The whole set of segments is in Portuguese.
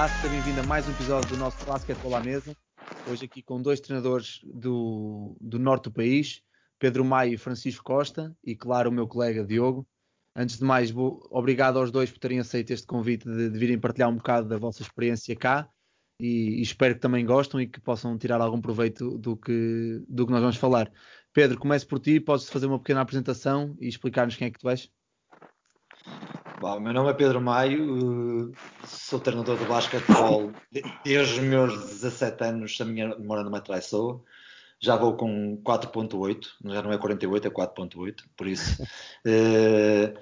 Olá, seja bem-vindo a mais um episódio do nosso Basquetebol à Mesa. Hoje aqui com dois treinadores do, do norte do país, Pedro Maio e Francisco Costa, e claro, o meu colega Diogo. Antes de mais, obrigado aos dois por terem aceito este convite de, de virem partilhar um bocado da vossa experiência cá e, e, espero que também gostem e que possam tirar algum proveito do que, do que nós vamos falar. Pedro, comece por ti, podes fazer uma pequena apresentação e explicar-nos quem é que tu és? Bom, meu nome é Pedro Maio, sou treinador de basquetebol desde os meus 17 anos, a minha memória não me traiçoa. Já vou com 4.8, já não é 48, é 4.8, por isso eh,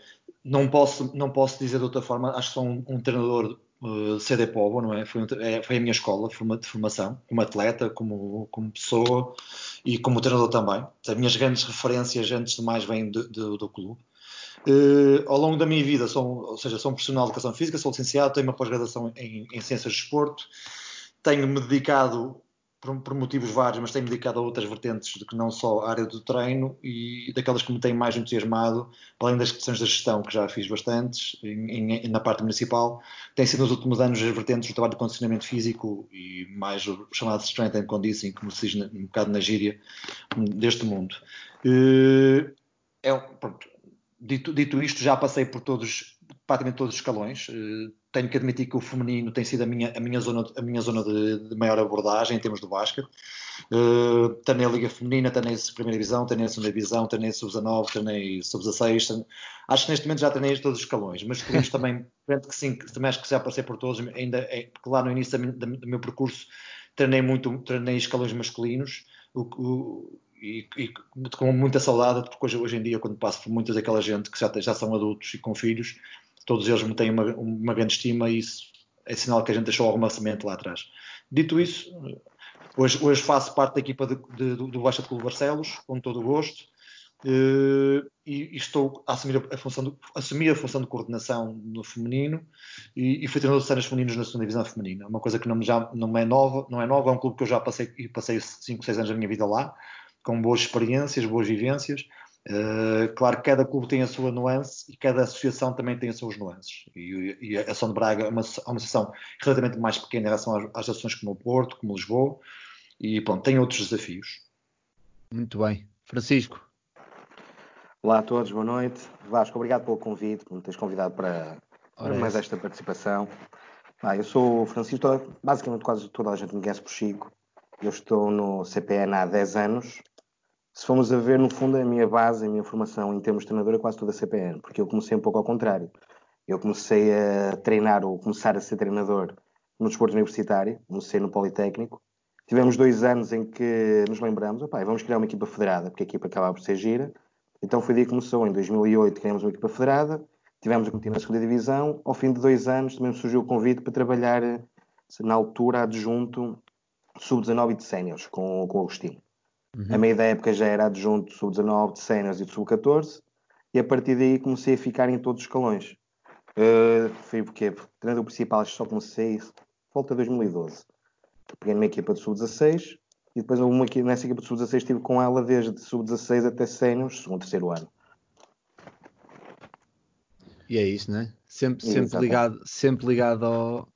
não, posso, não posso dizer de outra forma, acho que sou um, um treinador uh, eh, CD Povo, não é? Foi, é? foi, a minha escola de formação, como atleta, como, como pessoa e como treinador também. As minhas grandes referências, antes de mais, vêm do, do, do clube. Uh, ao longo da minha vida, sou, ou seja, sou um profissional de educação física, sou licenciado, tenho uma pós-graduação em, em, ciências de desporto, tenho-me dedicado, por, por, motivos vários, mas tenho-me dedicado a outras vertentes do que não só a área do treino e daquelas que me têm mais entusiasmado, além das questões da gestão, que já fiz bastantes em, em, na parte municipal, tem sido nos últimos anos as vertentes do trabalho de condicionamento físico e mais o chamado Strength and Conditioning, como se diz um bocado na gíria deste mundo. Uh, é, pronto, Dito, dito, isto, já passei por todos, praticamente todos os escalões. Uh, tenho que admitir que o feminino tem sido a minha, a minha zona, a minha zona de, de maior abordagem em termos de basquete. Uh, tenho a Liga Feminina, tenho a Primeira Divisão, tenho a Segunda Divisão, tenho a Sub-19, tenho a Sub-16. Acho que neste momento já tenho todos os escalões, mas podemos também, que sim, também acho que já passei por todos, ainda, é, porque lá no início do meu percurso treinei muito, treinei escalões masculinos. O, o, e, e, com muita saudade, porque hoje, hoje, em dia, quando passo por muitas daquela gente que já, já são adultos e com filhos, todos eles me têm uma, uma grande estima e isso é sinal que a gente deixou alguma semente lá atrás. Dito isso, hoje, hoje faço parte da equipa de, de, do Baixa de Clube Barcelos, com todo o gosto, eh, e, e, estou a assumir a, função de, assumir a função de coordenação no feminino e, e fui treinador de cenas femininos na segunda divisão feminina, uma coisa que não, já, não é nova, não é nova, é um clube que eu já passei passei 5, 6 anos da minha vida lá, com boas experiências, boas vivências. Uh, claro que cada clube tem a sua nuance e cada associação também tem as suas nuances. E, e a Ação de Braga é uma, é uma associação relativamente mais pequena em relação às, às ações como o Porto, como Lisboa, e pronto, tem outros desafios. Muito bem. Francisco. Olá a todos, boa noite. Vasco, obrigado pelo convite, por me teres convidado para, para mais esta participação. Ah, eu sou o Francisco, basicamente quase toda a gente me conhece por Chico. Eu estou no CPN há 10 anos se formos a ver, no fundo, a minha base, a minha formação em termos de treinador é quase toda CPN, porque eu comecei um pouco ao contrário. Eu comecei a treinar ou começar a ser treinador no desporto universitário, comecei no Politécnico. Tivemos dois anos em que nos lembramos, opa, vamos criar uma equipa federada, porque a equipa acabava por ser gira. Então foi daí que começou, em 2008 criamos uma equipa federada, tivemos a competir na segunda divisão. Ao fim de dois anos também surgiu o convite para trabalhar, na altura, adjunto sub-19 e de séniores com, com o Agostinho. Uhum. A meio da época já era adjunto sub-19 de séniores e de sub-14 e a partir daí comecei a ficar em todos os escalões. Uh, foi porque treinador principal só comecei volta de 2012. Peguei numa equipa de sub-16 e depois uma, nessa equipa de sub-16 estive com ela desde sub-16 até séniores, segundo terceiro ano. E é isso, né? Sempre, sempre ligado, sempre ligado ao,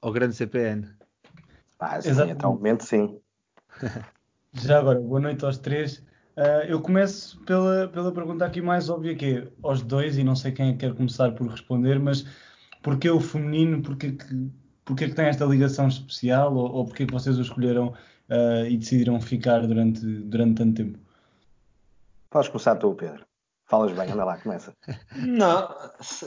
ao grande CPN. Ah, sim, até o momento sim. Já agora, boa noite aos três. Uh, eu começo pela, pela pergunta aqui mais óbvia que é aos dois, e não sei quem é quer começar por responder, mas porquê o feminino, porquê que, porquê que tem esta ligação especial ou, ou porquê que vocês o escolheram uh, e decidiram ficar durante, durante tanto tempo? Podes começar tu, Pedro. Falas bem, anda lá, começa. Não,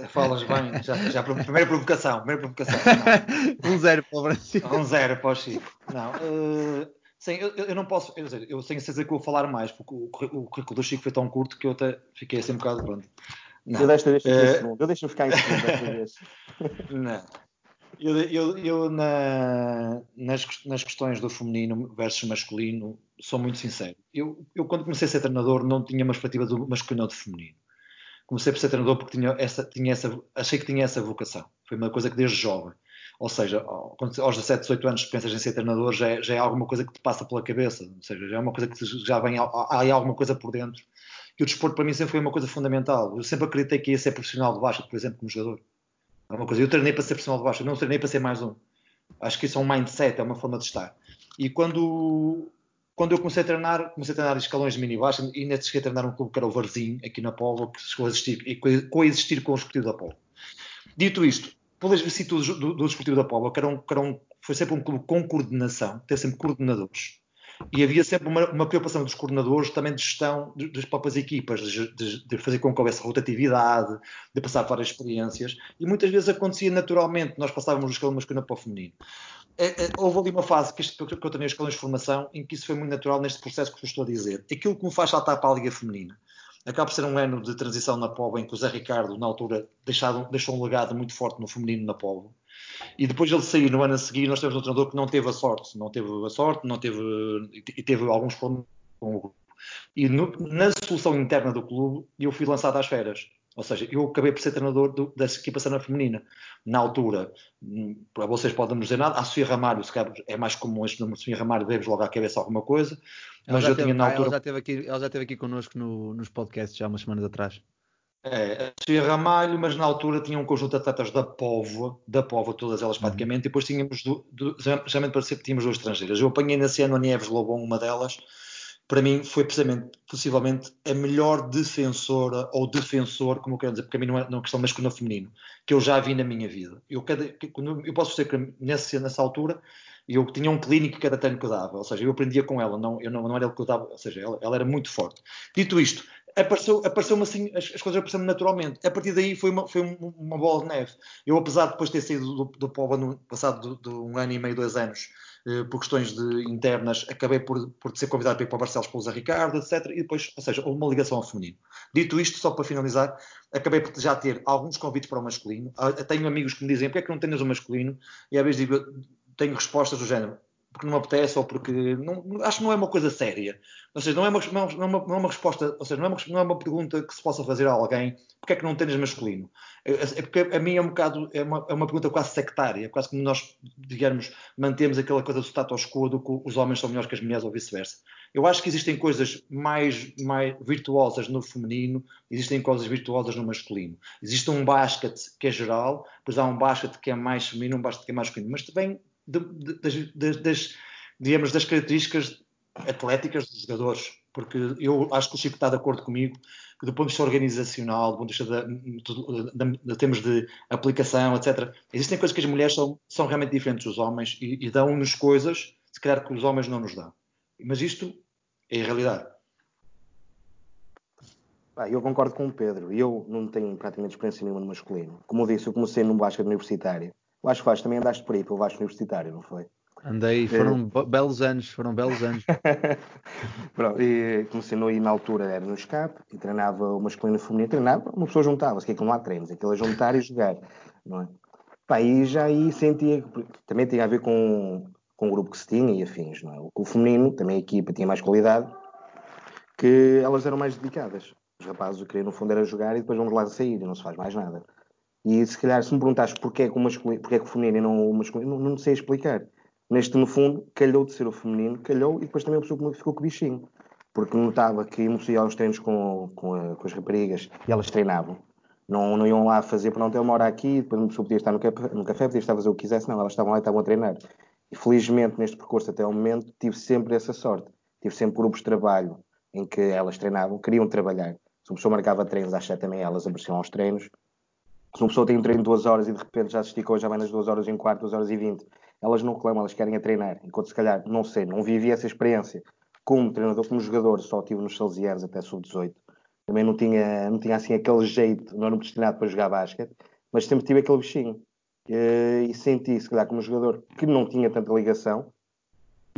falas bem, já, já primeira provocação, primeira provocação. um zero para o Brasil. Um zero para o Chico. Não, uh, Sim, eu, eu, não posso, eu, eu tenho certeza que vou falar mais, porque o, o currículo do Chico foi tão curto que eu até fiquei assim um bocado pronto. Não. Eu desta vez fiquei uh, segundo, eu deixo-me ficar em segundo desta vez. Não. Eu, eu, eu na, nas, nas questões do feminino versus masculino, sou muito sincero. Eu, eu, quando comecei a ser treinador, não tinha uma perspectiva do masculino ou do feminino. Comecei a ser treinador porque tinha essa, tinha essa, achei que tinha essa vocação. Foi uma coisa que desde jovem. Ou seja, aos 17, 18 anos pensas em ser treinador, já é, já é alguma coisa que te passa pela cabeça. Ou seja, já é uma coisa que já vem, há alguma coisa por dentro. E o desporto para mim sempre foi uma coisa fundamental. Eu sempre acreditei que ia ser profissional de baixo, por exemplo, como jogador. É uma coisa. Eu treinei para ser profissional de baixo, eu não treinei para ser mais um. Acho que isso é um mindset, é uma forma de estar. E quando, quando eu comecei a treinar, comecei a treinar escalões de mini baixa e ainda cheguei a treinar um clube que era o Varzim, aqui na Póvoa, que chegou a existir, e coexistir com o Desportivo da Póvoa. Dito isto, pelas vicissitudes do, do Desportivo da Póvoa, que, era um, que foi sempre um clube com coordenação, tem sempre coordenadores, e havia sempre uma, uma, preocupação dos coordenadores também de gestão das próprias equipas, de, de, de, fazer com que houvesse rotatividade, de passar várias experiências. E muitas vezes acontecia naturalmente, nós passávamos do escalão masculino para o feminino. É, é, houve ali uma fase que, isto, que eu tenho escalões de formação em que isso foi muito natural neste processo que eu estou a dizer. Aquilo que me faz saltar para a Liga Feminina acaba por ser um ano de transição na Povo em que o Zé Ricardo, na altura, deixado, deixou um legado muito forte no feminino na Povo e depois ele sair no ano a seguir, nós temos um treinador que não teve a sorte, não teve a sorte, não teve e teve alguns problemas com o grupo. E no, na solução interna do clube, eu fui lançado às férias. Ou seja, eu acabei por ser treinador do, da equipa sana feminina. Na altura, para vocês podem dizer nada, a Sofia Ramalho, se calhar é mais comum este nome, Sofia Ramalho, deves logo à cabeça alguma coisa. Mas eu teve, tinha na altura. Ela já esteve aqui, ela já esteve aqui connosco no, nos podcasts já umas semanas atrás. É, a Sofia Ramalho, mas na altura tinha um conjunto de atletas da Póvoa, da Póvoa, todas elas uhum. praticamente, uhum. e depois tínhamos, do, do, geralmente parecia que tínhamos duas estrangeiras. Eu apanhei nesse ano a Nieves Lobão, uma delas, para mim foi precisamente, possivelmente, a melhor defensora ou defensor, como eu quero dizer, porque a mim não é uma questão masculino ou feminino, que eu já vi na minha vida. Eu, cada, eu posso dizer que nessa, nessa altura eu tinha um clínico cada treino que dava, ou seja, eu aprendia com ela, não, eu não, não era ele que eu dava, ou seja, ela, ela era muito forte. Dito isto, apareceu, apareceu-me assim, as, as coisas apareceram naturalmente. A partir daí foi uma, foi uma bola de neve. Eu, apesar de depois ter saído do, do Póvoa no passado de, de, um ano e meio, dois anos, eh, por questões de, internas, acabei por, por ser convidado para ir para o Barcelos o Zé Ricardo, etc. E depois, ou seja, houve uma ligação ao feminino. Dito isto, só para finalizar, acabei por já ter alguns convites para o masculino. Ah, tenho amigos que me dizem, porquê é que não tens o masculino? E às vezes digo, tenho respostas do género, porque não me apetece ou porque não, acho que não é uma coisa séria. Ou seja, não é uma, não é uma, não é uma resposta, ou seja, não é uma, não é uma pergunta que se possa fazer a alguém porque é que não tens masculino. É, é porque a mim é um bocado, é uma, é uma pergunta quase sectária, quase como nós, digamos, mantemos aquela coisa do status quo do que os homens são melhores que as mulheres ou vice-versa. Eu acho que existem coisas mais, mais virtuosas no feminino, existem coisas virtuosas no masculino. Existe um basquete que é geral, depois há um basquete que é mais feminino, um basquete que é mais masculino, mas também de, de, das, das, digamos, das características atléticas dos jogadores, porque eu acho que o Chico está de acordo comigo que do ponto de vista organizacional, do ponto de vista de, termos de aplicação, etc., existem coisas que as mulheres são, são realmente diferentes dos homens e, e dão-nos coisas, se calhar, que os homens não nos dão. Mas isto é a realidade. eu concordo com o Pedro. Eu não tenho praticamente experiência nenhuma no masculino. Como eu disse, eu comecei num basquete universitário o Vasco Vaz também andaste por aí pelo Vasco Universitário, não foi? Andei, foram é... belos anos, foram belos anos. Pronto, e comecei no, na altura era no escape e treinava o masculino e o feminino, treinava, uma pessoa juntava-se, que é que não há treinos, aquilo é juntar e jogar, não é? Pá, e já aí sentia, também tinha a ver com, com o grupo que se tinha e afins, não é? O feminino, também a equipa tinha mais qualidade, que elas eram mais dedicadas. Os rapazes o que queriam no fundo era jogar e depois vamos lá sair e não se faz mais nada. E se calhar, se me perguntares porquê é que o, masculino, porquê é que o feminino e não o masculino, não, não sei explicar. Neste, no fundo, calhou de ser o feminino, calhou, e depois também a pessoa ficou com o bichinho. Porque notava que iam aos treinos com, com, com, as raparigas e elas treinavam. Não, não iam lá fazer, para não ter uma hora aqui, depois uma pessoa podia estar no café, no café, podia estar a fazer o que quisesse, não, elas estavam lá e estavam a treinar. E felizmente, neste percurso até ao momento, tive sempre essa sorte. Tive sempre grupos de trabalho em que elas treinavam, queriam trabalhar. Se uma pessoa marcava treinos às sete também elas apareciam aos treinos se uma pessoa tem um treino de duas horas e de repente já se esticou, já vai nas duas horas e um quarto, duas horas e vinte, elas não reclamam, elas querem a treinar. Enquanto se calhar, não sei, não vivi essa experiência como treinador, como jogador, só tive nos Salesianos até sub-18. Também não tinha, não tinha assim aquele jeito, não era destinado para jogar basquete, mas sempre tive aquele bichinho. E, e senti, se calhar, como jogador, que não tinha tanta ligação,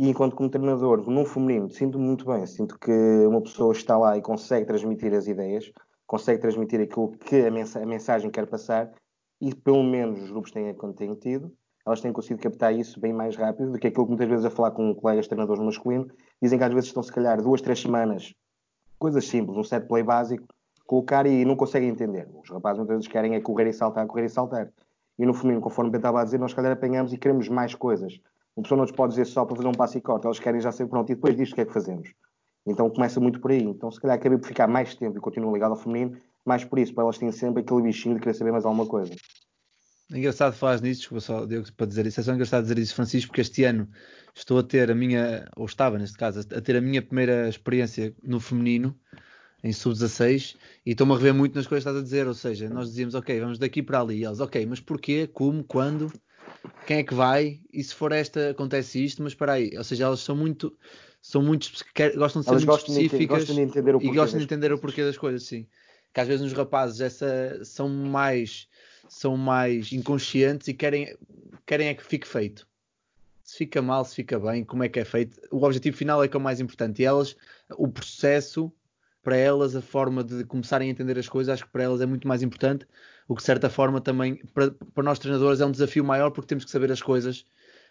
e enquanto como treinador, num feminino, sinto-me muito bem. Sinto que uma pessoa está lá e consegue transmitir as ideias, consegue transmitir aquilo que a, mens a mensagem quer passar e pelo menos os grupos têm, tido, elas têm conseguido captar isso bem mais rápido do que aquilo que muitas vezes a falar com colegas treinadores masculinos dizem que às vezes estão se calhar duas, três semanas, coisas simples, um set play básico, colocar e não conseguem entender. Os rapazes muitas vezes querem é correr e saltar, correr e saltar. E no feminino, conforme eu estava a dizer, nós se calhar apanhamos e queremos mais coisas. Uma pessoa não nos pode dizer só para fazer um passo e corte, elas querem já ser pronto e depois disto o que é que fazemos? Então começa muito por aí. Então se calhar acabei por ficar mais tempo e continuo ligado ao feminino, mais por isso, para elas terem sempre aquele bichinho de querer saber mais alguma coisa. É engraçado falar nisso, desculpa só Deus, para dizer isso. É só engraçado dizer isso, Francisco, porque este ano estou a ter a minha, ou estava neste caso, a ter a minha primeira experiência no feminino, em sub-16, e estou-me a rever muito nas coisas que estás a dizer. Ou seja, nós dizíamos, ok, vamos daqui para ali. E eles, ok, mas porquê? Como? Quando? Quem é que vai? E se for esta, acontece isto, mas para aí. Ou seja, elas são muito, são muito, gostam de ser elas muito específicas de, gostam de entender o e gostam de entender o porquê das coisas, sim. Que às vezes nos rapazes essa, são mais são mais inconscientes e querem, querem é que fique feito. Se fica mal, se fica bem, como é que é feito. O objetivo final é que é o mais importante. E elas, o processo, para elas, a forma de começarem a entender as coisas, acho que para elas é muito mais importante. O que, de certa forma, também, para, para nós treinadores, é um desafio maior porque temos que saber as coisas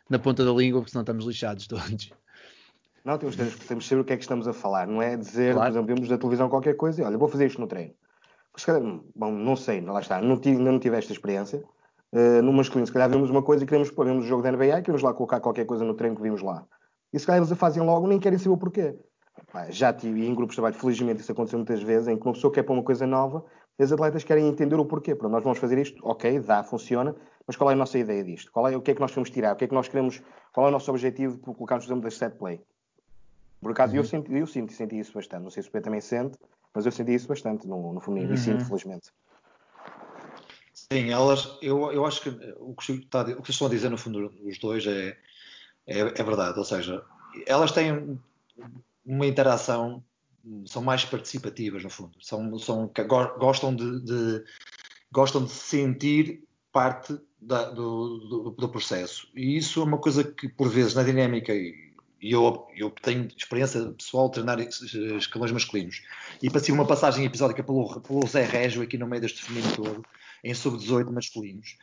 na ponta da língua, porque senão estamos lixados todos. Não, temos, temos, temos que saber o que é que estamos a falar. Não é dizer, claro. por exemplo, vemos da televisão qualquer coisa e olha, vou fazer isto no treino se calhar, bom, não sei, lá está, não tive, não tive esta experiência. Uh, no masculino, se calhar vemos uma coisa e queremos pôr, vemos o jogo da NBA e queremos lá colocar qualquer coisa no treino que vimos lá. E se calhar eles a fazem logo, nem querem saber o porquê. já tive, em grupos de trabalho, felizmente isso aconteceu muitas vezes, em que uma pessoa quer pôr uma coisa nova e os atletas querem entender o porquê. Pronto, nós vamos fazer isto, ok, dá, funciona, mas qual é a nossa ideia disto? Qual é, o que é que nós queremos tirar? O que é que nós queremos, qual é o nosso objetivo por colocarmos, por exemplo, das set play? Por acaso, uhum. eu, senti, eu senti, senti isso bastante. Não sei se o Pedro também sente, mas eu senti isso bastante no, no feminino uhum. e sinto, felizmente. Sim, elas, eu, eu acho que o que, está, o que estão a dizer no fundo os dois é, é, é, verdade, ou seja, elas têm uma interação, são mais participativas no fundo, são, são gostam de, de gostam de sentir parte da, do, do, do, processo e isso é uma coisa que por vezes na dinâmica e eu, eu tenho experiência pessoal de treinar escalões masculinos e passei uma passagem episódica pelo, pelo Zé Régio aqui no meio deste feminino todo em sub-18 masculinos.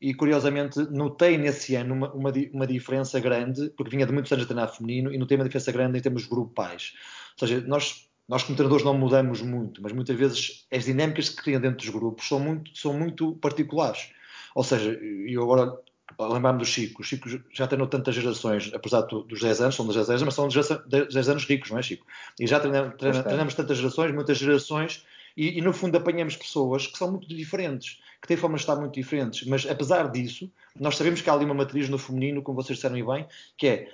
E curiosamente notei nesse ano uma, uma, uma, diferença grande, porque vinha de muitos anos a treinar feminino, e notei uma diferença grande em termos grupais. Ou seja, nós, nós como treinadores não mudamos muito, mas muitas vezes as dinâmicas que criam dentro dos grupos são muito, são muito particulares. Ou seja, eu agora lembrar-me do Chico. O Chico já treinou tantas gerações, apesar dos 10 anos, são das 10 anos, mas são 10 anos ricos, não é, Chico? E já treinamos, treinamos tantas gerações, muitas gerações, e, e, no fundo apanhamos pessoas que são muito diferentes, que têm formas de estar muito diferentes, mas apesar disso, nós sabemos que há ali uma matriz no feminino, como vocês disseram bem, que é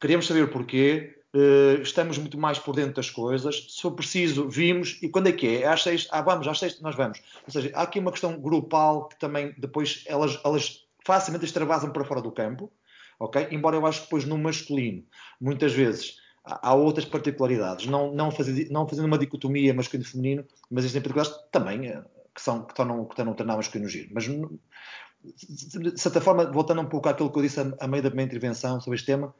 queremos saber o porquê, uh, estamos muito mais por dentro das coisas, se for preciso, vimos, e quando é que é? É às seis, ah, vamos, às seis nós vamos. Ou seja, há aqui uma questão grupal que também depois elas, elas facilmente extravasam para fora do campo, ok? Embora eu acho que depois no masculino, muitas vezes há outras particularidades, não, não, fazer, não fazendo uma dicotomia masculino-feminino, mas existem particularidades também eh, que, são, que estão, que estão a treinar masculino giro. Mas, de certa forma, voltando um pouco àquilo que eu disse a, a meio da minha intervenção sobre este tema,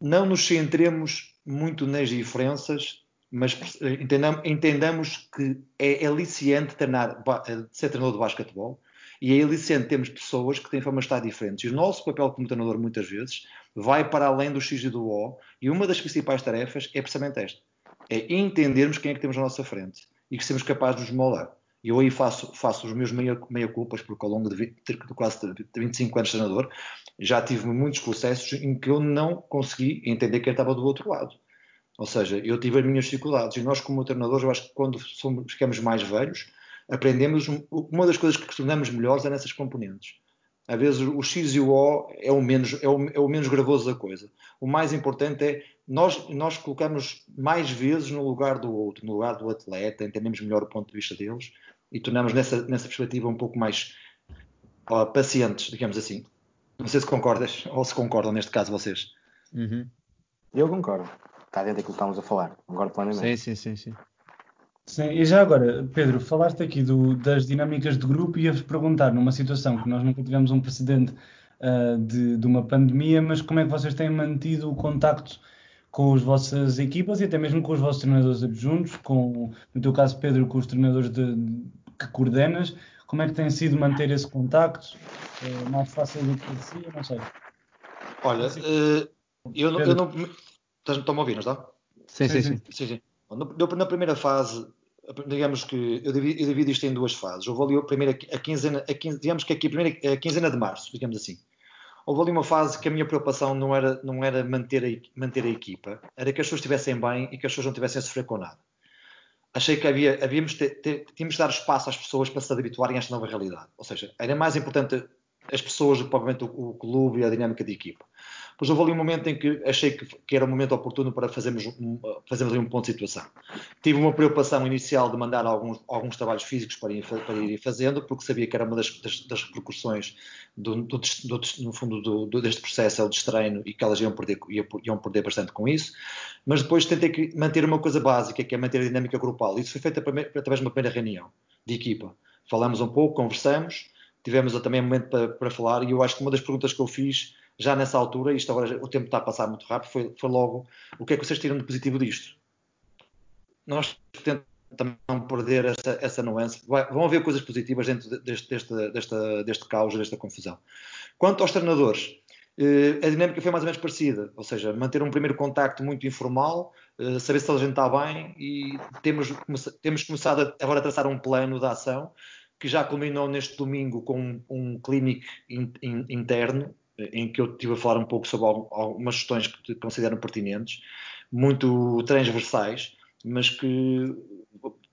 não nos centremos muito nas diferenças, mas entendamos, entendamos que é aliciante treinar, eh, ser treinador de basquetebol e é aliciante termos pessoas que têm formas de estar diferentes. E o nosso papel como treinador, muitas vezes, vai para além do X e do O, e uma das principais tarefas é precisamente esta: é entendermos quem é que temos à nossa frente e que sermos capazes de nos moldar. E eu aí faço, faço os meus meia-culpas, porque ao longo de, 20, de quase 25 anos de treinador, já tive muitos processos em que eu não consegui entender quem estava do outro lado. Ou seja, eu tive as minhas dificuldades. E nós, como treinadores, eu acho que quando somos, ficamos mais velhos, aprendemos. Uma das coisas que tornamos melhores é nessas componentes. Às vezes o X e o O é o menos, é o, é o menos gravoso da coisa. O mais importante é nós, nós colocamos mais vezes no lugar do outro, no lugar do atleta, entendemos melhor o ponto de vista deles e tornamos nessa, nessa perspectiva um pouco mais ó, pacientes, digamos assim. Não sei se concordas ou se concordam neste caso vocês. Uhum. Eu concordo. Está dentro daquilo que estamos a falar. Concordo plenamente. Sim, sim, sim, sim. Sim, e já agora, Pedro, falaste aqui do, das dinâmicas de grupo e ia-vos perguntar, numa situação que nós nunca tivemos um precedente uh, de, de, uma pandemia, mas como é que vocês têm mantido o contacto com as vossas equipas e até mesmo com os vossos treinadores adjuntos, com, no teu caso, Pedro, com os treinadores de, de, que coordenas, como é que tem sido manter esse contacto? É mais fácil do que parecia? Não sei. Olha, uh, eu, não, eu não. Estão-me a ouvir, não está? Sim, sim, sim. sim. sim, sim. Na primeira fase, digamos que eu divido, eu divido isto em duas fases. Houve ali a primeira, a quinzena, a quinzena, digamos que aqui a primeira a quinzena de março, digamos assim. Houve ali uma fase que a minha preocupação não era, não era manter, a, manter a equipa, era que as pessoas estivessem bem e que as pessoas não tivessem a sofrer com nada. achei que havia, havíamos tínhamos de dar espaço às pessoas para se habituarem a esta nova realidade. Ou seja, era mais importante as pessoas do que provavelmente o, o clube e a dinâmica de equipa. Pois houve ali um momento em que achei que, que era o um momento oportuno para fazermos um, fazermos ali um ponto de situação. Tive uma preocupação inicial de mandar alguns, alguns trabalhos físicos para ir, para ir fazendo, porque sabia que era uma das, das, das repercussões do, do, do, no fundo do, deste processo, é o destreino, e que elas iam perder, iam perder bastante com isso. Mas depois tentei manter uma coisa básica, que é manter a dinâmica grupal. Isso foi feito através de uma primeira reunião de equipa. Falamos um pouco, conversamos, tivemos também um momento para, para falar, e eu acho que uma das perguntas que eu fiz já nessa altura, isto agora o tempo está a passar muito rápido, foi, foi logo o que é que vocês tiram de positivo disto? Nós tentamos não perder essa, essa nuance. Vai, vão haver coisas positivas dentro deste, deste, desta, deste caos, desta confusão. Quanto aos treinadores, eh, a dinâmica foi mais ou menos parecida, ou seja, manter um primeiro contacto muito informal, eh, saber se a gente está bem e temos, temos começado agora a traçar um plano de ação que já culminou neste domingo com um, um clinic in, in, interno em que eu estive a falar um pouco sobre algumas questões que considero pertinentes, muito transversais, mas que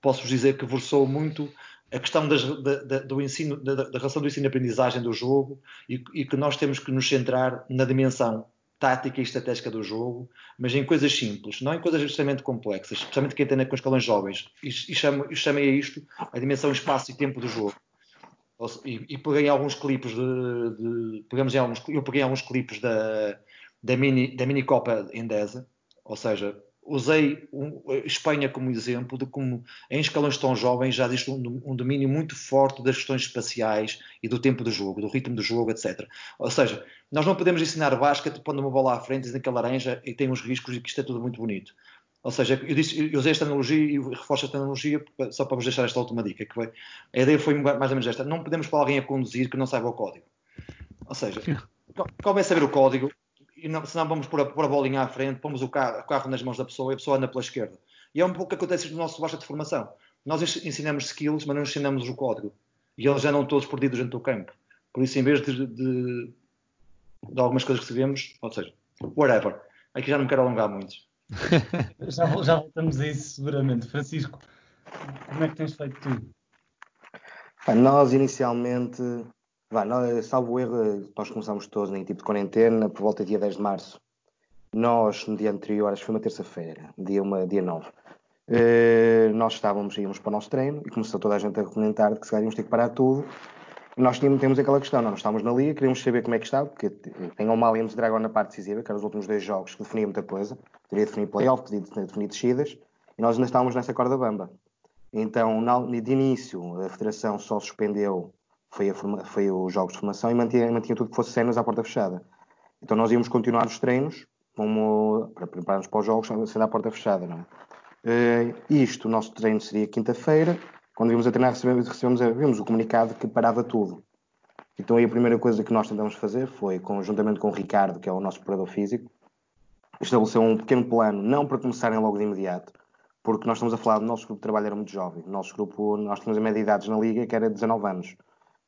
posso-vos dizer que versou muito a questão das, da, do ensino, da, da, relação do ensino-aprendizagem do jogo e, e, que nós temos que nos centrar na dimensão tática e estratégica do jogo, mas em coisas simples, não em coisas extremamente complexas, especialmente quem tem com escalões jovens. E, e chamei a isto a dimensão espaço e tempo do jogo e, e peguei alguns clipes de, de, pegamos em alguns, eu peguei alguns clipes da, da mini da mini Copa Endesa, ou seja, usei um, Espanha como exemplo de como em escalões tão jovens já existe um, um, domínio muito forte das questões espaciais e do tempo do jogo, do ritmo do jogo, etc. Ou seja, nós não podemos ensinar basquete pondo uma bola à frente, dizendo que é laranja e tem uns riscos e que isto é tudo muito bonito. Ou seja, eu, disse, eu usei esta analogia e reforço esta analogia só para vos deixar esta última dica. Que foi, a ideia foi mais ou menos esta: não podemos pôr alguém a conduzir que não saiba o código. Ou seja, como é saber o código? E não, senão vamos pôr a, pôr a bolinha à frente, pomos o carro, o carro, nas mãos da pessoa e a pessoa anda pela esquerda. E é um pouco o que acontece no nosso baixa de formação. Nós ensinamos skills, mas não ensinamos o código. E eles já não todos perdidos dentro do campo. Por isso, em vez de, de, de algumas coisas que sabemos, ou seja, whatever. Aqui já não me quero alongar muito. já, já voltamos a isso seguramente. Francisco, como é que tens feito tu? nós inicialmente, vá, nós, salvo erro, nós começámos todos em tipo de quarentena por volta do dia 10 de março. Nós, no dia anterior, acho que foi uma terça-feira, dia, uma, dia 9, eh, nós estávamos, íamos para o nosso treino e começou toda a gente a comentar que se calhar íamos ter que parar tudo nós tínhamos, temos aquela questão, nós estávamos na Liga, queríamos saber como é que está, porque tem o Malians Dragon na parte decisiva, que eram os últimos dois jogos que definiam muita coisa, teria definido playoff, podia definir descidas, e nós ainda estávamos nessa corda bamba. Então, de início, a Federação só suspendeu foi, forma, foi os jogos de formação e mantinha, mantinha tudo que fosse cenas à porta fechada. Então nós íamos continuar os treinos como, para prepararmos para os jogos sendo à porta fechada. Não é? Uh, isto, o nosso treino seria quinta-feira, quando vimos a treinar, recebemos, recebemos, vimos o comunicado que parava tudo. Então aí a primeira coisa que nós tentamos fazer foi, conjuntamente com o Ricardo, que é o nosso preparador físico, estabelecer um pequeno plano, não para começarem logo de imediato, porque nós estamos a falar do nosso grupo de trabalho era muito jovem. O nosso grupo, nós tínhamos a média de idades na liga que era 19 anos.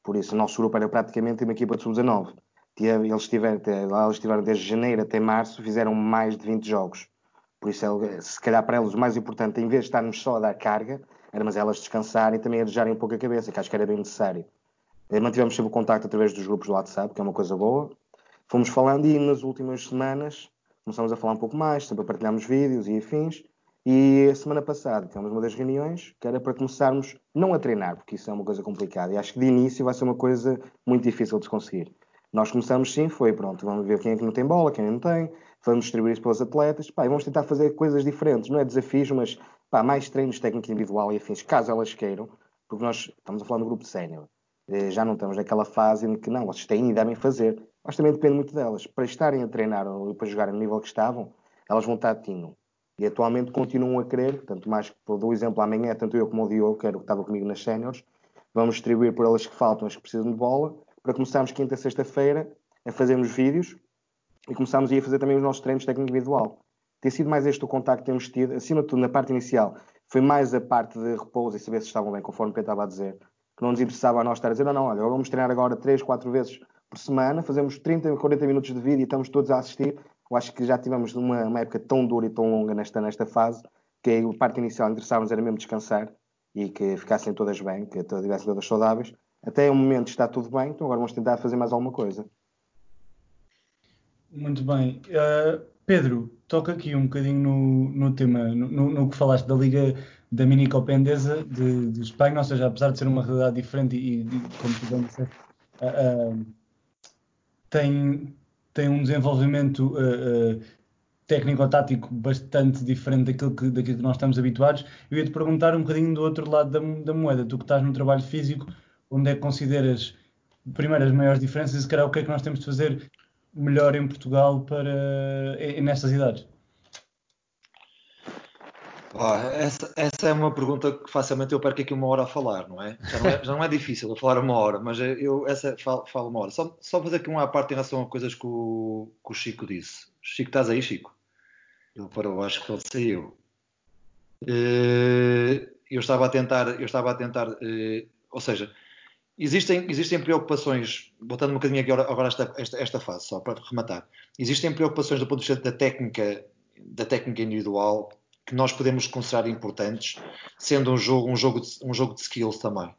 Por isso, o nosso grupo era praticamente uma equipa de sub-19. Eles tiveram, eles tiveram desde janeiro até março, fizeram mais de 20 jogos. Por isso, é, se calhar para eles o mais importante, em vez de estarmos só a dar carga, era mas elas descansarem e também arejarem um pouco a cabeça, que acho que era bem necessário. Eh, mantivemos sempre o contacto através dos grupos do WhatsApp, que é uma coisa boa. Fomos falando e nas últimas semanas começamos a falar um pouco mais, sempre a partilharmos vídeos e afins. E a semana passada tivemos uma das reuniões que era para começarmos não a treinar, porque isso é uma coisa complicada. E acho que de início vai ser uma coisa muito difícil de conseguir. Nós começamos sim, foi pronto, vamos ver quem é que não tem bola, quem não tem, vamos distribuir isso pelos atletas, pá, vamos tentar fazer coisas diferentes, não é desafios, mas pá, mais treinos técnico individual e afins, caso elas queiram, porque nós estamos a falar no grupo sénior, eh, já não estamos naquela fase em que não, vocês têm e devem fazer, mas também depende muito delas. Para estarem a treinar ou para jogarem no nível que estavam, elas vão estar tinham. E atualmente continuam a querer, tanto mais que, dou exemplo, amanhã, tanto eu como o Diogo, que era o que estava comigo nas séniores, vamos distribuir por elas que faltam, as que precisam de bola, para começarmos quinta, sexta-feira a fazermos vídeos e começámos a fazer também os nossos treinos técnico individual tem sido mais este o contacto que temos tido, acima de tudo, na parte inicial, foi mais a parte de repouso e saber se estavam bem, conforme o Pedro estava a dizer, que não nos interessava a nós estar a dizer, não, não, olha, vamos treinar agora 3, 4 vezes por semana, fazemos 30, 40 minutos de vídeo e estamos todos a assistir. Eu acho que já tivemos uma, uma época tão dura e tão longa nesta, nesta fase, que a parte inicial interessava-nos era mesmo descansar e que ficassem todas bem, que estivessem todas saudáveis. Até o momento está tudo bem, então agora vamos tentar fazer mais alguma coisa. Muito bem. Uh, Pedro, toca aqui um bocadinho no, no tema, no, no, que falaste da Liga da Mini Copa Endesa de, de, Espanha, ou seja, apesar de ser uma realidade diferente e, e como tu bem disseste, uh, uh, tem, tem um desenvolvimento técnico-tático bastante diferente daquilo que, daquilo que nós estamos habituados. Eu ia te perguntar um bocadinho do outro lado da, da moeda, tu que estás no trabalho físico, onde é que consideras primeiro as maiores diferenças e se calhar o que é que nós temos de fazer melhor em Portugal para nestas idades? essa, essa, é uma pergunta que facilmente eu perco aqui uma hora a falar, não é? Já não é, já não é difícil eu falar uma hora, mas eu essa falo, falo uma hora. Só, só fazer aqui uma parte em relação a coisas que o, que o Chico disse. Chico, estás aí, Chico? Ele parou, acho que ele saiu. Eh, eu estava a tentar, eu estava a tentar, eh, ou seja, existem, existem preocupações, voltando um bocadinho aqui agora esta, esta, esta fase, só para rematar, existem preocupações do ponto de vista da técnica, da técnica individual que nós podemos considerar importantes, sendo um jogo, um jogo, de, um jogo de skills também.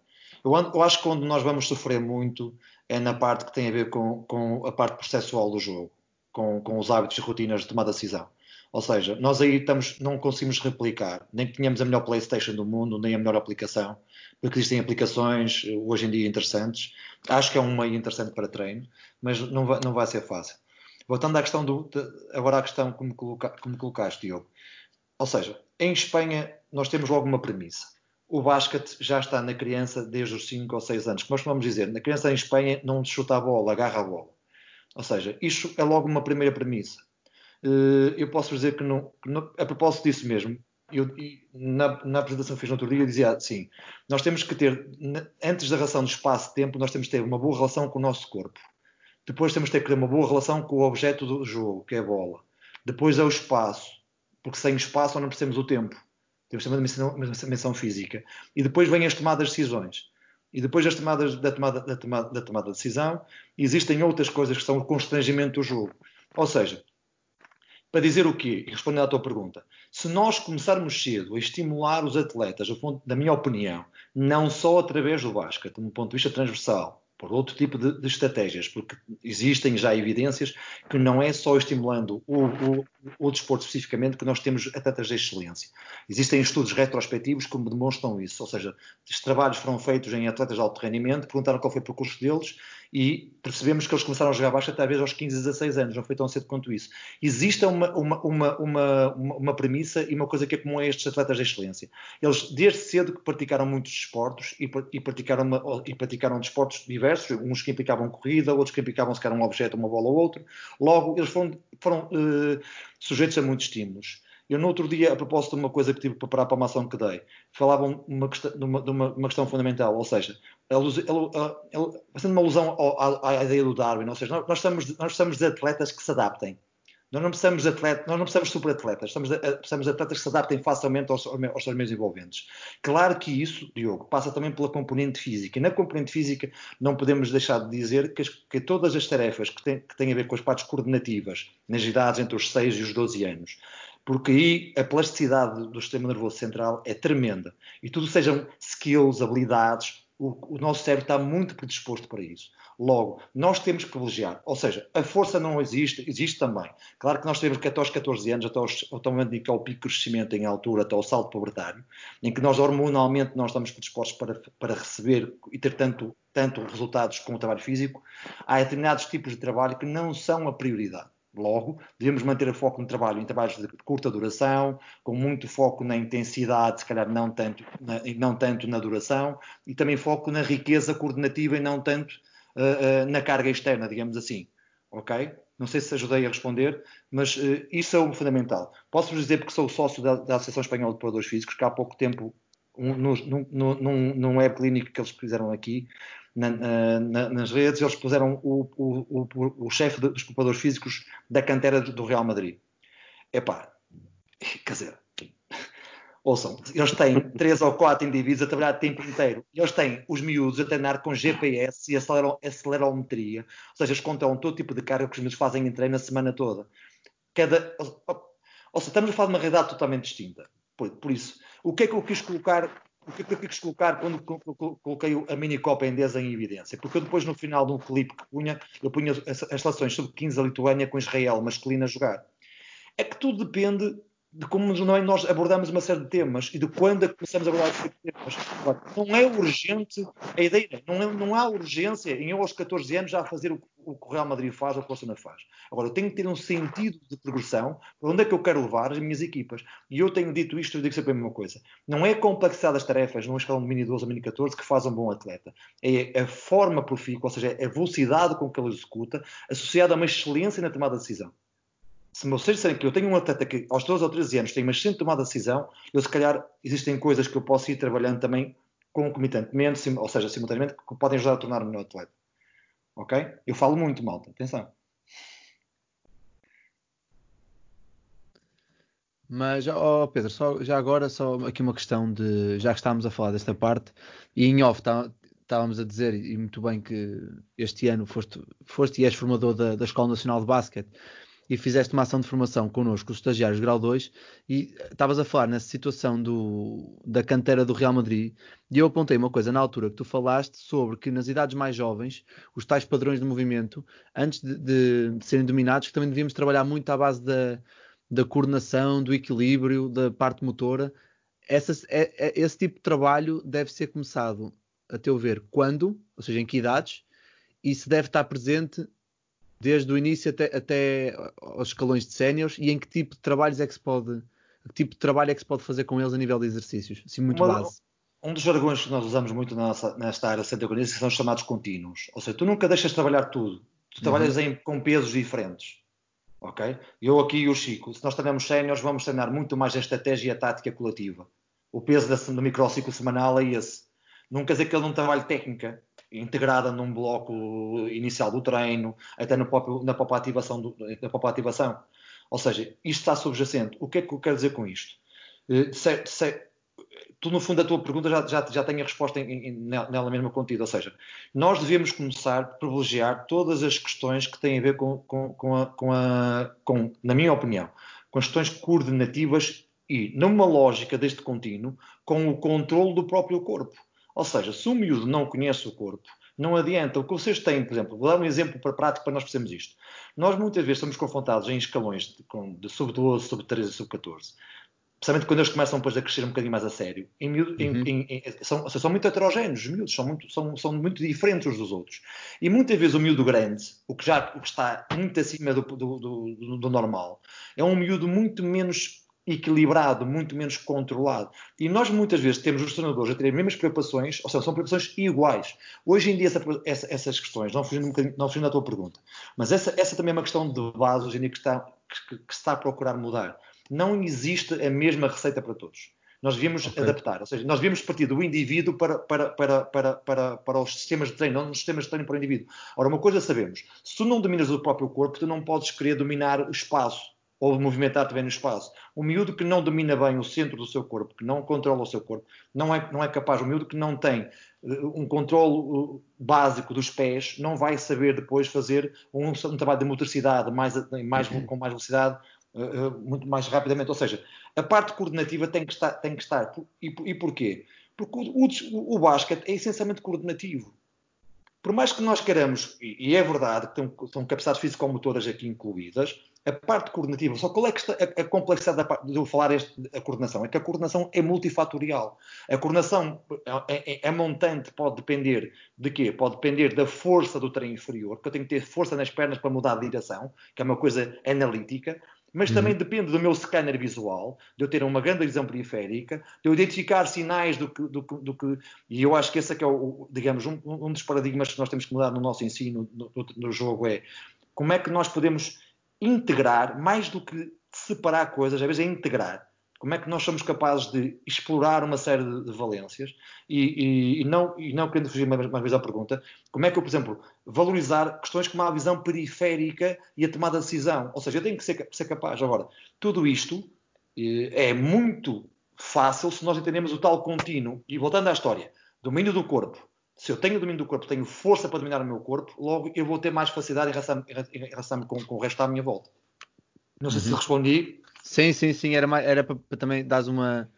Eu, eu acho que quando nós vamos sofrer muito é na parte que tem a ver com, com a parte processual do jogo, com, com os hábitos e rotinas de tomar decisão. Ou seja, nós aí estamos, não conseguimos replicar, nem que tenhamos a melhor PlayStation do mundo, nem a melhor aplicação, porque existem aplicações eh, hoje em dia interessantes. Acho que é um meio interessante para treino, mas não vai, não vai ser fácil. Voltando à questão do, agora à questão que me, coloca, que colocaste, Diogo. Ou seja, em Espanha nós temos logo uma premissa. O basquete já está na criança desde os 5 ou 6 anos. Como nós vamos dizer, na criança em Espanha não chuta a bola, agarra a bola. Ou seja, isto é logo uma primeira premissa eh, eu posso dizer que, não, que não, a propósito disso mesmo, eu, na, na, apresentação que fiz no outro dia, eu dizia assim: nós temos que ter, antes da relação de espaço-tempo, nós temos que ter uma boa relação com o nosso corpo. Depois temos que ter uma boa relação com o objeto do jogo, que é a bola. Depois é o espaço, porque sem espaço não percebemos o tempo. Temos também uma dimensão física. E depois vêm as tomadas de decisões. E depois das tomadas, da, tomada, da, tomada, da tomada de decisão, existem outras coisas que são o constrangimento do jogo. Ou seja, para dizer o quê? E respondendo à tua pergunta. Se nós começarmos cedo a estimular os atletas, da minha opinião, não só através do basquete, do ponto de vista transversal, por outro tipo de, de, estratégias, porque existem já evidências que não é só estimulando o, o, o desporto especificamente que nós temos atletas de excelência. Existem estudos retrospectivos que demonstram isso, ou seja, trabalhos foram feitos em atletas de alto rendimento, perguntaram qual foi o percurso deles e percebemos que eles começaram a jogar baixo até aos 15, 16 anos, não foi tão cedo quanto isso. Existe uma, uma, uma, uma, uma premissa e uma coisa que é comum a estes atletas de excelência. Eles, desde cedo, que praticaram muitos desportos e, e, praticaram, uma, e praticaram desportos diversos, uns que implicavam corrida, outros que implicavam se um objeto, uma bola ou outro. Logo, eles foram, foram uh, sujeitos a muitos estímulos. Eu, no outro dia, a propósito de uma coisa que tive para preparar para uma ação que dei, falavam uma questão, de, uma, de uma, questão fundamental, ou seja, fazendo uma alusão à, à, ideia do Darwin, ou seja, nós, nós, nós precisamos de atletas que se adaptem. Nós não precisamos de atletas, nós não precisamos de super-atletas, precisamos de atletas que se adaptem facilmente aos, aos seus meios envolventes. Claro que isso, Diogo, passa também pela componente física. E na componente física não podemos deixar de dizer que, as, que todas as tarefas que têm, que têm a ver com as partes coordenativas nas idades entre os 6 e os 12 anos, porque aí a plasticidade do sistema nervoso central é tremenda. E tudo sejam skills, habilidades, o, o, nosso cérebro está muito predisposto para isso. Logo, nós temos que privilegiar. Ou seja, a força não existe, existe também. Claro que nós temos que até aos 14 anos, até, aos, até o momento em que é o pico de crescimento em altura, até o salto pubertário, em que nós hormonalmente nós estamos predispostos para, para receber e ter tanto, tanto resultados com o trabalho físico, há determinados tipos de trabalho que não são a prioridade. Logo, devemos manter o foco no trabalho, em trabalhos de curta duração, com muito foco na intensidade, se calhar não tanto na, não tanto na duração, e também foco na riqueza coordenativa e não tanto uh, uh, na carga externa, digamos assim. Ok? Não sei se ajudei a responder, mas uh, isso é o fundamental. Posso-vos dizer, porque sou sócio da, da Associação Espanhola de Preparadores Físicos, que há pouco tempo, um, num, num, num web clínico que eles fizeram aqui, na, na, nas redes, eles puseram o, o, o, o chefe dos preparadores físicos da cantera do Real Madrid. Epá, quer dizer, ouçam, eles têm três ou quatro indivíduos a trabalhar o tempo inteiro. Eles têm os miúdos a treinar com GPS e acelerometria, ou seja, eles contam todo tipo de carga que os miúdos fazem em treino a semana toda. Cada, ou, ou seja, estamos a falar de uma realidade totalmente distinta. Por, por, isso, o que é que eu quis colocar? O que é que eu quis colocar quando coloquei a mini Copa Endesa em evidência? Porque eu depois, no final de um clipe que punha, eu punha as, as seleções sub-15 da Lituânia com Israel masculina a jogar. É que tudo depende de como nós abordamos uma série de temas e de quando é começamos a abordar esses temas. Não é urgente a ideia, não, é, não há urgência em eu aos 14 anos já fazer o, o que o Real Madrid faz ou o que o Barcelona faz. Agora, eu tenho que ter um sentido de progressão para onde é que eu quero levar as minhas equipas. E eu tenho dito isto, eu digo sempre a mesma coisa. Não é a complexidade das tarefas numa escala de mini 12 ou mini 14 que faz um bom atleta. É a forma profícua, ou seja, a velocidade com que ele executa, associada a uma excelência na tomada de decisão se vocês disserem que eu tenho um atleta que aos 12 ou 13 anos tem uma excelente tomada de decisão, eu se calhar existem coisas que eu posso ir trabalhando também concomitantemente, ou seja, simultaneamente, que podem ajudar a tornar-me melhor atleta. Ok? Eu falo muito, malta, atenção. Mas, oh Pedro, só, já agora, só aqui uma questão de. Já que estávamos a falar desta parte, e em off tá, estávamos a dizer, e muito bem que este ano foste, foste e és formador da, da Escola Nacional de Basquete, e fizeste uma ação de formação connosco, os estagiários grau 2, e estavas a falar nessa situação do, da cantera do Real Madrid, e eu apontei uma coisa na altura que tu falaste sobre que nas idades mais jovens, os tais padrões de movimento, antes de, de, de serem dominados, que também devíamos trabalhar muito à base da, da coordenação, do equilíbrio, da parte motora. Essa, é, é, esse tipo de trabalho deve ser começado, a teu ver, quando, ou seja, em que idades, e se deve estar presente desde o início até, até aos escalões de séniores e em que tipo de trabalhos é que se pode que tipo de trabalho é que se pode fazer com eles a nível de exercícios? Assim, muito Uma, base. Um dos jargões que nós usamos muito nessa, nesta área de são os chamados contínuos. Ou seja, tu nunca deixas de trabalhar tudo. Tu trabalhas uhum. em, com pesos diferentes. Ok? Eu aqui e o Chico, se nós treinamos séniores, vamos treinar muito mais a estratégia e a tática coletiva. O peso do microciclo semanal é esse. Não quer dizer que ele não trabalhe técnica, integrada num bloco inicial do treino, até na própria, na própria, ativação, do, na própria ativação. Ou seja, isto está subjacente. O que é que eu quero dizer com isto? Eh, se, se, tu, no fundo, a tua pergunta já, já, já tem a resposta em, em, nela mesma contida. Ou seja, nós devemos começar a privilegiar todas as questões que têm a ver com, com, com, a, com, a, com na minha opinião, com questões coordenativas e, numa lógica deste contínuo, com o controle do próprio corpo. Ou seja, se o miúdo não conhece o corpo, não adianta. O que vocês têm, por exemplo, vou dar um exemplo para prático para nós percebermos isto. Nós muitas vezes somos confrontados em escalões de, de sub-12, sub-13 e sub-14, especialmente quando eles começam depois a crescer um bocadinho mais a sério. Em miúdo, uhum. em, em, são, são, muito heterogéneos, os miúdos são muito, são, são muito diferentes uns dos outros. E muitas vezes o miúdo grande, o que já o que está muito acima do, do, do, do normal, é um miúdo muito menos equilibrado, muito menos controlado. E nós muitas vezes temos os treinadores a terem as mesmas preocupações, ou seja, são preocupações iguais. Hoje em dia essa, essa, essas questões, não fugindo, um não fugindo da tua pergunta, mas essa, essa também é uma questão de base hoje em dia que, está, que, que está a procurar mudar. Não existe a mesma receita para todos. Nós devíamos okay. adaptar, ou seja, nós devíamos partir do indivíduo para, para, para, para, para, para os sistemas de treino, não nos sistemas de treino para o indivíduo. Ora, uma coisa sabemos, se tu não dominas o próprio corpo, tu não podes querer dominar o espaço ou movimentar também no espaço. O miúdo que não domina bem o centro do seu corpo, que não controla o seu corpo, não é, não é capaz, o miúdo que não tem uh, um controle uh, básico dos pés, não vai saber depois fazer um, um trabalho de motricidade mais, mais, com mais velocidade, uh, muito mais rapidamente. Ou seja, a parte coordenativa tem que estar. Tem que estar. E, e porquê? Porque o, o, o basquete é essencialmente coordenativo por mais que nós queiramos, e, é verdade que estão capacidades físico-motoras aqui incluídas, a parte coordenativa, só qual é que está a, a complexidade de eu falar este, a coordenação? É que a coordenação é multifatorial. A coordenação é, é, é, montante, pode depender de quê? Pode depender da força do treino inferior, que eu tenho que ter força nas pernas para mudar de direção, que é uma coisa analítica, mas uhum. também depende do meu scanner visual, de eu ter uma grande visão periférica, de eu identificar sinais do que, do, do que e eu acho que esse é que é, o, digamos, um, um, dos paradigmas que nós temos que mudar no nosso ensino, no, no, no jogo, é como é que nós podemos integrar, mais do que separar coisas, às vezes é integrar. Como é que nós somos capazes de explorar uma série de, de valências e, e, e, não, e não querendo fugir mais, mais vez à pergunta, como é que eu, por exemplo, valorizar questões como a visão periférica e a tomada de decisão? Ou seja, eu tenho que ser, ser capaz. Agora, tudo isto eh, é muito fácil se nós entendemos o tal contínuo. E voltando à história, domínio do corpo, se eu tenho domínio do corpo, tenho força para dominar o meu corpo, logo eu vou ter mais facilidade em relação, em relação com, com, o resto à minha volta. Não sei uhum. se respondi. Sim, sim, sim, era, era para, para também dar uma,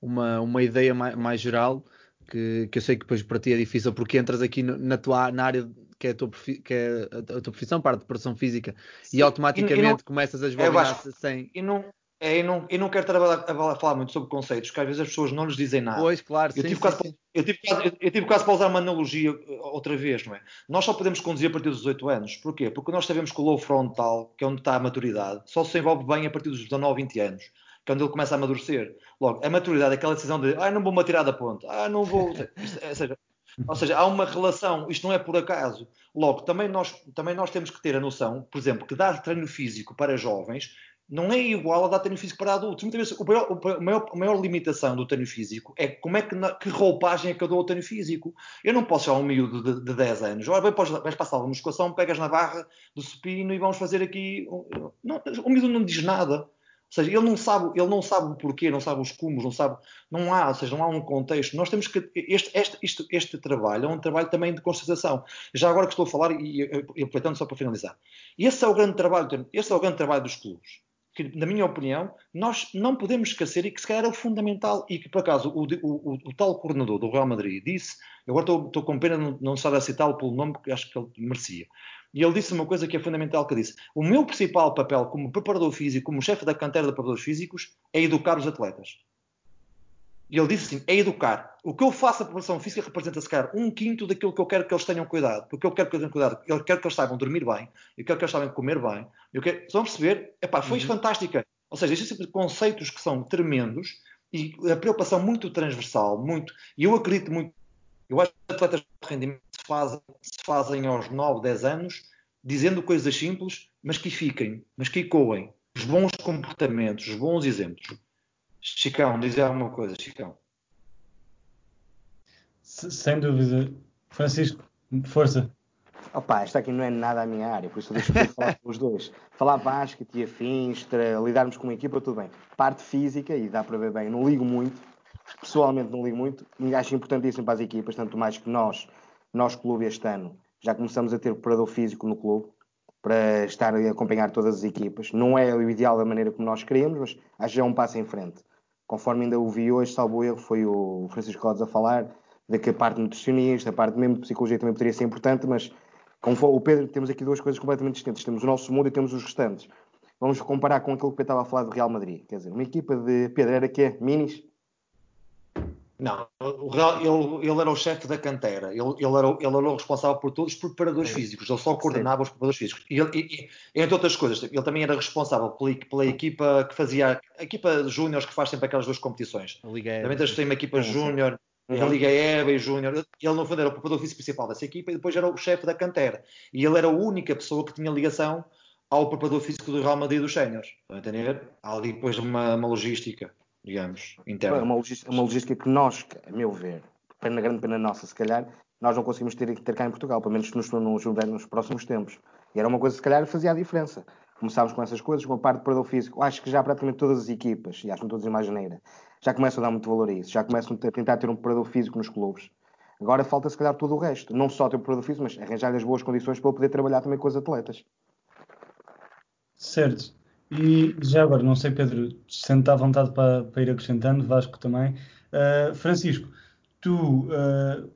uma, uma ideia mais, mais geral, que, que eu sei que depois para ti é difícil, porque entras aqui na, tua, na área que é a tua, que é a, tua profissão, parte de preparação física, sim, e automaticamente e não, começas a esbobinhar sem... E não, é, eu, não, eu não quero trabalhar, a falar muito sobre conceitos, porque às vezes as pessoas não lhes dizem nada. Pois, claro, eu sim, tive, sim, quase, sim. Eu, tive quase, eu, eu tive quase para usar uma analogia uh, outra vez, não é? Nós só podemos conduzir a partir dos 18 anos. Porquê? Porque nós sabemos que o low frontal, que é onde está a maturidade, só se envolve bem a partir dos 19, 20 anos, que é onde ele começa a amadurecer. Logo, a maturidade é aquela decisão de ah, não vou-me atirar da ponta, ah, não vou. ou, seja, ou seja, há uma relação, isto não é por acaso. Logo, também nós, também nós temos que ter a noção, por exemplo, que dar treino físico para jovens não é igual a dar treino físico para adultos. Muitas vezes, o maior, o maior, a maior limitação do treino físico é como é que, que roupagem é que eu dou ao treino físico. Eu não posso chamar um miúdo de, de 10 anos, olha, vais, vais passar uma musculação, pegas na barra do supino e vamos fazer aqui. Não, o miúdo não diz nada. Ou seja, ele não sabe, ele não sabe o porquê, não sabe os cumos, não sabe, não há, ou seja, não há um contexto. Nós temos que este, este, este, este trabalho é um trabalho também de constatação. Já agora que estou a falar e, e aproveitando só para finalizar, esse é o grande trabalho, esse é o grande trabalho dos clubes que, na minha opinião, nós não podemos esquecer e que se calhar é o fundamental e que, por acaso, o, o, o, tal coordenador do Real Madrid disse, agora estou, estou com pena de não estar a citá-lo pelo nome, porque acho que ele merecia, e ele disse uma coisa que é fundamental, que disse, o meu principal papel como preparador físico, como chefe da cantera de preparadores físicos, é educar os atletas. E ele disse assim: é educar. O que eu faço a preparação física representa, se calhar, um quinto daquilo que eu quero que eles tenham cuidado. Porque eu quero que eles tenham cuidado. Eu quero que eles saibam dormir bem. Eu quero que eles saibam comer bem. Eu quero... Vocês vão perceber? Epá, foi uhum. fantástica. Ou seja, existem tipo conceitos que são tremendos e a preocupação muito transversal, muito. E eu acredito muito. Eu acho que atletas de rendimento se fazem, se fazem aos 9, 10 anos, dizendo coisas simples, mas que fiquem, mas que ecoem. Os bons comportamentos, os bons exemplos. Chicão, diz alguma coisa, Chicão. Sem dúvida. Francisco, força. Opa, esta aqui não é nada a minha área, por isso eu deixo falar com os dois. Falar basquete e afins, lidarmos com uma equipa, tudo bem. Parte física, e dá para ver bem, não ligo muito, pessoalmente não ligo muito, e acho importantíssimo para as equipas, tanto mais que nós, nós clube este ano, já começamos a ter preparador físico no clube, para estar a acompanhar todas as equipas. Não é o ideal da maneira como nós queremos, mas acho que é um passo em frente conforme ainda o vi hoje, salvo erro, foi o Francisco Rodas a falar, de que a parte nutricionista, a parte mesmo de psicologia também poderia ser importante, mas com o Pedro temos aqui duas coisas completamente distintas. Temos o nosso mundo e temos os restantes. Vamos comparar com aquilo que Pedro estava a falar do Real Madrid. Quer dizer, uma equipa de Pedro era que é minis, não, ele, ele, era o chefe da cantera, ele, ele, era, ele, era, o responsável por todos os preparadores Sim. físicos, ele só coordenava Sim. os preparadores físicos. E, e, e, entre outras coisas, ele também era responsável pela, pela equipa que fazia, a equipa de júniores que faz sempre aquelas duas competições. Liga Também tem uma equipa júnior, uhum. a Liga EVA e Júnior. Ele, no fundo, era o preparador físico principal dessa equipa e depois era o chefe da cantera. E ele era a única pessoa que tinha ligação ao preparador físico do Real Madrid dos Séniores. Estão a entender? Há ali depois uma, uma logística digamos, interna. É uma logística, uma logística que nós, a meu ver, pena grande pena nossa, se calhar, nós não conseguimos ter, ter cá em Portugal, pelo menos nos, nos, nos próximos tempos. E era uma coisa, se calhar, fazia a diferença. Começámos com essas coisas, com a parte de preparador físico. Acho que já praticamente todas as equipas, e acho que não estou a dizer mais geneira, já começam a dar muito valor a isso. Já começam a tentar ter um preparador físico nos clubes. Agora falta, se calhar, todo o resto. Não só ter um preparador físico, mas arranjar as boas condições para eu poder trabalhar também com os atletas. Certo. E já agora, não sei, Pedro, sente à vontade para, para ir acrescentando, Vasco também. Uh, Francisco, tu uh,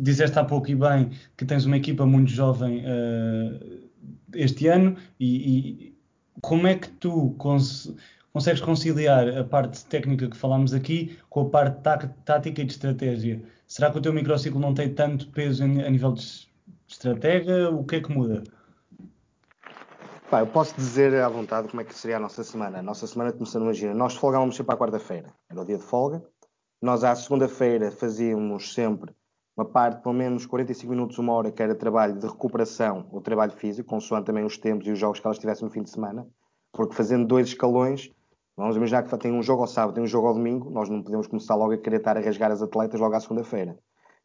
disseste há pouco e bem que tens uma equipa muito jovem uh, este ano e, e, como é que tu cons consegues conciliar a parte técnica que falámos aqui com a parte tá tática e de estratégia? Será que o teu microciclo não tem tanto peso em, a nível de estratégia? O que é que muda? Eu posso dizer à vontade como é que seria a nossa semana. A nossa semana começando, imagina, nós folgávamos sempre à quarta-feira, era o dia de folga. Nós à segunda-feira fazíamos sempre uma parte, pelo menos 45 minutos, uma hora, que era trabalho de recuperação ou trabalho físico, consoante também os tempos e os jogos que elas tivessem no fim de semana. Porque fazendo dois escalões, vamos imaginar que tem um jogo ao sábado, tem um jogo ao domingo, nós não podemos começar logo a querer estar a rasgar as atletas logo à segunda-feira.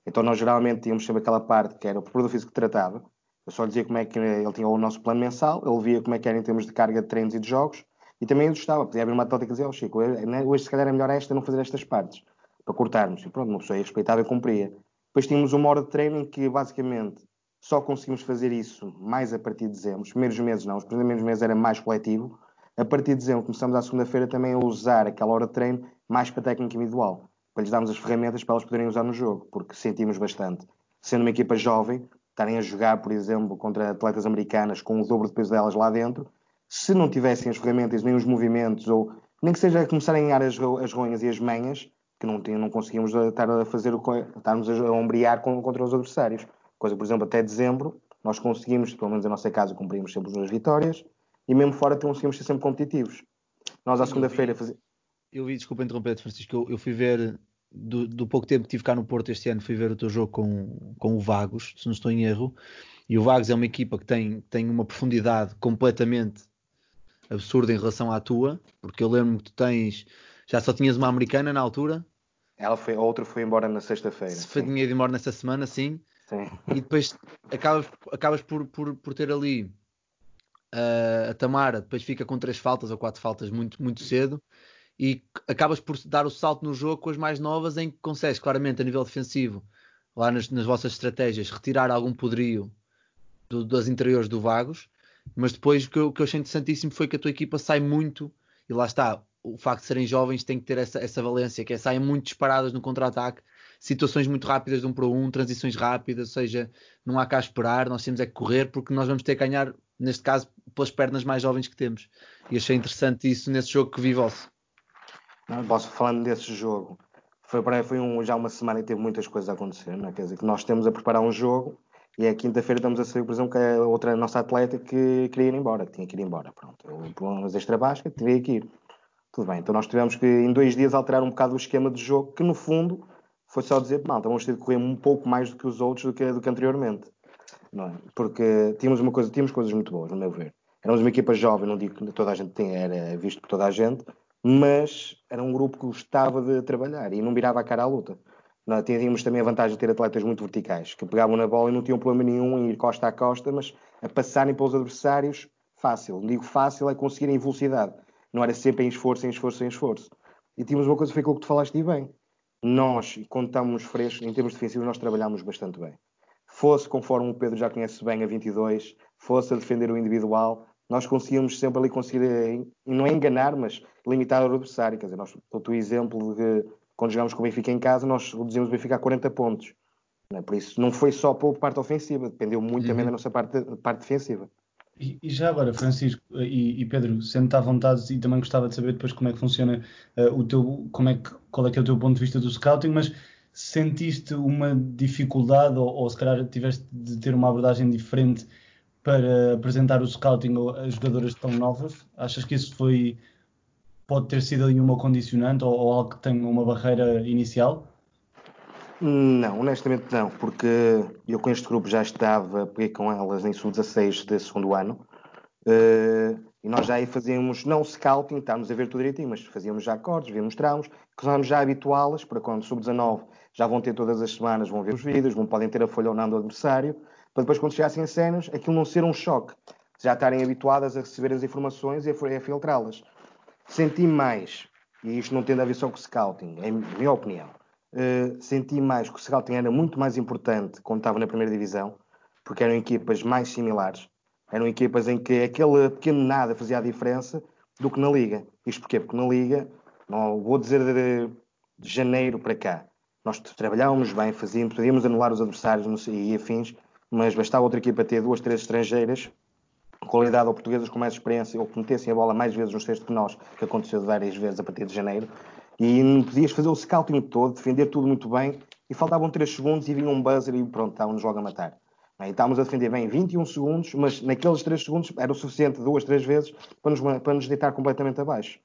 Então nós geralmente tínhamos sempre aquela parte que era o preparador físico que tratava, eu só dizia como é que ele tinha o nosso plano mensal, ele via como é que era em termos de carga de treinos e de jogos, e também ajustava. Podia abrir uma tótica e dizer, oh Chico, hoje se calhar é melhor esta não fazer estas partes, para cortarmos. E pronto, uma pessoa respeitava e cumpria. Depois tínhamos uma hora de treino em que basicamente só conseguimos fazer isso mais a partir de dezembro. Os primeiros meses não, os primeiros meses era mais coletivo, A partir de dezembro começamos à segunda-feira também a usar aquela hora de treino mais para técnica individual, para lhes darmos as ferramentas para elas poderem usar no jogo, porque sentimos bastante. Sendo uma equipa jovem, estarem a jogar, por exemplo, contra atletas americanas com o dobro de peso delas lá dentro, se não tivessem as ferramentas nem os movimentos, ou nem que seja começarem a as, as ronhas e as manhas, que não, não conseguimos estar a fazer o estarmos a ombrear contra os adversários. Coisa, por exemplo, até dezembro, nós conseguimos, pelo menos na nossa casa, cumprimos sempre as vitórias e mesmo fora conseguimos ser sempre competitivos. Nós à segunda-feira fazemos. Eu vi, desculpa interromper, Francisco, eu, eu fui ver do, do, pouco tempo que tive cá no Porto este ano, fui ver o teu jogo com, com o Vagos, se não estou em erro. E o Vagos é uma equipa que tem, tem uma profundidade completamente absurda em relação à tua, porque eu lembro que tu tens. Já só tinhas uma americana na altura. Ela foi, a outra foi embora na sexta-feira. Se foi tinha ido embora nessa semana, sim. sim. E depois acabas, acabas por, por, por ter ali uh, a Tamara, depois fica com três faltas ou quatro faltas muito, muito cedo e acabas por dar o salto no jogo com as mais novas em que consegues claramente a nível defensivo, lá nas, nas vossas estratégias, retirar algum poderio do, das interiores do Vagos, mas depois o que, eu, o que eu achei interessantíssimo foi que a tua equipa sai muito, e lá está, o facto de serem jovens tem que ter essa, essa valência, que é saem muito disparadas no contra-ataque, situações muito rápidas de um para um, transições rápidas, ou seja, não há cá esperar, nós temos é que correr, porque nós vamos ter que ganhar, neste caso, pelas pernas mais jovens que temos. E achei interessante isso nesse jogo que vi vosso. Posso falando desse jogo. Foi, foi um, já uma semana e teve muitas coisas a acontecer, não é? Quer dizer, que nós temos a preparar um jogo e a quinta-feira estamos a saber, por exemplo, que a outra nossa atleta que queria ir embora, que tinha que ir embora. Pronto, eu, por umas extra basca, teria que ir. Tudo bem, então nós tivemos que em dois dias alterar um bocado o esquema de jogo, que no fundo foi só dizer, então vamos ter de correr um pouco mais do que os outros do que, do que anteriormente. Não é? Porque tínhamos uma coisa, tínhamos coisas muito boas, no meu ver. Éramos uma equipa jovem, não digo que toda a gente tem, era visto por toda a gente, mas era um grupo que gostava de trabalhar e não virava a cara à luta. Nós tínhamos também a vantagem de ter atletas muito verticais, que pegavam na bola e não tinham problema nenhum em ir costa a costa, mas a passarem pelos adversários fácil. Digo fácil, é conseguirem velocidade. Não era sempre em esforço, em esforço, em esforço. E tínhamos uma coisa, foi aquilo que tu falaste bem. Nós, quando estamos frescos, em termos defensivos, nós trabalhamos bastante bem. Fosse conforme o Pedro já conhece bem a 22, fosse a defender o individual, nós conseguimos sempre ali conseguir, eh, não é enganar, mas limitar o adversário. Quer dizer, nós, o exemplo de que quando jogamos com o Benfica em casa, nós reduzimos o Benfica a 40 pontos. É? Por isso, não foi só pela parte ofensiva, dependeu muito uhum. também da nossa parte, parte defensiva. E, e, já agora, Francisco e, e Pedro, sente à vontade e também gostava de saber depois como é que funciona uh, o teu, como é que, qual é que é o teu ponto de vista do scouting, mas sentiste uma dificuldade ou, ou se calhar tiveste de ter uma abordagem diferente para apresentar o scouting a jogadoras tão novas? Achas que isso foi pode ter sido ali uma condicionante ou, ou algo que tenha uma barreira inicial? Não, honestamente não, porque eu com este grupo já estava, peguei com elas em sub-16 desse segundo ano, uh, e nós já aí fazíamos, não scouting, estávamos a ver tudo direitinho, mas fazíamos já acordes, víamos tramos, começámos já a habituá-las para quando sub-19 já vão ter todas as semanas, vão ver os vídeos, vão, podem ter a folha ou não do adversário, para depois quando chegassem a cenas, aquilo não ser um choque. Já estarem habituadas a receber as informações e a, filtrá-las. Senti mais, e isto não tendo a ver só com o scouting, é a minha opinião, uh, senti mais que o scouting era muito mais importante quando estava na primeira divisão, porque eram equipas mais similares, eram equipas em que aquele pequeno nada fazia a diferença do que na Liga. Isto porquê? Porque na Liga, não vou dizer de, de janeiro para cá, nós trabalhávamos bem, fazíamos, podíamos anular os adversários e afins, mas bastava outra equipa ter duas, três estrangeiras, qualidade ou portuguesas com mais experiência ou que metessem a bola mais vezes no cesto que nós, que aconteceu várias vezes a partir de janeiro, e não podias fazer o scouting todo, defender tudo muito bem, e faltavam 3 segundos e vinha um buzzer e pronto, estávamos logo a matar. E estávamos a defender bem 21 segundos, mas naqueles 3 segundos era o suficiente duas, três vezes para nos, para nos deitar completamente abaixo.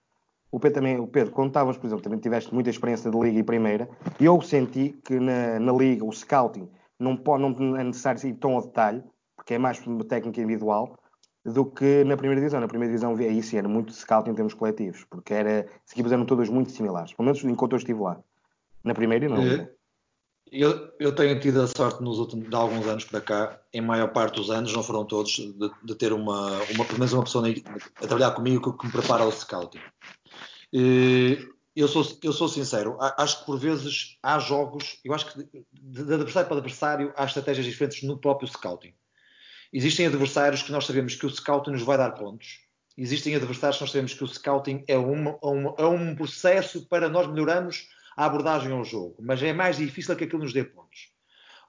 O Pedro, também, o Pedro, quando estavas, por exemplo, também tiveste muita experiência de Liga e Primeira, e eu senti que na, na Liga o scouting não, pode, não é necessário ir tão ao detalhe, porque é mais uma técnica individual, do que na primeira divisão. Na primeira divisão aí sim era muito scout em termos coletivos, porque era, as equipas eram todas muito similares, pelo menos enquanto eu estive lá. Na primeira não. É, eu, eu tenho tido a sorte nos últimos, de alguns anos para cá, em maior parte dos anos, não foram todos, de, de ter uma, uma, pelo menos uma pessoa a trabalhar comigo que, que me prepara ao scouting. E, eu sou, eu sou sincero, acho que por vezes há jogos, eu acho que de, de adversário para adversário há estratégias diferentes no próprio scouting. Existem adversários que nós sabemos que o scouting nos vai dar pontos existem adversários que nós sabemos que o scouting é, uma, uma, é um processo para nós melhorarmos a abordagem ao jogo, mas é mais difícil que aquilo nos dê pontos.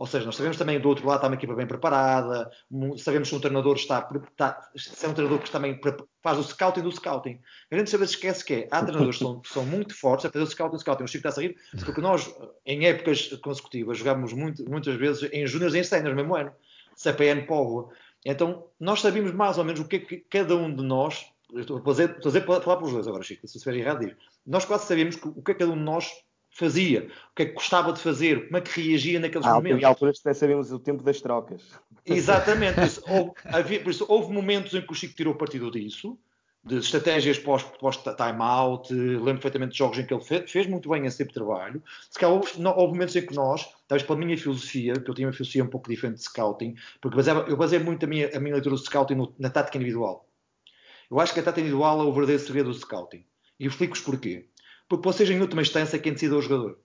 Ou seja, nós sabemos também do outro lado está uma equipa bem preparada, sabemos que um treinador está, está se é um treinador que também faz o scouting do scouting. A gente vezes esquece que é, há treinadores que são, são muito fortes a fazer o scouting do scouting. O Chico está a sair, porque nós, em épocas consecutivas, jogámos muito, muitas vezes em júniores e em séniores, mesmo ano, CPN Povo. Então, nós sabíamos mais ou menos o que é que cada um de nós, estou a fazer, estou a dizer, falar para os dois agora, Chico, se estiver errado, digo. Nós quase sabíamos o que é que cada um de nós fazia, o que é que gostava de fazer, como é que reagia naqueles ah, momentos. Em alturas até sabíamos o tempo das trocas. Exatamente. Por isso, houve, havia, por isso, houve momentos em que o Chico tirou partido disso, de estratégias pós-time-out, lembro perfeitamente de jogos em que ele fez, fez muito bem esse tipo de trabalho. Se calhar houve, não, houve, momentos em que nós, talvez pela minha filosofia, que eu tinha uma filosofia um pouco diferente de scouting, porque baseava, eu baseei muito a minha, a minha leitura do scouting no, na tática individual. Eu acho que a tática individual é o verdadeiro segredo do scouting. E eu explico-vos porquê. Porque vocês, em última instância, quem decide é o jogador.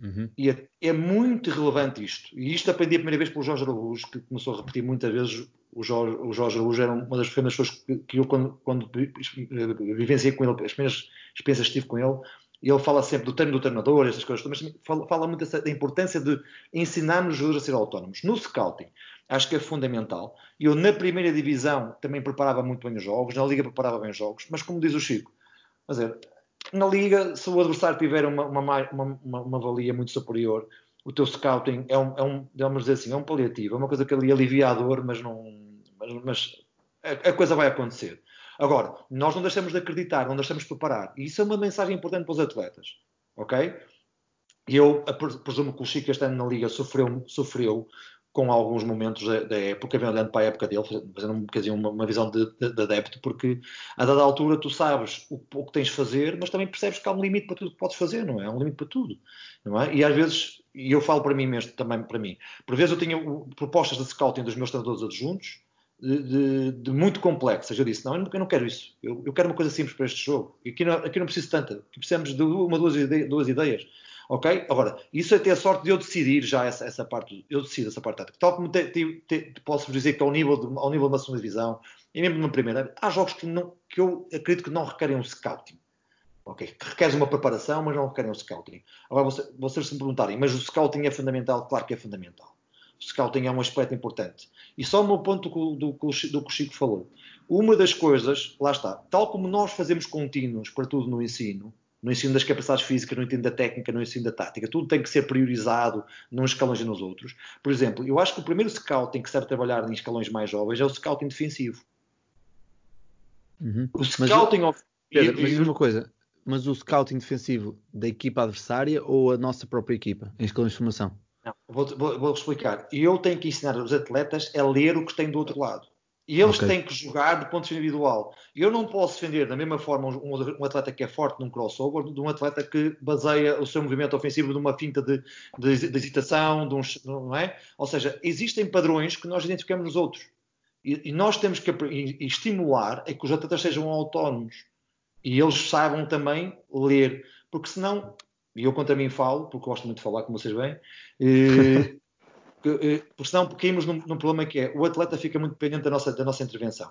Uhum. E é, é, muito relevante isto. E isto aprendi a primeira vez pelo Jorge Araújo, que começou a repetir muitas vezes. O Jorge, o Jorge Araújo era uma das primeiras pessoas que, que eu, quando, quando vivenciei com ele, as primeiras experiências que tive com ele, e ele fala sempre do treino do treinador, essas coisas, mas fala, fala muito da importância de ensinarmos os jogadores a ser autónomos. No scouting, acho que é fundamental. Eu, na primeira divisão, também preparava muito bem os jogos, na liga preparava bem os jogos, mas como diz o Chico, dizer, na liga, se o adversário tiver uma, uma, uma, uma valia muito superior, o teu scouting é um, é um, vamos dizer assim, é um paliativo, é uma coisa que ali alivia a dor, mas não, mas, mas a, a, coisa vai acontecer. Agora, nós não deixamos de acreditar, não deixamos de preparar. E isso é uma mensagem importante para os atletas, ok? Eu presumo que o Chico este ano na Liga sofreu, sofreu com alguns momentos da, da época, vem olhando para a época dele, fazendo um bocadinho uma, uma visão de, de, de, adepto, porque a dada altura tu sabes o, o, que tens de fazer, mas também percebes que há um limite para tudo que podes fazer, não é? Há um limite para tudo, não é? E às vezes, e eu falo para mim mesmo, também para mim, por vezes eu tinha propostas de scouting dos meus treinadores adjuntos, de, de, de, muito complexas. Eu disse: não, eu não quero isso. Eu, eu, quero uma coisa simples para este jogo. Aqui não, aqui não preciso tanta. Aqui precisamos de uma, duas, duas ideias. Ok? Agora, isso é ter a sorte de eu decidir já essa, essa parte, eu decido essa parte tática. Tal como te, te, te, posso dizer que ao nível, de, ao nível uma segunda divisão, e mesmo numa primeira, há jogos que, não, que eu acredito que não requerem um scouting. Ok? Que requerem uma preparação, mas não requerem um scouting. Agora, você, vocês se me perguntarem, mas o scouting é fundamental? Claro que é fundamental. O scouting é um aspecto importante. E só no ponto do, do, do, do que o Chico falou. Uma das coisas, lá está, tal como nós fazemos contínuos para tudo no ensino, no ensino das capacidades físicas, no ensino da técnica, no ensino da tática. Tudo tem que ser priorizado num escalões e nos outros. Por exemplo, eu acho que o primeiro scouting que serve trabalhar em escalões mais jovens é o scouting defensivo. Uhum. O scouting mas, of... Pedro, mas uma coisa, mas o scouting defensivo da equipa adversária ou a nossa própria equipa em escalões de formação? Não, vou, vou, vou explicar. Eu tenho que ensinar os atletas a ler o que tem do outro lado. E eles okay. têm que jogar do ponto de vista individual. Eu não posso defender da mesma forma um, um, atleta que é forte num crossover de um atleta que baseia o seu movimento ofensivo numa finta de, de, de hesitação, de um, não é? Ou seja, existem padrões que nós identificamos nos outros. E, e nós temos que e, e estimular a que os atletas sejam autónomos. E eles saibam também ler. Porque senão, e eu contra mim falo, porque gosto muito de falar, como vocês veem, eh, porque, eh, porque senão caímos num, num, problema que é o atleta fica muito dependente da nossa, da nossa intervenção.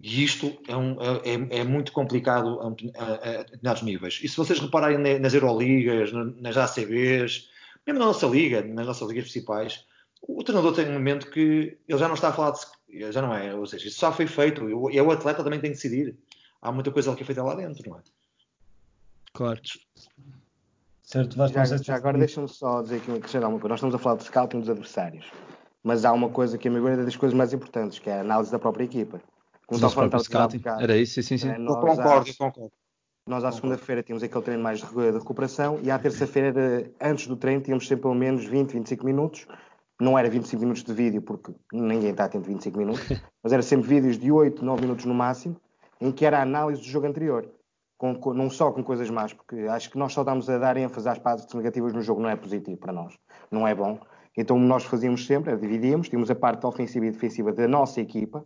E isto é, um, é, é muito complicado a, a, a, determinados níveis. E se vocês repararem nas Euroligas, nas ACBs, mesmo na nossa liga, nas nossas ligas principais, o treinador tem um momento que ele já não está a falar de. Já não é, ou seja, isso já foi feito. E o atleta também tem que decidir. Há muita coisa que é feita lá dentro, não é? Claro. Certo, já, já agora deixa-me só dizer aqui uma coisa. Nós estamos a falar de scouting dos adversários, mas há uma coisa que a meu ver é das coisas mais importantes, que é a análise da própria equipa. Como está falando scouting. Bocado, Era isso, sim, sim. É, nós, concordo, à, concordo. Nós à segunda-feira tínhamos aquele treino mais de recuperação e à terça-feira, antes do treino, tínhamos sempre pelo menos 20, 25 minutos. Não era 25 minutos de vídeo, porque ninguém está atento 25 minutos, mas era sempre vídeos de 8, 9 minutos no máximo, em que era a análise do jogo anterior com, com, não só com coisas más, porque acho que nós só estamos a dar ênfase às partes negativas no jogo, não é positivo para nós, não é bom. Então nós fazíamos sempre, dividíamos, tínhamos a parte ofensiva e defensiva da nossa equipa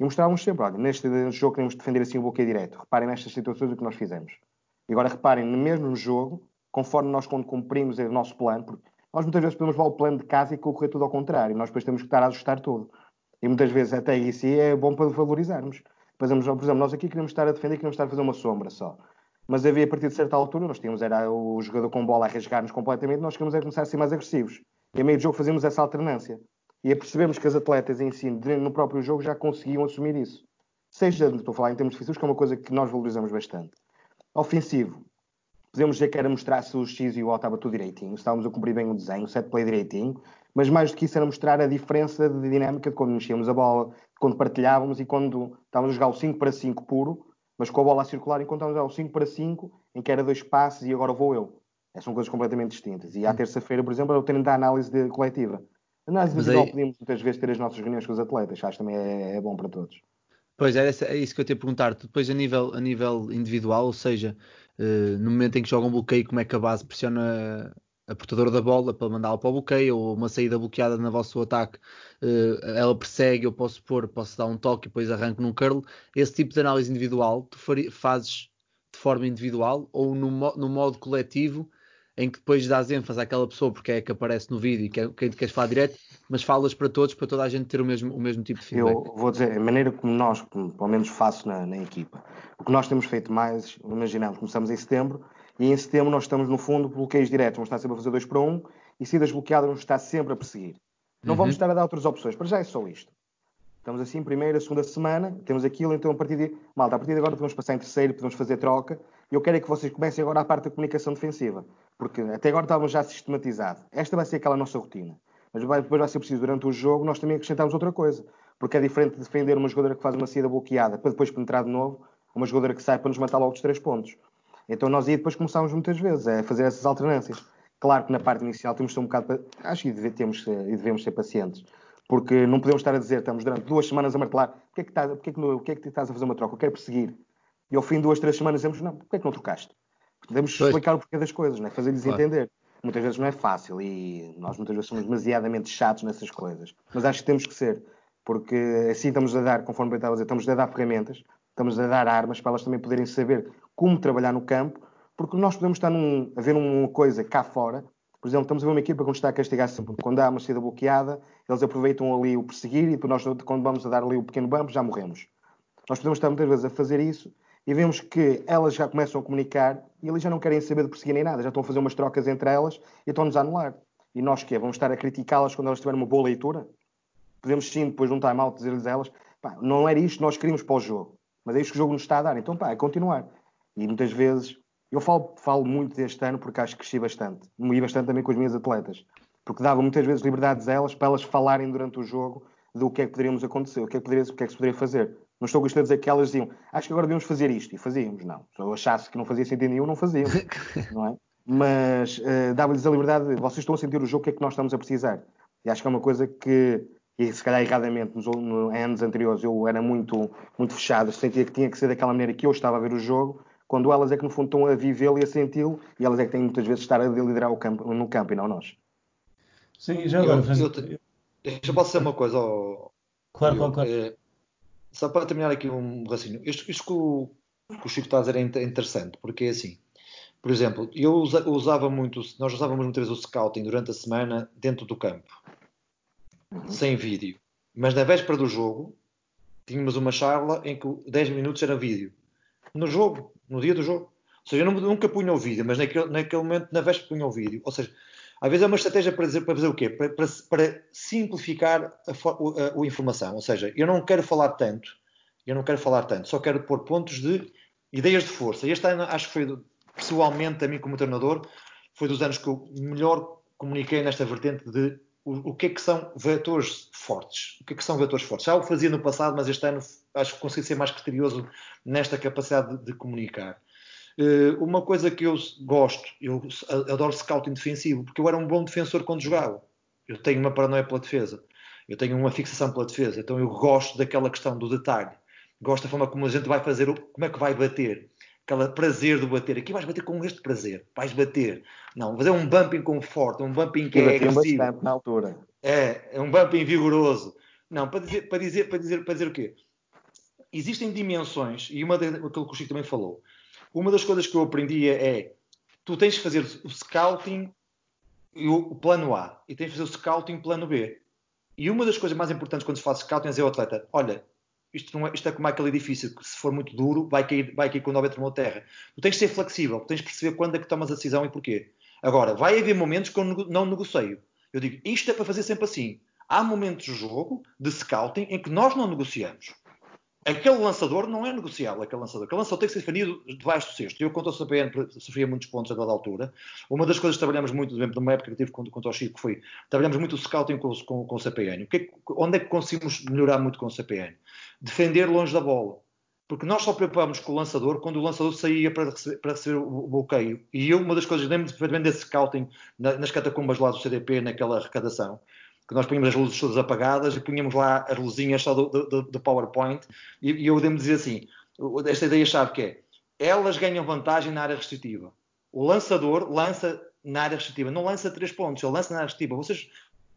e mostrávamos sempre, olha, neste jogo queremos defender assim o bloqueio direto. Reparem nestas situações o que nós fizemos. E agora reparem, mesmo no jogo, conforme nós quando cumprimos o nosso plano, porque nós muitas vezes podemos levar o plano de casa e correr tudo ao contrário, nós depois temos que estar a ajustar tudo. E muitas vezes até isso é bom para valorizarmos. Por exemplo, nós aqui queríamos estar a defender, queríamos estar a fazer uma sombra só. Mas havia a partir de certa altura, nós tínhamos era o jogador com bola a rasgar-nos completamente, nós queríamos era começar a ser mais agressivos. E a meio do jogo fazíamos essa alternância. E percebemos que as atletas em si, no próprio jogo, já conseguiam assumir isso. Seja, estou a falar em termos defensivos, que é uma coisa que nós valorizamos bastante. Ofensivo, podemos dizer que era mostrar se o X e o O estava tudo direitinho, estávamos a cumprir bem o desenho, o set play direitinho, mas mais do que isso era mostrar a diferença de dinâmica de quando mexíamos a bola, quando partilhávamos e quando estávamos a jogar o 5 para 5 puro, mas com a bola a circular, enquanto estávamos a jogar o 5 para 5, em que era dois passes e agora vou eu. Essas são coisas completamente distintas. E à terça-feira, por exemplo, eu tenho da análise de coletiva. A análise individual aí... podíamos muitas vezes ter as nossas reuniões com os atletas, acho que também é, é bom para todos. Pois, é, é isso que eu te ia perguntar. Depois, a nível, a nível individual, ou seja, uh, no momento em que joga um bloqueio, como é que a base pressiona a portadora da bola para mandá-la para o bloqueio, ou uma saída bloqueada no vosso ataque, uh, ela persegue, eu posso pôr, posso dar um toque e depois arranco num curl. Esse tipo de análise individual, tu fazes de forma individual ou no, no modo coletivo em que depois dás ênfase àquela pessoa porque é que aparece no vídeo e que é quem te queres falar direto, mas falas para todos, para toda a gente ter o mesmo, o mesmo tipo de feedback. Eu vou dizer, a maneira como nós, como, pelo menos faço na, na, equipa, o que nós temos feito mais, imaginamos, começamos em setembro, e em setembro nós estamos, no fundo, bloqueios diretos, vamos estar sempre a fazer 2 para 1, um, e saídas bloqueadas vamos estar sempre a perseguir. Não uhum. vamos estar a dar outras opções, para já é só isto. Estamos assim, primeira, segunda semana, temos aquilo, então a partir de. Malta, a partir de agora podemos passar em terceiro, podemos fazer troca. Eu quero é que vocês comecem agora a parte da comunicação defensiva, porque até agora estávamos já sistematizados. Esta vai ser aquela nossa rotina. Mas vai, depois vai ser preciso, durante o jogo, nós também acrescentarmos outra coisa. Porque é diferente de defender uma jogadora que faz uma saída bloqueada para depois penetrar de novo, uma jogadora que sai para nos matar logo dos três pontos. Então nós aí depois começámos muitas vezes a fazer essas alternâncias. Claro que na parte inicial temos de ser um bocado. Acho que devemos, e devemos ser pacientes porque não podemos estar a dizer, estamos durante duas semanas a martelar, porquê é que, estás, é que, é que estás a fazer uma troca? Eu quero perseguir. E ao fim de duas, três semanas dizemos, não, porquê é que não trocaste? Podemos explicar o porquê das coisas, né? fazer-lhes claro. entender. Muitas vezes não é fácil e nós muitas vezes somos demasiadamente chatos nessas coisas. Mas acho que temos que ser, porque assim estamos a dar, conforme eu estava a dizer, estamos a dar ferramentas, estamos a dar armas para elas também poderem saber como trabalhar no campo, porque nós podemos estar num, a ver uma coisa cá fora por exemplo, estamos a ver uma equipa que está a castigar sempre. Quando há uma saída bloqueada, eles aproveitam ali o perseguir e nós, quando vamos a dar ali o pequeno bump, já morremos. Nós podemos estar muitas vezes a fazer isso e vemos que elas já começam a comunicar e eles já não querem saber de perseguir nem nada, já estão a fazer umas trocas entre elas e estão-nos a anular. E nós que Vamos estar a criticá-las quando elas tiverem uma boa leitura? Podemos sim, depois de um time-out, dizer-lhes a elas, pá, não era isto que nós queríamos para o jogo, mas é isto que o jogo nos está a dar. Então, pá, é continuar. E muitas vezes eu falo, falo muito deste ano porque acho que cresci bastante. Moí bastante também com as minhas atletas. Porque dava muitas vezes liberdades a elas para elas falarem durante o jogo do que é que poderíamos acontecer, o que é que, poderia, o que, é que se poderia fazer. Não estou gostando de dizer que elas diziam, acho que agora devíamos fazer isto. E fazíamos, não. Se eu achasse que não fazia sentido nenhum, não fazíamos. não é? Mas uh, dava-lhes a liberdade, de, vocês estão a sentir o jogo, o que é que nós estamos a precisar? E acho que é uma coisa que, e se calhar erradamente, nos, nos anos anteriores eu era muito, muito fechado, sentia que tinha que ser daquela maneira que eu estava a ver o jogo, quando elas é que no fundo estão a vivê-lo e a senti-lo e elas é que têm muitas vezes de estar a liderar o campo, no campo e não nós. Sim, já agora. Eu, eu, eu, posso dizer uma coisa ao. Claro, claro, claro. É, só para terminar aqui um raciocínio. Isto, isto que, o, que o Chico está a dizer é interessante, porque é assim. Por exemplo, eu usava muito, nós usávamos muitas vezes o scouting durante a semana dentro do campo, uhum. sem vídeo. Mas na véspera do jogo, tínhamos uma charla em que 10 minutos era vídeo. No jogo, no dia do jogo. Ou seja, eu nunca punha o vídeo, mas naquele, naquele momento, na véspera, punha o vídeo. Ou seja, às vezes é uma estratégia para, dizer, para fazer o quê? Para, para, para simplificar a, a, a, informação. Ou seja, eu não quero falar tanto, eu não quero falar tanto, só quero pôr pontos de ideias de força. Este ano, acho que foi, pessoalmente, a mim como treinador, foi dos anos que eu melhor comuniquei nesta vertente de o, o que é que são vetores fortes. O que é que são vetores fortes? Já o fazia no passado, mas este ano acho que consegui ser mais criterioso nesta capacidade de, de comunicar. Uh, uma coisa que eu gosto, eu adoro scouting defensivo, porque eu era um bom defensor quando jogava. Eu tenho uma paranoia pela defesa. Eu tenho uma fixação pela defesa. Então eu gosto daquela questão do detalhe. Gosto da forma como a gente vai fazer, como é que vai bater. Aquele prazer de bater. Aqui vais bater com este prazer. Vais bater. Não, fazer um bumping com forte, um bumping que é agressivo. na altura. É, é um bumping vigoroso. Não, para dizer, para dizer, para dizer, para dizer o quê? existem dimensões, e uma daquilo que o Chico também falou, uma das coisas que eu aprendi é tu tens que fazer o scouting e o, plano A, e tens que fazer o scouting plano B. E uma das coisas mais importantes quando se faz scouting é dizer ao atleta, olha, Isto, não é, isto é como aquele edifício que, se for muito duro, vai cair, vai cair quando houver de terra. Tu tens de ser flexível, tens de perceber quando é que tomas a decisão e porquê. Agora, vai haver momentos que eu não negocio. Eu digo, isto é para fazer sempre assim. Há momentos de jogo, de scouting, em que nós não negociamos aquele lançador não é negociável, aquele lançador. Aquele lançador tem que ser definido debaixo do cesto. Eu, quando o CPN sofria muitos pontos a dada altura, uma das coisas que trabalhamos muito, por exemplo, numa época que tive contra o Chico, foi trabalhamos muito o scouting com, com, com o CPN. O que é, onde é que conseguimos melhorar muito com o CPN? Defender longe da bola. Porque nós só preocupávamos com o lançador quando o lançador saía para receber, para receber o bloqueio. E eu, uma das coisas, lembro-me perfeitamente desse scouting nas catacumbas lá do CDP, naquela arrecadação, que nós punhamos as luzes todas apagadas e punhamos lá as luzinhas só do, do, do PowerPoint e, e eu devo dizer assim, esta ideia-chave que é, elas ganham vantagem na área restritiva. O lançador lança na área restritiva, não lança três pontos, ele lança na área restritiva. Vocês,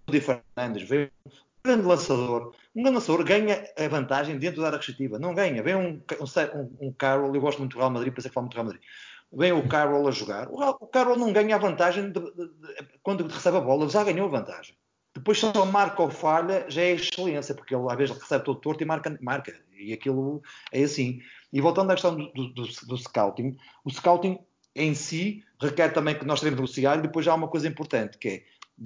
o Fernandes, vê um grande lançador, um grande lançador ganha a vantagem dentro da área restritiva, não ganha. Vem um, um, um Carroll, eu gosto muito do Real Madrid, é que falo muito do Real Madrid. Vem o Carroll a jogar, o Carroll não ganha a vantagem de, de, de, quando recebe a bola, já ganhou a vantagem. Depois só marca ou falha, já é excelência, porque ele às vezes recebe todo torto e marca, marca. E aquilo é assim. E voltando à questão do, do, do scouting, o scouting em si requer também que nós devemos negociar e depois já há uma coisa importante, que é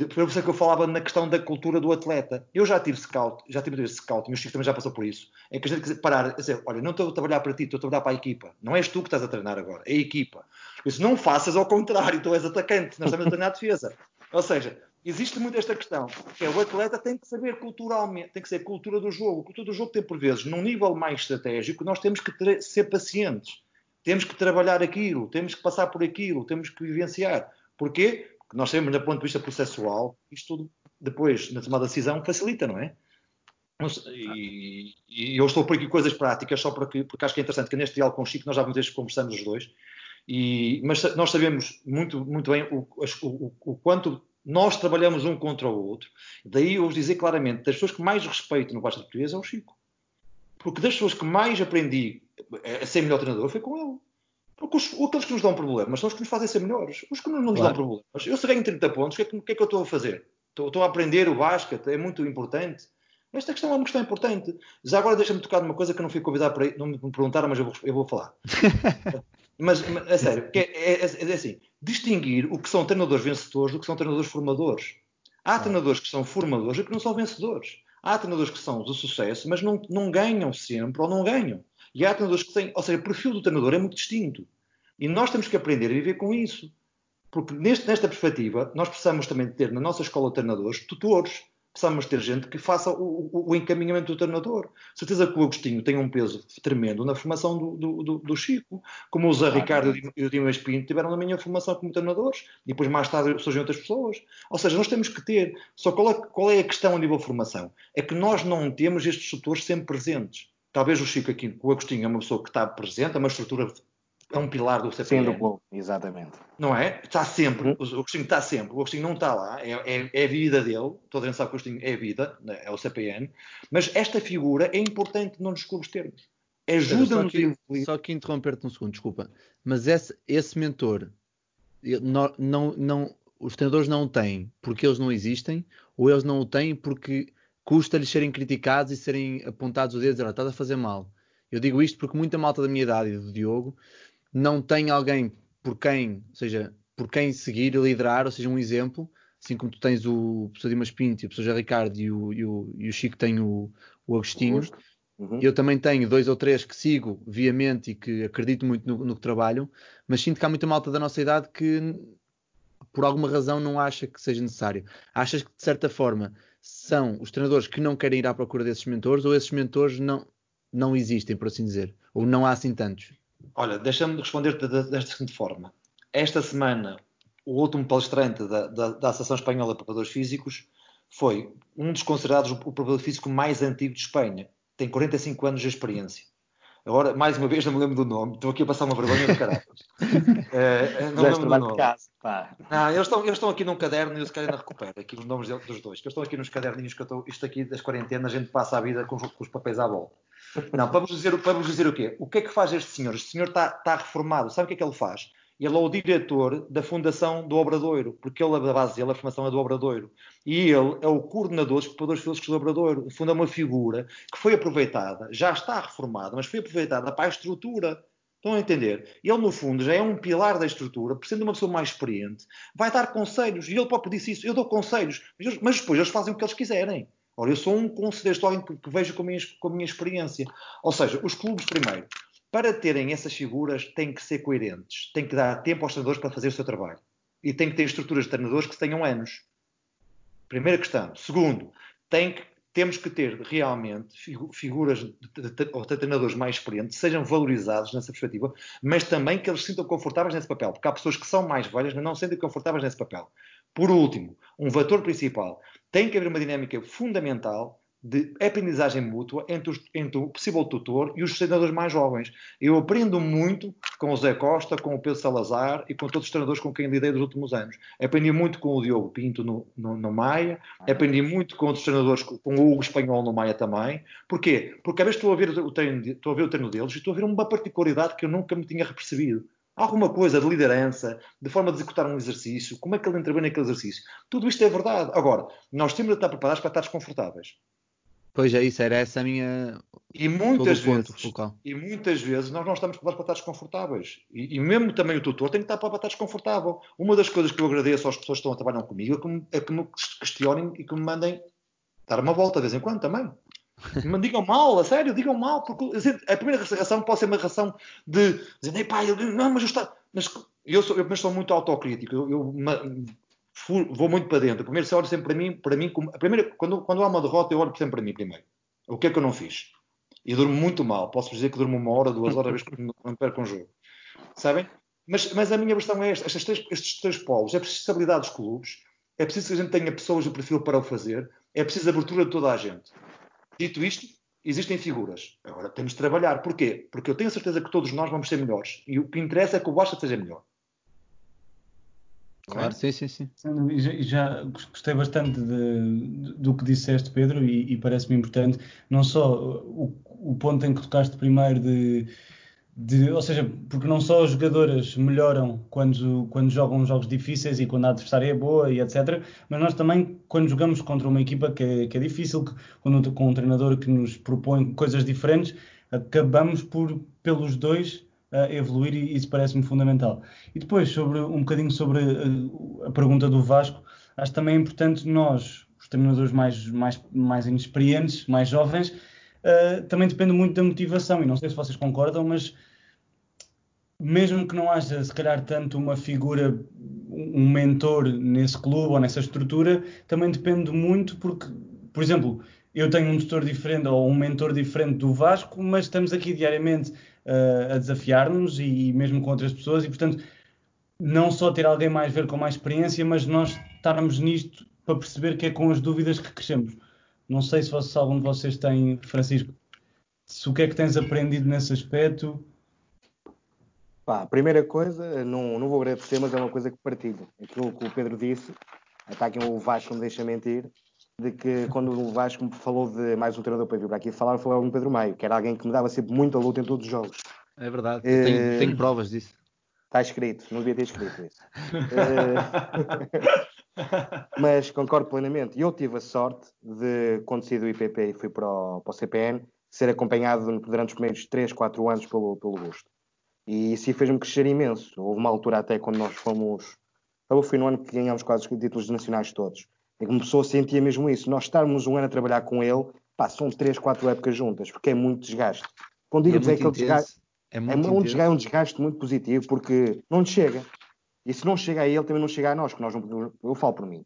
por isso é que eu falava na questão da cultura do atleta. Eu já tive scout, já tive esse scout, e o Chico também já passou por isso. É que a gente parar, dizer, olha, não estou a trabalhar para ti, estou a trabalhar para a equipa. Não és tu que estás a treinar agora, é a equipa. Isso não faças ao contrário, tu és atacante, nós estamos a treinar a defesa. Ou seja, existe muito esta questão, que é o atleta tem que saber culturalmente, tem que ser cultura do jogo. A cultura do jogo tem, por vezes, num nível mais estratégico, nós temos que ser pacientes. Temos que trabalhar aquilo, temos que passar por aquilo, temos que vivenciar. Porquê? Porque nós sabemos, do ponto de vista processual, isto tudo, depois, na tomada de decisão, facilita, não é? E, e, eu estou por aqui coisas práticas, só porque, porque acho que é interessante que neste diálogo com o Chico nós já muitas vezes conversamos os dois, e, mas nós sabemos muito, muito bem o, o, o quanto nós trabalhamos um contra o outro. Daí eu vos dizer claramente, das pessoas que mais respeito no basquete português é o Chico. Porque das pessoas que mais aprendi a ser melhor treinador foi com ele. Porque os, aqueles que nos dão problemas são os que nos fazem ser melhores. Os que não nos claro. dão problemas. Eu se ganho 30 pontos, o que, é que, que, é que eu estou a fazer? Estou, estou, a aprender o basquete, é muito importante. Esta questão é uma questão importante. Já agora deixa-me tocar numa coisa que eu não fui convidado para não me perguntaram, mas eu vou, eu vou falar. mas, mas, é sério, é, é, é, é assim distinguir o que são treinadores vencedores do que são treinadores formadores. Há treinadores que são formadores e que não são vencedores. Há treinadores que são de sucesso, mas não, não ganham sempre ou não ganham. E há treinadores que têm, ou seja, o perfil do treinador é muito distinto. E nós temos que aprender a viver com isso. Porque neste, nesta perspectiva, nós precisamos também ter na nossa escola de treinadores tutores precisamos ter gente que faça o, o, o, encaminhamento do treinador. Certeza que o Agostinho tem um peso tremendo na formação do, do, do, do Chico, como o Zé Ricardo e o Dimas Pinto tiveram na minha formação como treinadores, e depois mais tarde surgem outras pessoas. Ou seja, nós temos que ter. Só qual é, qual é a questão a nível de formação? É que nós não temos estes tutores sempre presentes. Talvez o Chico aqui, o Agostinho é uma pessoa que está presente, é uma estrutura é um pilar do CPN. Sim, do clube, exatamente. Não é? Está sempre, uhum. o Agostinho está sempre, o Agostinho não está lá, é, é, é, a vida dele, toda a gente sabe que o Agostinho é a vida, né? é o CPN, mas esta figura é importante não nos termos. Ajuda-nos só, que, só que interromper-te um segundo, desculpa, mas esse, esse mentor, não, não, não, os treinadores não o têm porque eles não existem, ou eles não o têm porque custa-lhes serem criticados e serem apontados o dedo e dizer, estás a fazer mal. Eu digo isto porque muita malta da minha idade e do Diogo não tem alguém por quem, ou seja, por quem seguir e liderar, ou seja, um exemplo, assim como tu tens o professor Dimas Pinto, o professor José Ricardo e o, e o, e o Chico tem o, o Agostinho. Uhum. Eu também tenho dois ou três que sigo viamente e que acredito muito no, no que trabalham, mas sinto que há muita malta da nossa idade que por alguma razão não acha que seja necessário. Achas que de certa forma são os treinadores que não querem ir à procura desses mentores ou esses mentores não, não existem, por assim dizer, ou não há assim tantos? Olha, deixa-me responder desta seguinte forma. Esta semana, o último palestrante da, da, da Associação Espanhola de Preparadores Físicos foi um dos considerados o preparador físico mais antigo de Espanha. Tem 45 anos de experiência. Agora, mais uma vez, não me lembro do nome. Estou aqui a passar uma vergonha do caralho. é, não me lembro do nome. Pá. Não, eles estão, eles estão aqui num caderno e eu se calhar ainda recupero aqui os nomes dos dois. Eles estão aqui nos caderninhos que eu estou... Isto aqui das quarentenas, a gente passa a vida com, com os papéis à volta. Não, vos, dizer, vos dizer o quê? O que é que faz este senhor? Este senhor está, está reformado. Sabe o que é que ele faz? Ele é o diretor da Fundação do Obradoiro, porque ele, a base dele, a formação é do Obradoiro. E ele é o coordenador dos preparadores físicos do Obradoiro. Funda é uma figura que foi aproveitada, já está reformada, mas foi aproveitada para a estrutura. Estão a entender? Ele, no fundo, já é um pilar da estrutura, por sendo uma pessoa mais experiente, vai dar conselhos. E ele próprio disse isso. Eu dou conselhos, mas depois eles fazem o que eles quiserem. Ora, eu sou um conselheiro, alguém que, que vejo com a, minha, com a minha experiência. Ou seja, os clubes, primeiro, para terem essas figuras, têm que ser coerentes, têm que dar tempo aos treinadores para fazer o seu trabalho. E têm que ter estruturas de treinadores que tenham anos. Primeira questão. Segundo, tem que, temos que ter realmente figuras de, ou treinadores mais experientes, sejam valorizados nessa perspectiva, mas também que eles se sintam confortáveis nesse papel, porque há pessoas que são mais velhas, mas não se sentem confortáveis nesse papel. Por último, um fator principal, tem que haver uma dinâmica fundamental de aprendizagem mútua entre, os, entre, o possível tutor e os treinadores mais jovens. Eu aprendo muito com o Zé Costa, com o Pedro Salazar e com todos os treinadores com quem lidei nos últimos anos. Aprendi muito com o Diogo Pinto no, no, no Maia, aprendi muito com outros treinadores, com o Hugo Espanhol no Maia também. Porquê? Porque às vezes estou a ver o treino, estou a ver o treino deles e estou a ver uma particularidade que eu nunca me tinha percebido alguma coisa de liderança, de forma de executar um exercício, como é que ele intervém naquele exercício. Tudo isto é verdade. Agora, nós temos de estar preparados para estar desconfortáveis. Pois é, isso era essa a minha. E muitas vezes, e muitas vezes nós não estamos preparados para estar desconfortáveis. E, e, mesmo também o tutor tem que estar para estar desconfortável. Uma das coisas que eu agradeço às pessoas que estão a trabalhar comigo é que, me, é que me questionem e que me mandem dar uma volta de vez em quando também. Me digam mal, a sério, digam mal, porque a primeira reação pode ser uma reação de dizer, pá, eu, não, mas eu. Mas eu sou, eu, sou muito autocrítico, eu, eu vou muito para dentro. Primeiro, se olha sempre para mim, para mim, a primeira, quando, quando há uma derrota, eu olho sempre para mim primeiro. O que é que eu não fiz? E durmo muito mal. Posso dizer que durmo uma hora, duas horas, às vezes não perco um jogo. Sabem? Mas, mas a minha questão é esta: estes três, estes três polos. É preciso estabilidade dos clubes, é preciso que a gente tenha pessoas do perfil para o fazer, é preciso abertura de toda a gente. Dito isto, existem figuras. Agora temos de trabalhar. Porquê? Porque eu tenho a certeza que todos nós vamos ser melhores. E o que interessa é que o Baixa seja melhor. Claro, é? sim, sim, sim. Já, já gostei bastante de, do que disseste, Pedro, e, e parece-me importante, não só o, o, ponto em que tocaste primeiro de, de, ou seja, porque não só as jogadoras melhoram quando, quando jogam jogos difíceis e quando a adversária é boa e etc, mas nós também, quando jogamos contra uma equipa que é, que é difícil, que, quando, com um treinador que nos propõe coisas diferentes, acabamos por, pelos dois, a evoluir e isso parece-me fundamental. E depois, sobre um bocadinho sobre a, a pergunta do Vasco, acho também importante nós, os treinadores mais, mais, mais inexperientes, mais jovens, uh, também depende muito da motivação, e não sei se vocês concordam, mas mesmo que não haja, se calhar, tanto uma figura, um mentor nesse clube ou nessa estrutura, também depende muito porque, por exemplo, eu tenho um tutor diferente ou um mentor diferente do Vasco, mas estamos aqui diariamente uh, a desafiar-nos e, e, mesmo com outras pessoas, e portanto, não só ter alguém mais ver com mais experiência, mas nós estarmos nisto para perceber que é com as dúvidas que crescemos. Não sei se, se algum de vocês tem, Francisco, se o que é que tens aprendido nesse aspecto. Pá, a primeira coisa, não, não vou agradecer, mas é uma coisa que partilho. Aquilo que o Pedro disse, está aqui o Vasco me deixa mentir, de que quando o Vasco me falou de mais um treinador para vir para aqui falar, foi o Pedro Maio, que era alguém que me dava sempre muita luta em todos os jogos. É verdade, é... tenho, tenho, provas disso. Está escrito, não devia ter escrito isso. mas concordo plenamente. Eu tive a sorte de, quando saí do IPP e fui para o, para o CPN, ser acompanhado durante os primeiros 3, 4 anos pelo, pelo Gusto. E isso fez-me crescer imenso. Houve uma altura até quando nós fomos. Foi no ano que ganhámos quase os títulos nacionais todos. E uma pessoa sentia mesmo isso. Nós estarmos um ano a trabalhar com ele, pá, são três, quatro épocas juntas, porque é muito desgaste. Quando digo é, é ele desgaste, é, muito é, um desgaste, é um desgaste muito positivo, porque não lhe chega. E se não chega a ele, também não chega a nós, que nós não, eu falo por mim.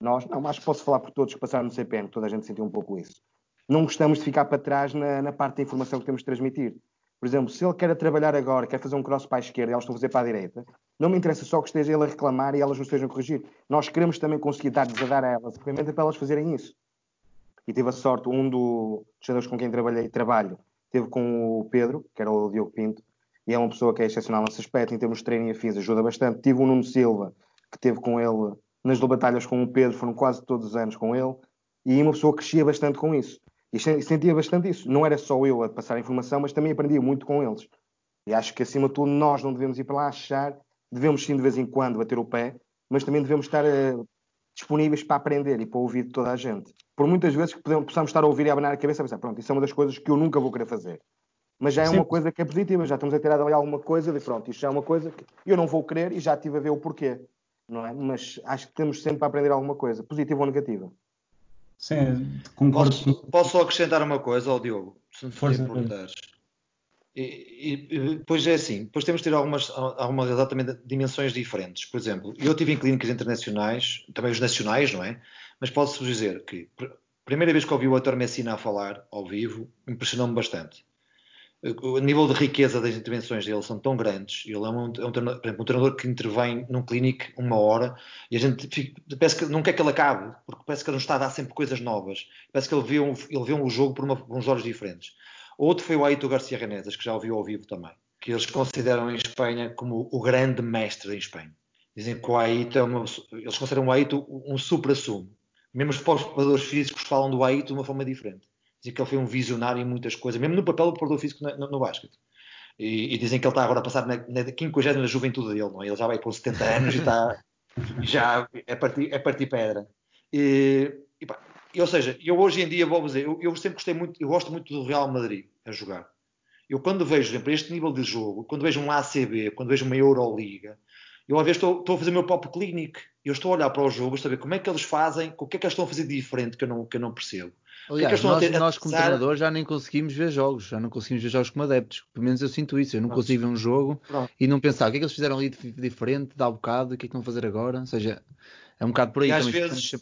Nós, não, acho que posso falar por todos que passaram no CPN, toda a gente sentiu um pouco isso. Não gostamos de ficar para trás na, na parte da informação que temos de transmitir. Por exemplo, se ele quer trabalhar agora, quer fazer um cross para a esquerda e elas estão a fazer para a direita, não me interessa só que esteja ele a reclamar e elas não estejam a corrigir. Nós queremos também conseguir dar-lhes a dar a elas a para elas fazerem isso. E tive a sorte, um dos jogadores com quem trabalhei trabalho, teve com o Pedro, que era o Diogo Pinto, e é uma pessoa que é excepcional nesse aspecto, em termos de treino e afins, ajuda bastante. Tive o Nuno Silva, que teve com ele nas batalhas com o Pedro, foram quase todos os anos com ele, e uma pessoa que crescia bastante com isso. E sentia bastante isso. Não era só eu a passar a informação, mas também aprendia muito com eles. E acho que, acima de tudo, nós não devemos ir para lá achar devemos sim de vez em quando bater o pé, mas também devemos estar uh, disponíveis para aprender e para ouvir de toda a gente. Por muitas vezes que possamos estar a ouvir e a abanar a cabeça e pensar, pronto, isso é uma das coisas que eu nunca vou querer fazer. Mas já é sim. uma coisa que é positiva, já estamos a tirar ali alguma coisa de pronto, isto já é uma coisa que eu não vou querer e já estive a ver o porquê. Não é? Mas acho que temos sempre para aprender alguma coisa, positiva ou negativa. Sim, concordo. Posso, posso só acrescentar uma coisa ao Diogo, se me importares. E, e, e, depois é assim, depois temos de ter algumas, algumas exatamente dimensões diferentes. Por exemplo, eu tive em clínicas internacionais, também os nacionais, não é? Mas posso-vos dizer que a primeira vez que ouvi o Dr. Messina a falar ao vivo, impressionou-me bastante. O nível de riqueza das intervenções dele são tão grandes. Ele é um, é um, treinador, exemplo, um treinador que intervém num clínico uma hora e a gente fica, parece que não quer que ele acabe, porque parece que ele não está a dar sempre coisas novas. Parece que ele vê um, ele vê um jogo por, uma, por uns olhos diferentes. Outro foi o Aito Garcia Renesas, que já ouviu ao vivo também, que eles consideram em Espanha como o grande mestre em Espanha. Dizem que o Aito é uma, eles consideram o Aito um supra-sumo. Mesmo os preparadores físicos falam do Aito de uma forma diferente. Dizem que ele foi um visionário em muitas coisas, mesmo no papel do preparador físico no, no, no basquete. E, e, dizem que ele está agora a passar na, na 50 juventude dele, não é? Ele já vai com 70 anos e está já é partir, é partir pedra. E, e pá, ou seja, eu hoje em dia vou dizer, eu, eu, sempre gostei muito, eu gosto muito do Real Madrid a jogar. Eu quando vejo, por exemplo, este nível de jogo, quando vejo um ACB, quando vejo uma Euroliga, eu às vezes estou, estou a fazer o meu próprio clinic, eu estou a olhar para os jogos, ver como é que eles fazem, o que é que eles estão a fazer diferente que eu não, que eu não percebo. Aliás, nós, ter, nós como treinador já nem conseguimos ver jogos, já não conseguimos ver jogos como adeptos. Pelo menos eu sinto isso, eu não Pronto. consigo ver um jogo Pronto. e não pensar o que é que eles fizeram ali de diferente, dá um bocado, o que é que vão fazer agora. Ou seja, é um bocado por aí e às vezes.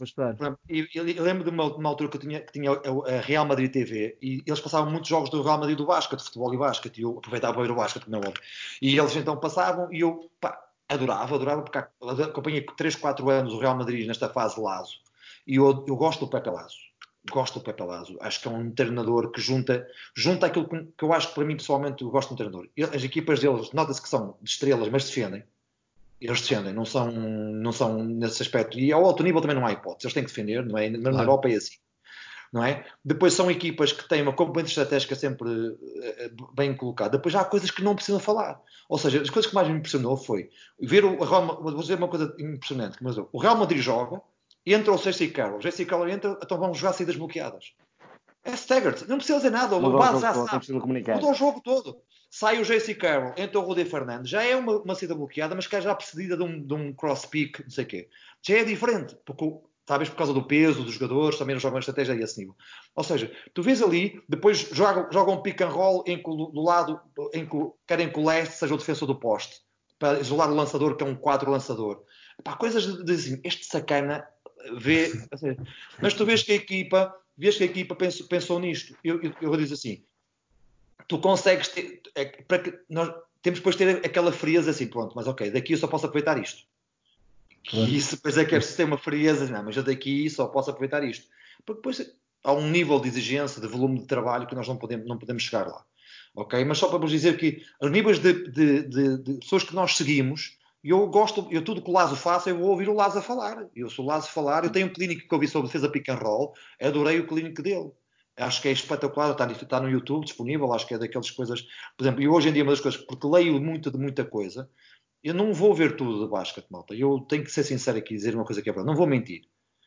Eu, eu, lembro de uma, uma, altura que eu tinha, que tinha a Real Madrid TV e eles passavam muitos jogos do Real Madrid do basquete, de futebol e basquete, e eu aproveitava para ver o basquete, não é óbvio. E eles então passavam e eu pá, adorava, adorava, porque acompanhei 3, 4 anos o Real Madrid nesta fase Lazo e eu, eu gosto do Pepe Lazo. Gosto do Pepe Lazo. Acho que é um treinador que junta, junta aquilo que, que eu acho que para mim pessoalmente eu gosto de um treinador. As equipas deles, nota-se que são de estrelas, mas defendem eles defendem, não são, não são nesse aspecto. E ao alto nível também não há hipótese, eles têm que defender, não é? Na claro. Europa é assim. Não é? Depois são equipas que têm uma componente estratégica sempre uh, bem colocada. Depois há coisas que não precisam falar. Ou seja, as coisas que mais me impressionou foi ver o Real vou dizer uma coisa impressionante, mas o Real Madrid joga, entra o Jesse Carroll, Jesse Carroll entra, então vão jogar saídas bloqueadas. É staggered, não precisa dizer nada, o base já sabe, mudou o jogo todo sai o JC Carroll, entra o Rudy Fernandes, já é uma, uma saída bloqueada, mas que é já precedida de um, de um cross-pick, não sei o quê. Já é diferente, porque talvez por causa do peso dos jogadores, também não jogam estratégia a esse nível. Ou seja, tu vês ali, depois jogam, jogam um pick and roll em que do lado, em que querem que o leste seja o defensor do poste, para isolar o lançador, que é um quadro lançador. Pá, coisas de, de assim, este sacana vê. Assim, mas tu vês que a equipa, vês que a equipa pensou, pensou nisto. Eu, eu, eu vou dizer assim, tu consegues ter, é, para que nós temos depois de ter aquela frieza assim, pronto, mas ok, daqui eu só posso aproveitar isto. E isso depois é que é preciso ter uma frieza, não, mas eu daqui só posso aproveitar isto. Porque depois há um nível de exigência, de volume de trabalho que nós não podemos, não podemos chegar lá. Ok? Mas só para vos dizer que os níveis de, de, de, de pessoas que nós seguimos, eu gosto, eu tudo que o Lazo faça, eu vou ouvir o Lazo a falar. Eu sou o Lazo a falar, eu tenho um clínico que ouvi sobre defesa pick and roll, adorei o clínico dele acho que é espetacular, está, está, no YouTube disponível, acho que é daquelas coisas, por exemplo, e hoje em dia uma das coisas, porque leio muito de muita coisa, eu não vou ver tudo de basquete, malta, eu tenho que ser sincero aqui e dizer uma coisa que é verdade, não vou mentir.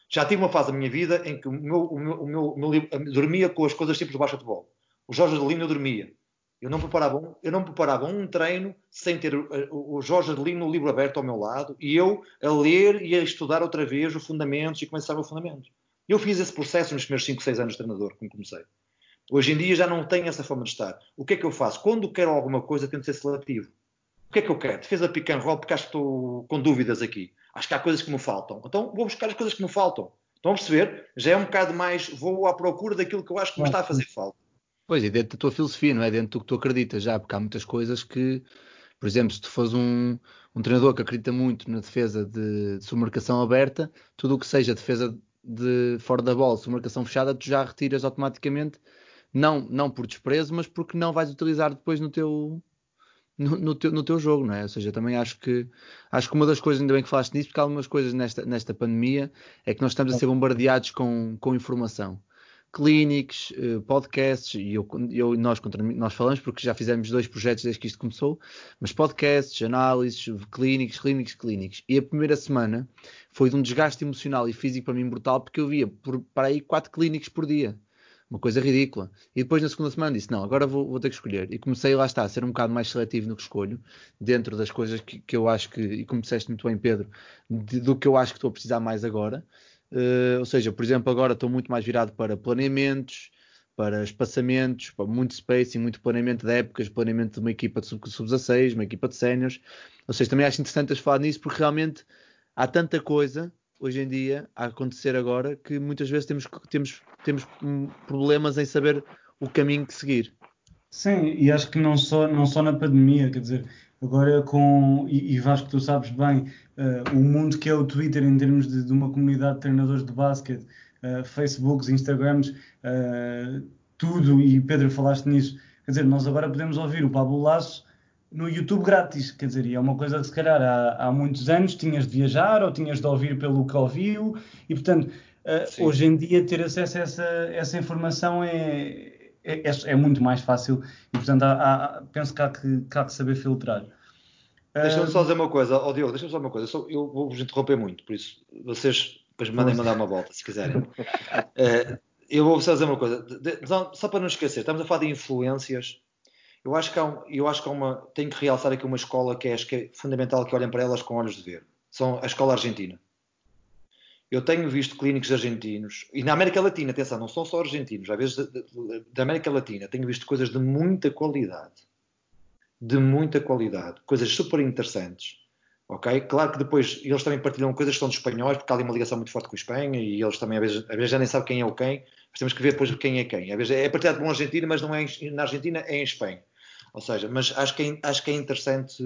Já tive uma fase da minha vida em que o meu, o meu, o meu, o meu dormia com as coisas simples de basquetebol. O Jorge Adelino eu dormia. Eu não, preparava um, eu não preparava um treino sem ter o, o Jorge Adelino no livro aberto ao meu lado e eu a ler e a estudar outra vez os fundamentos e começar o fundamento. Eu fiz esse processo nos meus 5, 6 anos de treinador, como comecei. Hoje em dia já não tenho essa forma de estar. O que é que eu faço? Quando quero alguma coisa, tento ser seletivo. O que é que eu quero? Defesa pick and roll, porque acho que estou com dúvidas aqui. Acho que há coisas que me faltam. Então vou buscar as coisas que me faltam. Estão a perceber? Já é um bocado mais, vou à procura daquilo que eu acho que me está a fazer falta. Pois, e dentro da tua filosofia, não é? Dentro do que tu acreditas já, porque há muitas coisas que, por exemplo, se tu fores um, um treinador que acredita muito na defesa de, de submarcação aberta, tudo o que seja defesa de fora da bola, se marcação fechada, tu já retiras automaticamente, não, não por desprezo, mas porque não vais utilizar depois no teu, no, no, teu, no teu jogo, não é? Ou seja, também acho que acho que uma das coisas, ainda bem que falaste nisso, porque há algumas coisas nesta, nesta pandemia é que nós estamos a ser bombardeados com, com informação. Clínicos, uh, podcasts, e eu, eu, nós, nós falamos porque já fizemos dois projetos desde que isto começou, mas podcasts, análises, clínicos, clínicos, clínicos. E a primeira semana foi de um desgaste emocional e físico para mim brutal, porque eu via por, para aí quatro clínicos por dia. Uma coisa ridícula. E depois na segunda semana disse: Não, agora vou, vou ter que escolher. E comecei lá está a ser um bocado mais seletivo no que escolho, dentro das coisas que, que eu acho que, e como disseste muito bem, Pedro, de, do que eu acho que estou a precisar mais agora. Uh, ou seja, por exemplo, agora estou muito mais virado para planeamentos, para espaçamentos, para muito spacing, muito planeamento de épocas, planeamento de uma equipa de sub-16, uma equipa de séniores. Ou seja, também acho interessante falar nisso porque realmente há tanta coisa hoje em dia a acontecer agora que muitas vezes temos, temos, temos problemas em saber o caminho que seguir. Sim, e acho que não só, não só na pandemia, quer dizer, agora com, e, e Vasco, tu sabes bem, uh, o mundo que é o Twitter em termos de, de uma comunidade de treinadores de basquete, uh, Facebooks, Instagrams, uh, tudo, e Pedro, falaste nisso, quer dizer, nós agora podemos ouvir o Pablo Lasso no YouTube grátis, quer dizer, e é uma coisa que se calhar há, há muitos anos tinhas de viajar ou tinhas de ouvir pelo que ouviu, e portanto, hoje em dia ter acesso a essa, essa informação é, é, é, é, muito mais fácil e, portanto, há, há, penso que há que, que há que saber filtrar. Deixa-me só dizer uma coisa, oh, Diogo, deixa-me só uma coisa, eu vou-vos interromper muito, por isso vocês depois mandem mandar uma volta, se quiserem. uh, eu vou só dizer uma coisa, só para não esquecer, estamos a falar de influências. Eu acho que há, um, eu acho que há uma, tenho que realçar aqui uma escola que, é, acho que é fundamental que olhem para elas com olhos de ver. São a escola argentina. Eu tenho visto clínicos argentinos, e na América Latina, atenção, não são só argentinos, às vezes da América Latina, tenho visto coisas de muita qualidade. De muita qualidade. Coisas super interessantes. Ok? Claro que depois eles também partilham coisas que são dos espanhóis, porque há ali uma ligação muito forte com a Espanha, e eles também às vezes, às vezes já nem sabem quem é o quem, mas temos que ver depois quem é quem. Às vezes é partilhado por um argentino, mas não é na Argentina, é em Espanha. Ou seja, mas acho que é, acho que é interessante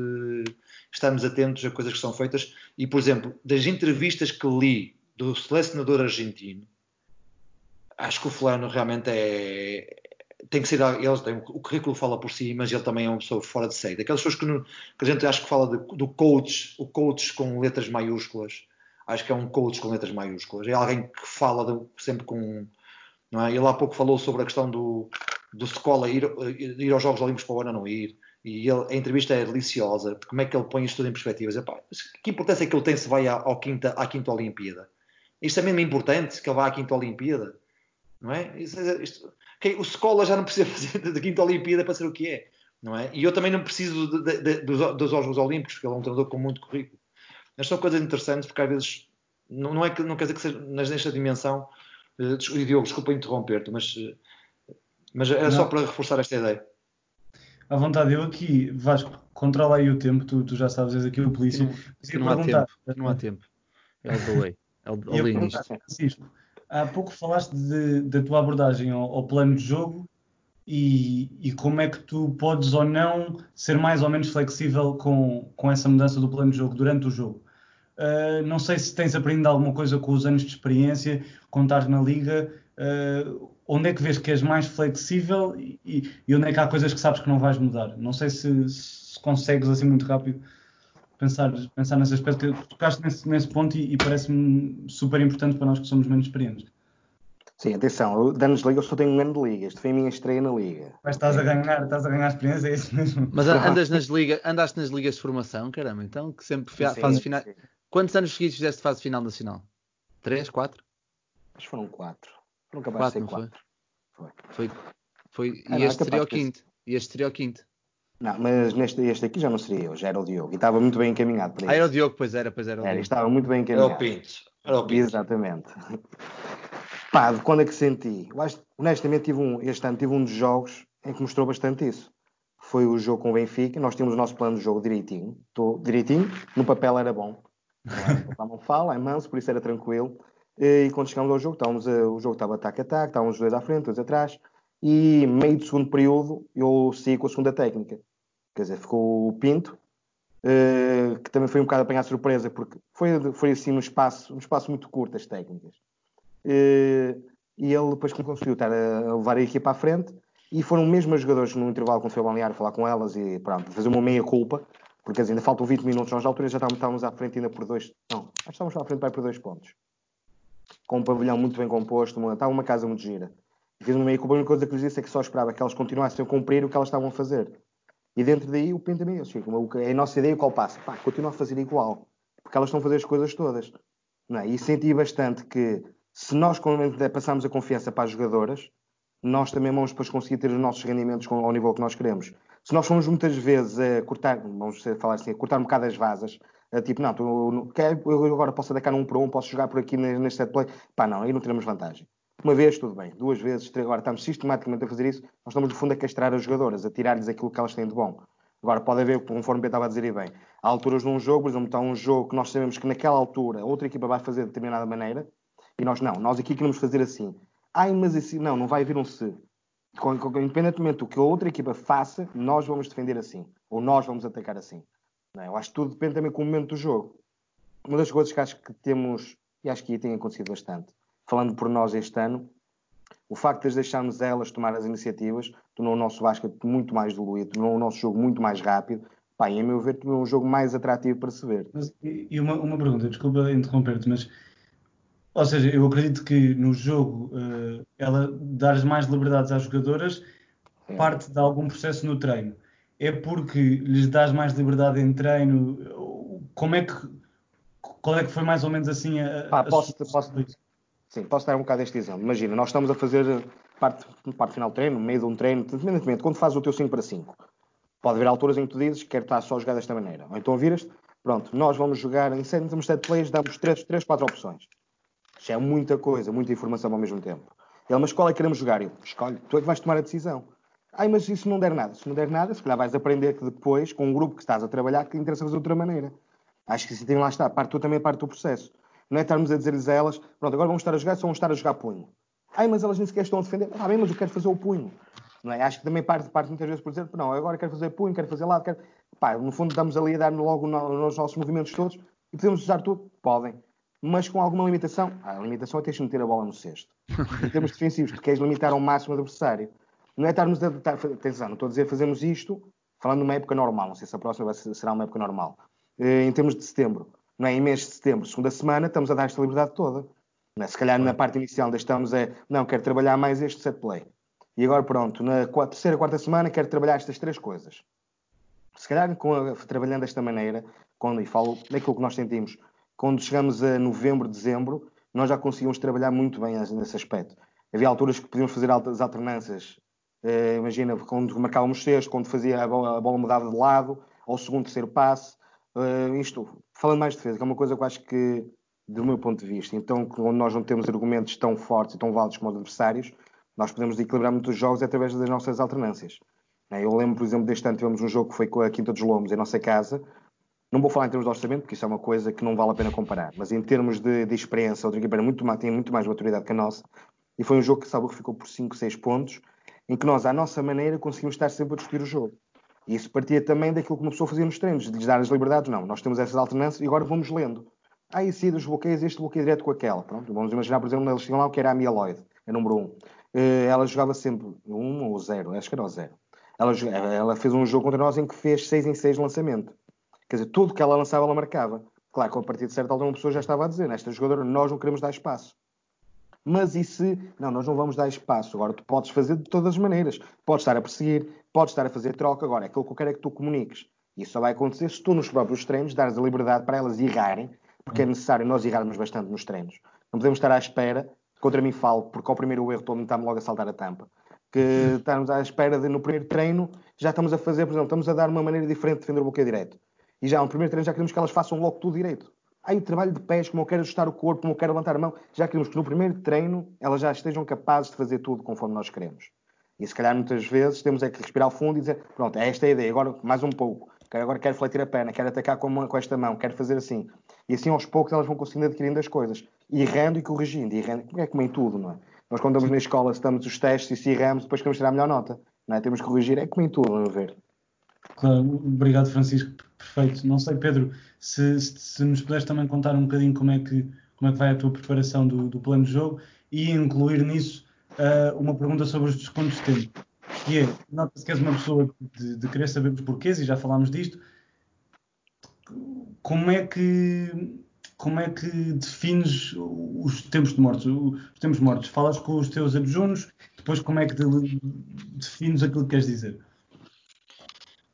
estarmos atentos a coisas que são feitas. E, por exemplo, das entrevistas que li do selecionador argentino, acho que o fulano realmente é. Tem que ser. Eles têm, o currículo fala por si, mas ele também é uma pessoa fora de série. Daquelas pessoas que, que a gente acho que fala de, do coach, o coach com letras maiúsculas. Acho que é um coach com letras maiúsculas. É alguém que fala de, sempre com. Não é? Ele há pouco falou sobre a questão do, do escola ir, ir aos Jogos Olímpicos para o ano não ir. E ele, a entrevista é deliciosa. Como é que ele põe isto tudo em perspectiva? que importância é que ele tem se vai à, ao quinta, à quinta Olimpíada? Isto é mesmo importante que ele vá à quinta Olimpíada. Não é? Isto, isto, okay, o Escola já não precisa fazer da quinta Olimpíada para ser o que é. Não é? E eu também não preciso de, de, de, dos, dos Jogos Olímpicos, porque ele é um treinador com muito currículo. Mas são coisas interessantes, porque às vezes não, não, é que, não quer dizer que seja nesta dimensão. Uh, Diogo, desculpa interromper-te, mas, uh, mas era não. só para reforçar esta ideia. À vontade, eu aqui, Vasco, controla aí o tempo, tu, tu já sabes, és aqui o polícia. Não, não há tempo, não há tempo. É o delay. É o, o Francisco, há pouco falaste de, da tua abordagem ao, ao, plano de jogo e, e, como é que tu podes ou não ser mais ou menos flexível com, com essa mudança do plano de jogo durante o jogo. Uh, não sei se tens aprendido alguma coisa com os anos de experiência, contar na liga, uh, onde é que vês que és mais flexível e, e, onde é que há coisas que sabes que não vais mudar. Não sei se, se consegues assim muito rápido pensar, pensar nesse aspecto, que tocaste nesse, nesse ponto e, e parece-me super importante para nós que somos menos experientes. Sim, atenção, de anos de liga eu só tenho um ano de liga, isto foi a minha estreia na liga. Mas estás a ganhar, estás a ganhar experiência, é isso mesmo. Mas andas nas ligas, andaste nas ligas de formação, caramba, então que sempre sim, fazes final. Sim. Quantos anos seguidos fizeste fase final nacional? Três, quatro? Acho que foram quatro. Foram capazes quatro, de ser quatro. Foi. Foi. foi, foi... Ah, e este seria o quinto. E este seria o quinto. Não, mas neste, este aqui já não seria eu, já era o Diogo. E estava muito bem encaminhado para isso. Ah, era o Diogo, pois era, pois era. O era, estava muito bem encaminhado. Era o Pinto. Era o Pinto. Exatamente. Pá, quando é que senti? Eu acho, honestamente, tive um, este ano tive um dos jogos em que mostrou bastante isso. Foi o jogo com o Benfica. Nós tínhamos o nosso plano de jogo direitinho. Tô, direitinho. No papel era bom. Não, não fala, é manso, por isso era tranquilo. E quando chegámos ao jogo, estávamos, o jogo estava ataque a ataque, estávamos os dois à frente, dois atrás. E meio do segundo período, eu saí com a segunda técnica Quer dizer, ficou o Pinto, uh, que também foi um bocado apanhar surpresa, porque foi, foi assim num espaço, num espaço muito curto as técnicas. Uh, e ele depois conseguiu estar a levar a equipa à frente e foram mesmo os jogadores no intervalo quando foi ao balneário falar com elas e pronto, fazer uma meia culpa, porque ainda faltam 20 minutos nós altura já estávamos, à frente ainda por dois, não, que estávamos à frente para por dois pontos. Com um pavilhão muito bem composto, uma, estava uma casa muito gira. fiz uma meia culpa, a única coisa que lhes disse é que só esperava que elas continuassem a cumprir o que elas estavam a fazer. E dentro daí o pensamento é assim, é a nossa ideia qual passa? Pá, continua a fazer igual, porque elas estão a fazer as coisas todas. Não é? E senti bastante que se nós passarmos a confiança para as jogadoras, nós também vamos depois conseguir ter os nossos rendimentos ao nível que nós queremos. Se nós formos muitas vezes a cortar, vamos falar assim, a cortar um bocado as vasas, a tipo, não, tu, eu agora posso atacar um para um, posso jogar por aqui neste set play, pá, não, aí não teremos vantagem. Uma vez, tudo bem. Duas vezes, três, agora estamos sistematicamente a fazer isso, nós estamos, no fundo, a castrar as jogadoras, a tirar-lhes aquilo que elas têm de bom. Agora, pode haver, conforme Ben estava a dizer e bem, há alturas num jogo, por exemplo, está um jogo que nós sabemos que naquela altura outra equipa vai fazer de determinada maneira, e nós não, nós aqui queremos fazer assim. Ai, mas assim, não, não vai haver um se. Independentemente do que a outra equipa faça, nós vamos defender assim. Ou nós vamos atacar assim. Não, é? eu acho que tudo depende também com o momento do jogo. Uma das coisas que acho que temos, e acho que aí tem acontecido bastante, falando por nós este ano, o facto de as deixarmos elas tomar as iniciativas tornou o nosso basquete muito mais diluído, tornou o nosso jogo muito mais rápido. Pá, e a meu ver, tornou um jogo mais atrativo para se ver. Mas, e uma, uma pergunta, desculpa interromper-te, mas ou seja, eu acredito que no jogo uh, ela dar mais liberdades às jogadoras é. parte de algum processo no treino. É porque lhes dás mais liberdade em treino? Como é que qual é que foi mais ou menos assim a, Pá, posso, a... posso, sim, posso dar um bocado este exemplo. Imagina, nós estamos a fazer parte, parte final do treino, no meio de um treino, independentemente, quando fazes o teu 5 para 5, pode haver alturas em que tu dizes que quer estar só a jogar desta maneira. Ou então viras, pronto, nós vamos jogar em 7 plays, damos 3, 3 4 opções. Já é muita coisa, muita informação ao mesmo tempo. Ele, mas qual é que queremos jogar? Eu, escolhe, tu é que vais tomar a decisão. Ai, mas isso não der nada. Se não der nada, se calhar vais aprender que depois, com um grupo que estás a trabalhar, que interessa fazer de outra maneira. Acho que se tem lá está, parte tu também parte do processo. Não é estarmos a dizer-lhes a elas, pronto, agora vamos estar a jogar, só vamos estar a jogar punho. Ai, mas elas nem sequer estão a defender. Ah, bem, mas eu quero fazer o punho. Não é? Acho que também parte, parte muitas vezes por dizer, não, agora quero fazer punho, quero fazer lado, quero... Pá, no fundo estamos ali a dar logo nos nossos movimentos todos e podemos usar tudo? Podem mas com alguma limitação. Ah, a limitação é teres de meter a bola no cesto. Em termos defensivos, tu queres limitar ao máximo o adversário. Não é estarmos a. Atenção, não estou a dizer fazemos isto falando numa época normal, não sei se a próxima será uma época normal. Eh, em termos de setembro, não é? Em mês de setembro, segunda semana, estamos a dar esta liberdade toda. É? Se calhar na parte inicial ainda estamos a. Não, quero trabalhar mais este set play. E agora pronto, na terceira, quarta semana quero trabalhar estas três coisas. Se calhar com a, trabalhando desta maneira, quando, e falo daquilo que nós sentimos, quando chegamos a novembro, dezembro, nós já conseguimos trabalhar muito bem nesse aspecto. Havia alturas que podíamos fazer altas alternâncias. Uh, imagina, quando marcávamos sexto, quando fazia a bola, a bola mudava de lado, ao segundo, terceiro passe. Uh, isto, falando mais de defesa, que é uma coisa que eu acho que, do meu ponto de vista, então, quando nós não temos argumentos tão fortes e tão válidos como os adversários, nós podemos equilibrar muitos jogos através das nossas alternâncias. Eu lembro, por exemplo, deste ano tivemos um jogo que foi com a Quinta dos Lomos, em nossa casa, não vou falar em termos de orçamento, porque isso é uma coisa que não vale a pena comparar, mas em termos de, de experiência, outra equipa muito, tem muito mais maturidade que a nossa, e foi um jogo que que ficou por 5, 6 pontos, em que nós, à nossa maneira, conseguimos estar sempre a discutir o jogo. E isso partia também daquilo que uma pessoa fazia nos treinos, de lhes dar as liberdades. Não, nós temos essas alternâncias e agora vamos lendo. Ah, e dos bloqueios, este bloqueio direto com aquela. Pronto, vamos imaginar, por exemplo, eles tinham lá o que era a Mia Lloyd, a número 1. Um. Eh, ela jogava sempre 1 um ou 0, acho que era o 0. Ela, ela, fez um jogo contra nós em que fez 6 em 6 lançamento. Quer dizer, tudo que ela lançava, ela marcava. Claro que a partir de certa altura uma pessoa já estava a dizer, nesta jogadora nós não queremos dar espaço. Mas e se, não, nós não vamos dar espaço. Agora tu podes fazer de todas as maneiras. Podes estar a perseguir, podes estar a fazer troca. Agora, aquilo que eu quero é que tu comuniques. Isso só vai acontecer se tu nos próprios treinos dares a liberdade para elas errarem, porque é necessário nós errarmos bastante nos treinos. Não podemos estar à espera, contra mim falo, porque ao primeiro erro todo me está-me logo a saltar a tampa. Que estamos à espera de no primeiro treino já estamos a fazer, por exemplo, estamos a dar uma maneira diferente de defender o bloqueio direto. E já no primeiro treino já queremos que elas façam logo tudo direito. Aí o trabalho de pés, como eu quero ajustar o corpo, como eu quero levantar a mão, já queremos que no primeiro treino elas já estejam capazes de fazer tudo conforme nós queremos. E se calhar muitas vezes temos é que respirar ao fundo e dizer, pronto, é esta a ideia, agora mais um pouco. Agora quero fletir a perna, quero atacar com, com esta mão, quero fazer assim. E assim aos poucos elas vão conseguindo adquirindo as coisas. Errando e corrigindo. Errando, é como em tudo, não é? Nós quando estamos na escola, estamos os testes e se erramos, depois queremos tirar a melhor nota. Não é? Temos que corrigir, é como em tudo, a meu ver. Claro, obrigado Francisco, perfeito. Não sei, Pedro, se, se, se, nos puderes também contar um bocadinho como é que, como é que vai a tua preparação do, do plano de jogo e incluir nisso uh, uma pergunta sobre os descontos de tempo. Que é, nota-se que és uma pessoa de, de querer saber os porquês e já falámos disto. Como é que como é que defines os tempos de mortos? Os tempos mortos, falas com os teus adjunos, depois como é que defines aquilo que queres dizer?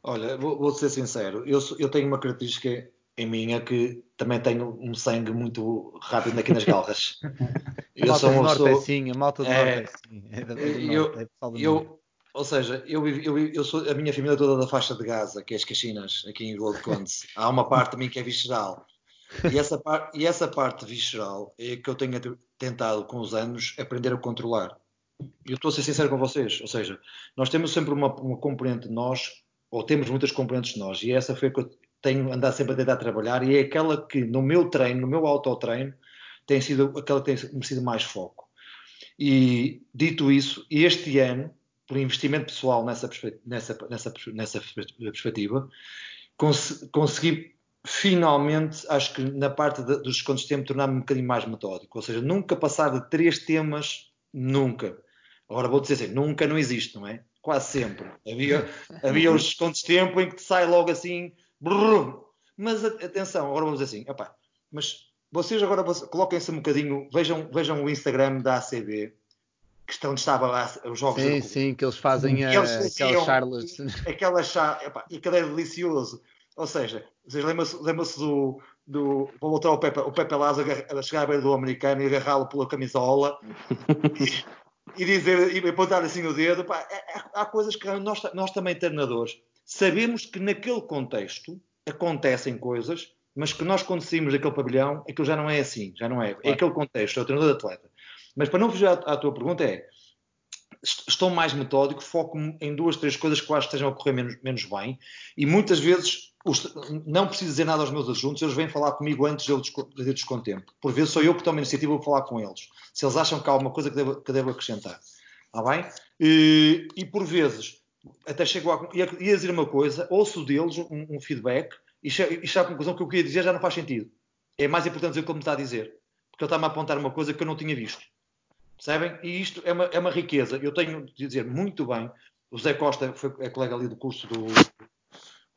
Olha, vou, vou ser sincero, eu, eu tenho uma característica em mim é que também tenho um sangue muito rápido aqui nas galras. eu sou do norte sou, é assim, a malta do é, norte é assim. É da, é eu, norte, é eu, ou seja, eu, eu, eu sou a minha família toda da faixa de Gaza, que é as Caxinas, aqui em Gold Coast. Há uma parte de mim que é visceral. E essa, par, e essa parte visceral é que eu tenho tentado com os anos aprender a controlar. Eu estou a ser sincero com vocês, ou seja, nós temos sempre uma, uma componente de nós, ou temos muitas componentes de nós, e essa foi a que eu tenho andado sempre a tentar trabalhar, e é aquela que no meu treino, no meu autotreino, tem sido aquela que tem merecido mais foco. E dito isso, este ano, por investimento pessoal nessa, nessa, nessa, nessa perspectiva, cons consegui finalmente, acho que na parte de, dos descontos de tempo, tornar-me um bocadinho mais metódico. Ou seja, nunca passar de três temas, nunca. Agora vou dizer assim, nunca não existe, não é? Quase sempre. Havia, havia os descontos de tempo em que te sai logo assim, brrr. mas atenção, agora dizer assim, opa, mas vocês agora coloquem-se um bocadinho, vejam, vejam o Instagram da ACB, que estão onde estava lá os jogos. Sim, sim, que eles fazem a, eles aquelas charlas. Aquela char, e aquilo é delicioso. Ou seja, vocês lembram-se lembram do, do. Vou voltar ao Pepe, o Pepe Lázaro a chegar à beira do americano e agarrá-lo pela camisola e, e, dizer, e apontar assim o dedo. Pá, é, é, há coisas que nós, nós também, treinadores, sabemos que naquele contexto acontecem coisas, mas que nós, quando saímos daquele pavilhão, aquilo já não é assim, já não é. É aquele contexto, é o treinador de atleta. Mas para não fugir à, à tua pergunta, é estou mais metódico, foco em duas, três coisas que que estejam a correr menos, menos bem e muitas vezes os, não preciso dizer nada aos meus adjuntos, eles vêm falar comigo antes de eu descontempo. Por vezes sou eu que tomo a iniciativa de falar com eles, se eles acham que há alguma coisa que devo, que devo acrescentar. Está bem? E, e, por vezes, até chego a. ia, ia dizer uma coisa, ouço deles um, um feedback e chego, e chego à conclusão que o que eu ia dizer já não faz sentido. É mais importante dizer o que ele me está a dizer, porque ele está-me a apontar uma coisa que eu não tinha visto. Percebem? E isto é uma, é uma riqueza. Eu tenho de dizer muito bem. O Zé Costa foi, é colega ali do curso do.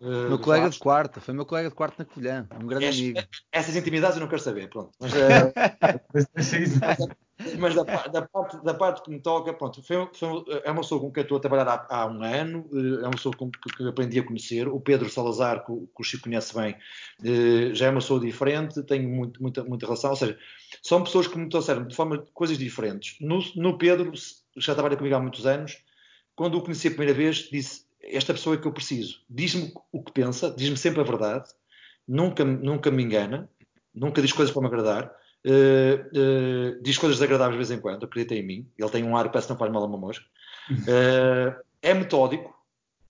Uh, meu colega Vasco. de quarto, foi meu colega de quarto na colhã, um grande es, amigo. Essas intimidades eu não quero saber, pronto. Mas, uh, mas da, da, parte, da parte que me toca, pronto, foi, foi, é uma pessoa com quem estou a trabalhar há, há um ano, eh, é uma pessoa com que, que aprendi a conhecer. O Pedro Salazar, que, que o Chico conhece bem, eh, já é uma pessoa diferente, tenho muito, muita, muita relação. Ou seja, são pessoas que me trouxeram de forma coisas diferentes. No, no Pedro, já trabalha comigo há muitos anos, quando o conheci a primeira vez, disse: Esta pessoa é que eu preciso. Diz-me o que pensa, diz-me sempre a verdade, nunca, nunca me engana, nunca diz coisas para me agradar Uh, uh, diz coisas desagradáveis de vez em quando, acredita em mim. Ele tem um ar, parece que não faz mal a uma mosca. Uh, é metódico,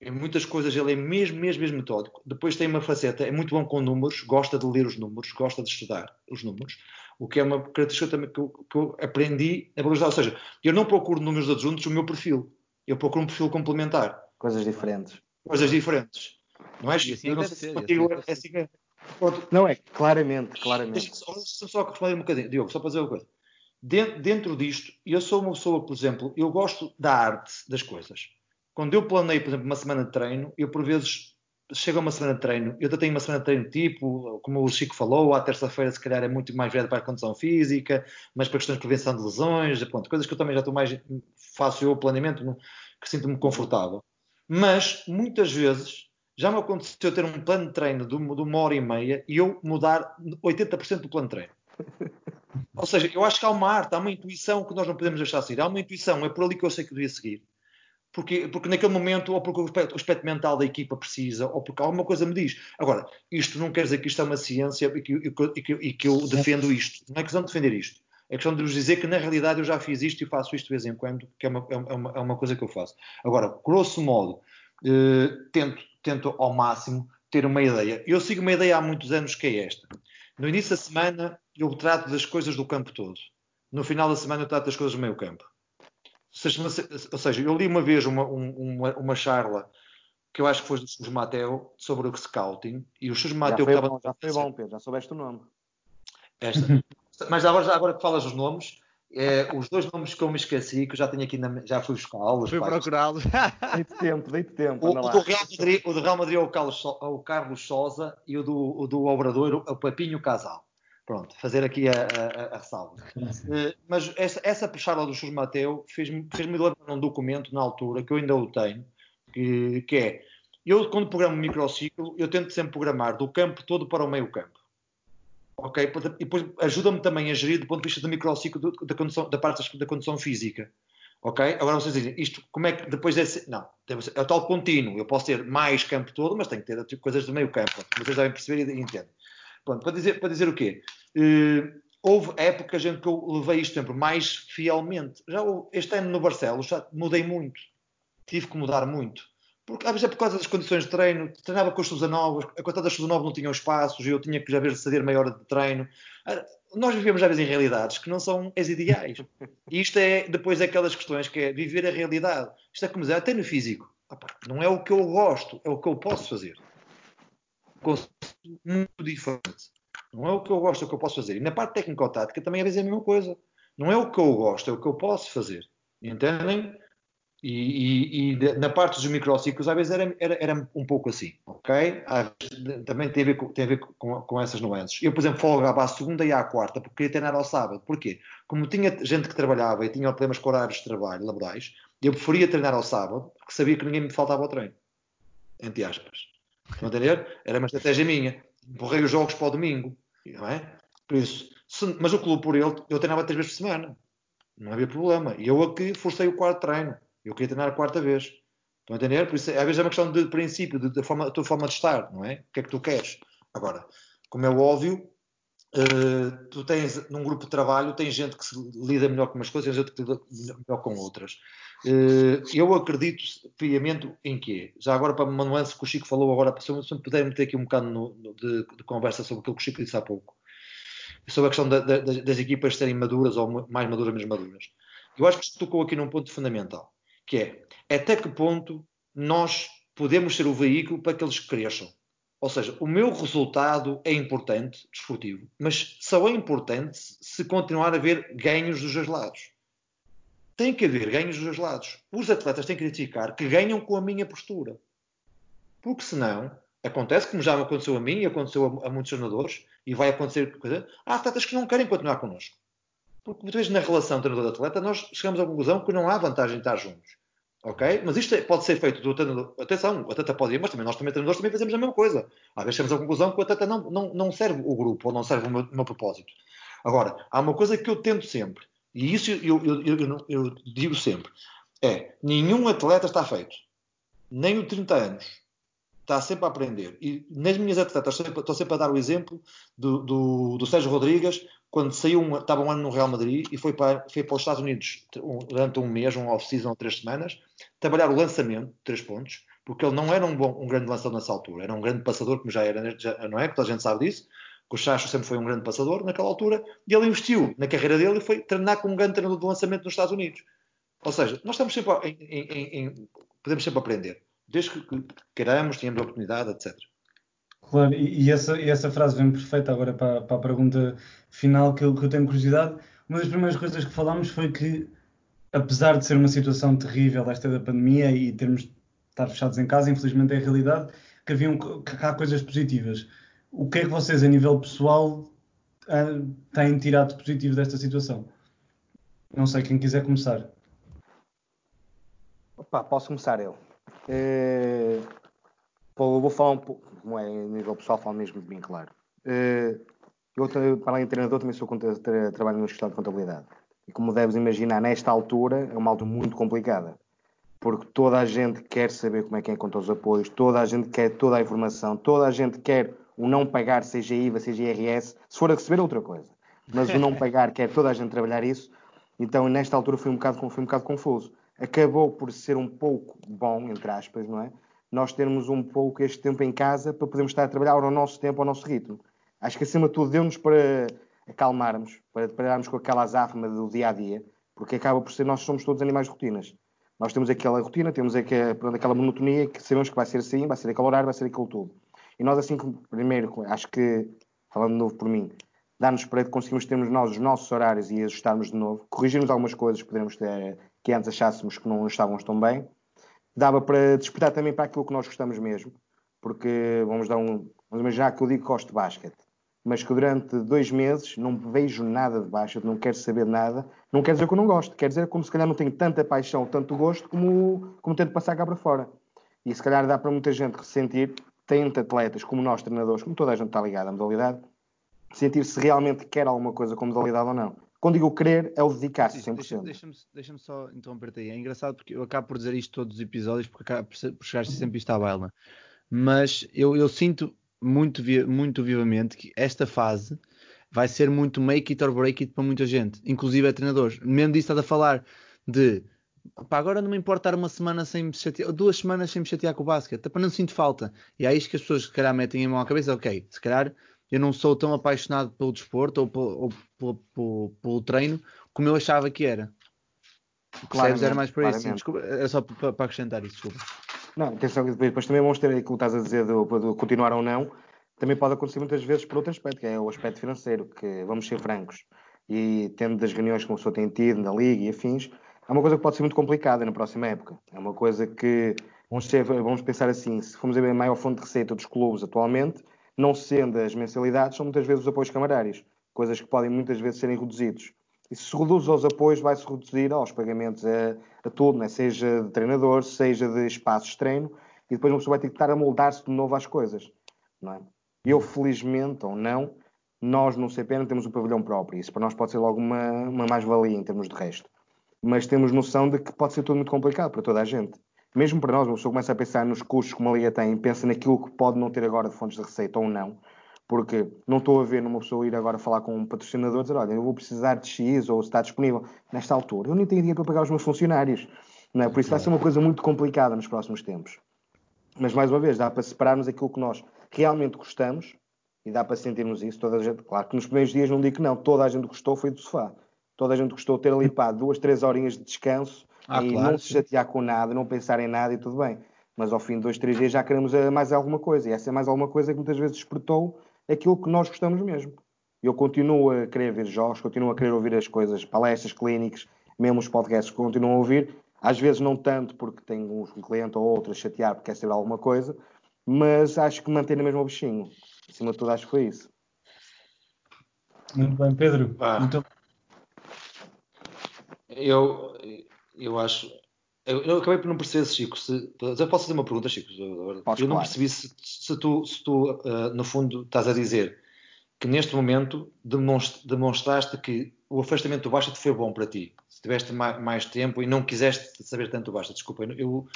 em muitas coisas ele é mesmo, mesmo, mesmo metódico. Depois tem uma faceta, é muito bom com números, gosta de ler os números, gosta de estudar os números, o que é uma característica também que eu, que eu aprendi a valorizar. Ou seja, eu não procuro números adjuntos o meu perfil, eu procuro um perfil complementar. Coisas diferentes. Coisas diferentes. Não é? Assim eu não sei ser, se assim é assim é. Pronto. Não é, claramente, claramente. Deixa-me só, só responder um bocadinho, Diogo, só para dizer uma coisa. Dentro, dentro disto, eu sou uma pessoa, por exemplo, eu gosto da arte das coisas. Quando eu planeio, por exemplo, uma semana de treino, eu por vezes chego a uma semana de treino, eu até tenho uma semana de treino tipo, como o Chico falou, à terça-feira se calhar é muito mais virada para a condição física, mas para questões de prevenção de lesões, pronto, coisas que eu também já estou mais, faço eu o planeamento, que sinto-me confortável. Mas, muitas vezes, já me aconteceu ter um plano de treino de uma, hora e meia e eu mudar 80% do plano de treino. Ou seja, eu acho que há uma arte, há uma intuição que nós não podemos deixar sair. Há uma intuição, é por ali que eu sei que devia seguir. Porque, porque naquele momento, ou porque o aspecto, o aspecto, mental da equipa precisa, ou porque alguma coisa me diz. Agora, isto não quer dizer que isto é uma ciência e que, e que, e que eu defendo isto. Não é questão de defender isto. É questão de vos dizer que, na realidade, eu já fiz isto e faço isto de vez em quando, que é uma, é uma, é uma coisa que eu faço. Agora, grosso modo, eh, tento tento ao máximo ter uma ideia. Eu sigo uma ideia há muitos anos que é esta. No início da semana eu trato das coisas do campo todo. No final da semana eu trato das coisas do meio campo. Ou seja, eu li uma vez uma, uma, uma charla que eu acho que foi do Sus Mateo sobre o scouting e o Sus Mateo já foi, bom, já foi bom, Pedro, já soubeste o nome. Esta. Mas agora, agora que falas os nomes, é, os dois nomes que eu me esqueci, que eu já tenho aqui, na, já fui buscá-los. Fui procurá-los. Dei-te tempo, dei-te tempo. O, o, do Real Madrid, o do Real Madrid é o Carlos, o Carlos Sosa e o do, o do Obrador, o Papinho Casal. Pronto, fazer aqui a, a, a ressalva. Uh, mas essa, essa puxada do José Mateu fez-me fez lembrar um documento na altura, que eu ainda o tenho, que, que é, eu quando programo um microciclo, eu tento sempre programar do campo todo para o meio campo. Ok? E depois ajuda-me também a gerir do ponto de vista do microciclo da, condição, da parte da condição física. Ok? Agora vocês dizem, isto como é que depois é. Não, é o tal contínuo. Eu posso ter mais campo todo, mas tenho que ter coisas do meio campo. Vocês devem perceber e entendem. Pronto, para dizer, para dizer o quê? Uh, houve épocas em que eu levei isto sempre mais fielmente. Já este ano no Barcelos já mudei muito. Tive que mudar muito. Porque às vezes é por causa das condições de treino. Treinava com os Susanovos, a coitada das Susanovos não tinham espaços e eu tinha que já ver ceder meia hora de treino. Nós vivemos às vezes em realidades que não são as ideais. E isto é depois é aquelas questões que é viver a realidade. Isto é como dizer, até no físico. Não é o que eu gosto, é o que eu posso fazer. Muito diferente. Não é o que eu gosto, é o que eu posso fazer. E na parte técnico-tática também às vezes é a mesma coisa. Não é o que eu gosto, é o que eu posso fazer. Entendem? E, e, e na parte dos microciclos às vezes era, era, era, um pouco assim, ok? também tem a ver, com, tem a ver com, com, essas nuances. Eu, por exemplo, folgava à segunda e à quarta porque queria treinar ao sábado. Porquê? Como tinha gente que trabalhava e tinha problemas com horários de trabalho laborais, eu preferia treinar ao sábado porque sabia que ninguém me faltava ao treino. Entre aspas. Estão a entender? Era uma estratégia minha borrei os jogos para o domingo, não é? Por isso, se, mas o clube por ele, eu treinava três vezes por semana, não havia problema. E eu aqui forcei o quarto treino, eu queria treinar a quarta vez. Estão a entender? Por isso, às vezes é uma questão de princípio, de, de forma, da tua forma de estar, não é? O que é que tu queres? Agora, como é óbvio, uh, tu tens, num grupo de trabalho, tens gente que se lida melhor com umas coisas, e gente que lida melhor com outras. Uh, eu acredito piamente em quê? Já agora para uma nuance que o Chico falou agora, se eu puder meter aqui um bocado no, no, de, de, conversa sobre aquilo que o Chico disse há pouco, sobre a questão da, da, das equipas serem maduras ou mais maduras, menos maduras. Eu acho que se tocou aqui num ponto fundamental, que é até que ponto nós podemos ser o veículo para que eles cresçam. Ou seja, o meu resultado é importante, desportivo, mas só é importante se continuar a haver ganhos dos dois lados tem que haver ganhos dos dois lados. Os atletas têm que identificar que ganham com a minha postura. Porque senão, acontece como já aconteceu a mim e aconteceu a, a muitos treinadores, e vai acontecer há atletas que não querem continuar connosco. Porque muitas vezes na relação treinador-atleta nós chegamos à conclusão que não há vantagem em estar juntos. Ok? Mas isto é, pode ser feito do treinador. Atenção, o atleta pode ir, mas também nós também treinadores também fazemos a mesma coisa. Às vezes chegamos à conclusão que o atleta não, não, não serve o grupo ou não serve o meu, o meu propósito. Agora, há uma coisa que eu tento sempre e isso eu, eu, eu, eu, digo sempre: é nenhum atleta está feito, nem o 30 anos. Está sempre a aprender. E nas minhas atletas, estou sempre, a dar o exemplo do, do, do Sérgio Rodrigues, quando saiu, estava um ano no Real Madrid e foi para, foi para os Estados Unidos durante um mês, um off-season, três semanas, trabalhar o lançamento, três pontos, porque ele não era um, bom, um grande lançador nessa altura, era um grande passador, como já era, já, não é? Toda a gente sabe disso que o Chacho sempre foi um grande passador naquela altura, e ele investiu na carreira dele e foi treinar com um grande treinador de lançamento nos Estados Unidos. Ou seja, nós estamos sempre em, em, em, podemos sempre aprender, desde que queiramos, tenhamos oportunidade, etc. Claro, e, e, essa, essa frase vem perfeita agora para, para a pergunta final que eu, que eu tenho curiosidade. Uma das primeiras coisas que falámos foi que, apesar de ser uma situação terrível esta da pandemia e termos de estar fechados em casa, infelizmente é a realidade, que, haviam, que há coisas positivas o que é que vocês, a nível pessoal, ah, têm tirado positivo desta situação? Não sei, quem quiser começar. Opa, posso começar eu. Uh, vou falar um pouco, como é, nível pessoal, falo mesmo de mim, claro. Uh, eu, para além de treinador, também sou trabalho no escritório de contabilidade. E como deves imaginar, nesta altura, é uma altura muito complicada. Porque toda a gente quer saber como é que é conta os apoios, toda a gente quer toda a informação, toda a gente quer o não pagar, seja IVA, seja IRS, se for a receber é outra coisa. Mas o não pagar, quer toda a gente trabalhar isso, então nesta altura foi um bocado, foi um bocado confuso. Acabou por ser um pouco bom, entre aspas, não é? Nós termos um pouco este tempo em casa para podermos estar a trabalhar ao nosso tempo, ao nosso ritmo. Acho que acima de tudo deu-nos para acalmarmos, para pararmos com aquela azáfama do dia a dia, porque acaba por ser, nós somos todos animais de rotinas. Nós temos aquela rotina, temos aquela, aquela monotonia que sabemos que vai ser assim, vai ser aquele horário, vai ser aquilo tudo. E nós, assim, primeiro, acho que, falando de novo por mim, dá-nos para conseguirmos termos nós os nossos horários e ajustarmos de novo, corrigirmos algumas coisas que poderíamos ter, que antes achássemos que não estávamos tão bem, dava para despertar também para aquilo que nós gostamos mesmo, porque vamos dar um, vamos imaginar que eu digo que gosto de basquete. mas que durante dois meses não vejo nada de baixa, não quero saber nada, não quer dizer que eu não gosto, quer dizer como se calhar não tenho tanta paixão, tanto gosto, como, como tento passar cá para fora. E se calhar dá para muita gente ressentir, tem atletas como nós, treinadores, como toda a gente está ligada à modalidade, sentir se realmente quer alguma coisa com modalidade ou não. Quando digo querer, é o dedicar-se 100%. Deixa-me deixa só interromper-te aí. É engraçado porque eu acabo por dizer isto todos os episódios, porque acabo por chegar sempre isto à baila. Mas eu, eu sinto muito, muito vivamente que esta fase vai ser muito make it or break it para muita gente, inclusive é treinadores. Mesmo disso estás a falar de pá, agora não me importa estar uma semana sem me chatear, duas semanas sem me chatear com o basquete, para não sinto falta. E é isto que as pessoas se calhar metem a mão à cabeça, ok, se calhar eu não sou tão apaixonado pelo desporto ou pelo, ou pelo, pelo, pelo treino como eu achava que era. Percebes? Era mais para isso. Desculpa, era só para, para acrescentar isso, desculpa. Não, atenção, depois também vamos ter aquilo que estás a dizer do, do continuar ou não, também pode acontecer muitas vezes por outro aspecto, que é o aspecto financeiro, que vamos ser francos, e tendo das reuniões que uma pessoa tem tido na Liga e afins, é uma coisa que pode ser muito complicada na próxima época. É uma coisa que, vamos, ser, vamos pensar assim, se formos a ver a maior fonte de receita dos clubes atualmente, não sendo as mensalidades, são muitas vezes os apoios camarários, coisas que podem muitas vezes serem reduzidos. E se se reduz aos apoios, vai-se reduzir aos pagamentos a, a tudo, né? seja de treinador, seja de espaços de treino, e depois uma pessoa vai ter que estar a moldar-se de novo às coisas. Não é? Eu, felizmente ou não, nós no CPN temos um pavilhão próprio. Isso para nós pode ser logo uma, uma mais-valia em termos de resto. Mas temos noção de que pode ser tudo muito complicado para toda a gente. Mesmo para nós, uma pessoa começa a pensar nos custos que uma liga tem, pensa naquilo que pode não ter agora de fontes de receita ou não. Porque não estou a ver numa pessoa ir agora falar com um patrocinador e dizer: Olha, eu vou precisar de X ou está disponível nesta altura. Eu nem tenho dinheiro para pagar os meus funcionários. Não é? Por isso vai ser uma coisa muito complicada nos próximos tempos. Mas mais uma vez, dá para separarmos aquilo que nós realmente gostamos e dá para sentirmos isso. Toda a gente, claro que nos primeiros dias não digo que não, toda a gente gostou foi do sofá. Toda a gente gostou de ter ali pá, duas, três horinhas de descanso ah, e claro, não se chatear com nada, não pensar em nada e tudo bem. Mas ao fim de dois, três dias já queremos eh, mais alguma coisa. E essa é mais alguma coisa que muitas vezes despertou aquilo que nós gostamos mesmo. Eu continuo a querer ver jogos, continuo a querer ouvir as coisas, palestras, clínicas, mesmo os podcasts que continuo a ouvir. Às vezes não tanto porque tenho um cliente ou outro a chatear porque quer saber alguma coisa, mas acho que mantém no mesmo bichinho. Acima de tudo, acho que foi isso. Muito bem, Pedro. Ah. Muito... Eu, eu acho. Eu, eu, acabei por não perceber, Chico. Se, eu posso fazer uma pergunta, Chico? Eu Podes, não claro. percebi se, se tu, se tu uh, no fundo, estás a dizer que neste momento demonstraste que o afastamento do Basta foi bom para ti. Se tiveste mais, mais tempo e não quiseste saber tanto do Basta. Desculpa, eu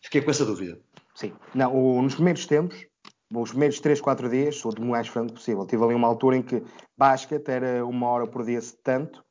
fiquei com essa dúvida. Sim. Não, o, nos primeiros tempos, os primeiros 3, 4 dias, sou do mais franco possível. Tive ali uma altura em que basquete era uma hora por dia, se tanto,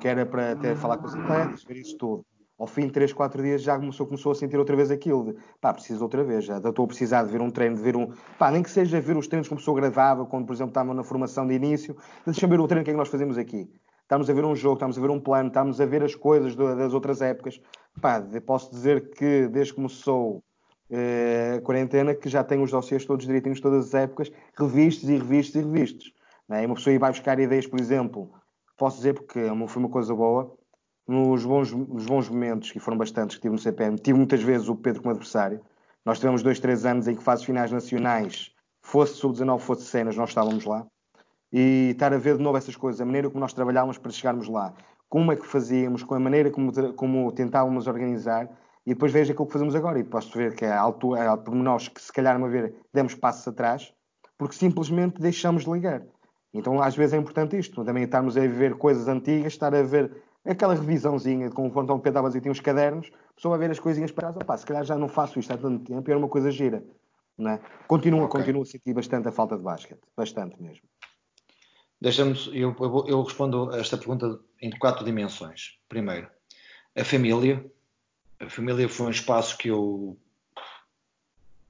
que era para até falar com os atletas, ver isso tudo. Ao fim de 3, 4 dias já começou, começou a sentir outra vez aquilo de pá, preciso outra vez, já estou a precisar de ver um treino, de ver um. pá, nem que seja ver os treinos que a pessoa gravava, quando, por exemplo, estava na formação de início, deixa-me ver o treino que é que nós fazemos aqui. Estamos a ver um jogo, estamos a ver um plano, estamos a ver as coisas das outras épocas. Pá, posso dizer que desde que começou uh, quarentena que já tem os dossiês todos direitinhos, todas as épocas, revistos e revistos e revistos. Né? E uma pessoa aí vai buscar ideias, por exemplo, posso dizer porque é foi uma coisa boa, nos bons, nos bons momentos, que foram bastantes que tive no CPM, tive muitas vezes o Pedro como adversário. Nós tivemos dois, três anos em que fases finais nacionais, fosse sub-19, fosse cenas, nós estávamos lá. E estar a ver de novo essas coisas, a maneira como nós trabalhávamos para chegarmos lá, como é que fazíamos, com a maneira como, como tentávamos organizar, e depois vejo aquilo que fazemos agora e posso ver que há, altura, há pormenores que se calhar uma vez demos passos atrás porque simplesmente deixamos de ligar. Então às vezes é importante isto, também estarmos a ver coisas antigas, estar a ver aquela revisãozinha, com o Fontão Pedro estava a dizer, os cadernos, a pessoa vai ver as coisinhas para trás, se calhar já não faço isto há tanto tempo e era uma coisa gira. Não é? Continua, okay. continua a sentir bastante a falta de basquete, bastante mesmo. Deixa-me, eu, eu, eu respondo a esta pergunta em quatro dimensões. Primeiro, a família, a família foi um espaço que eu.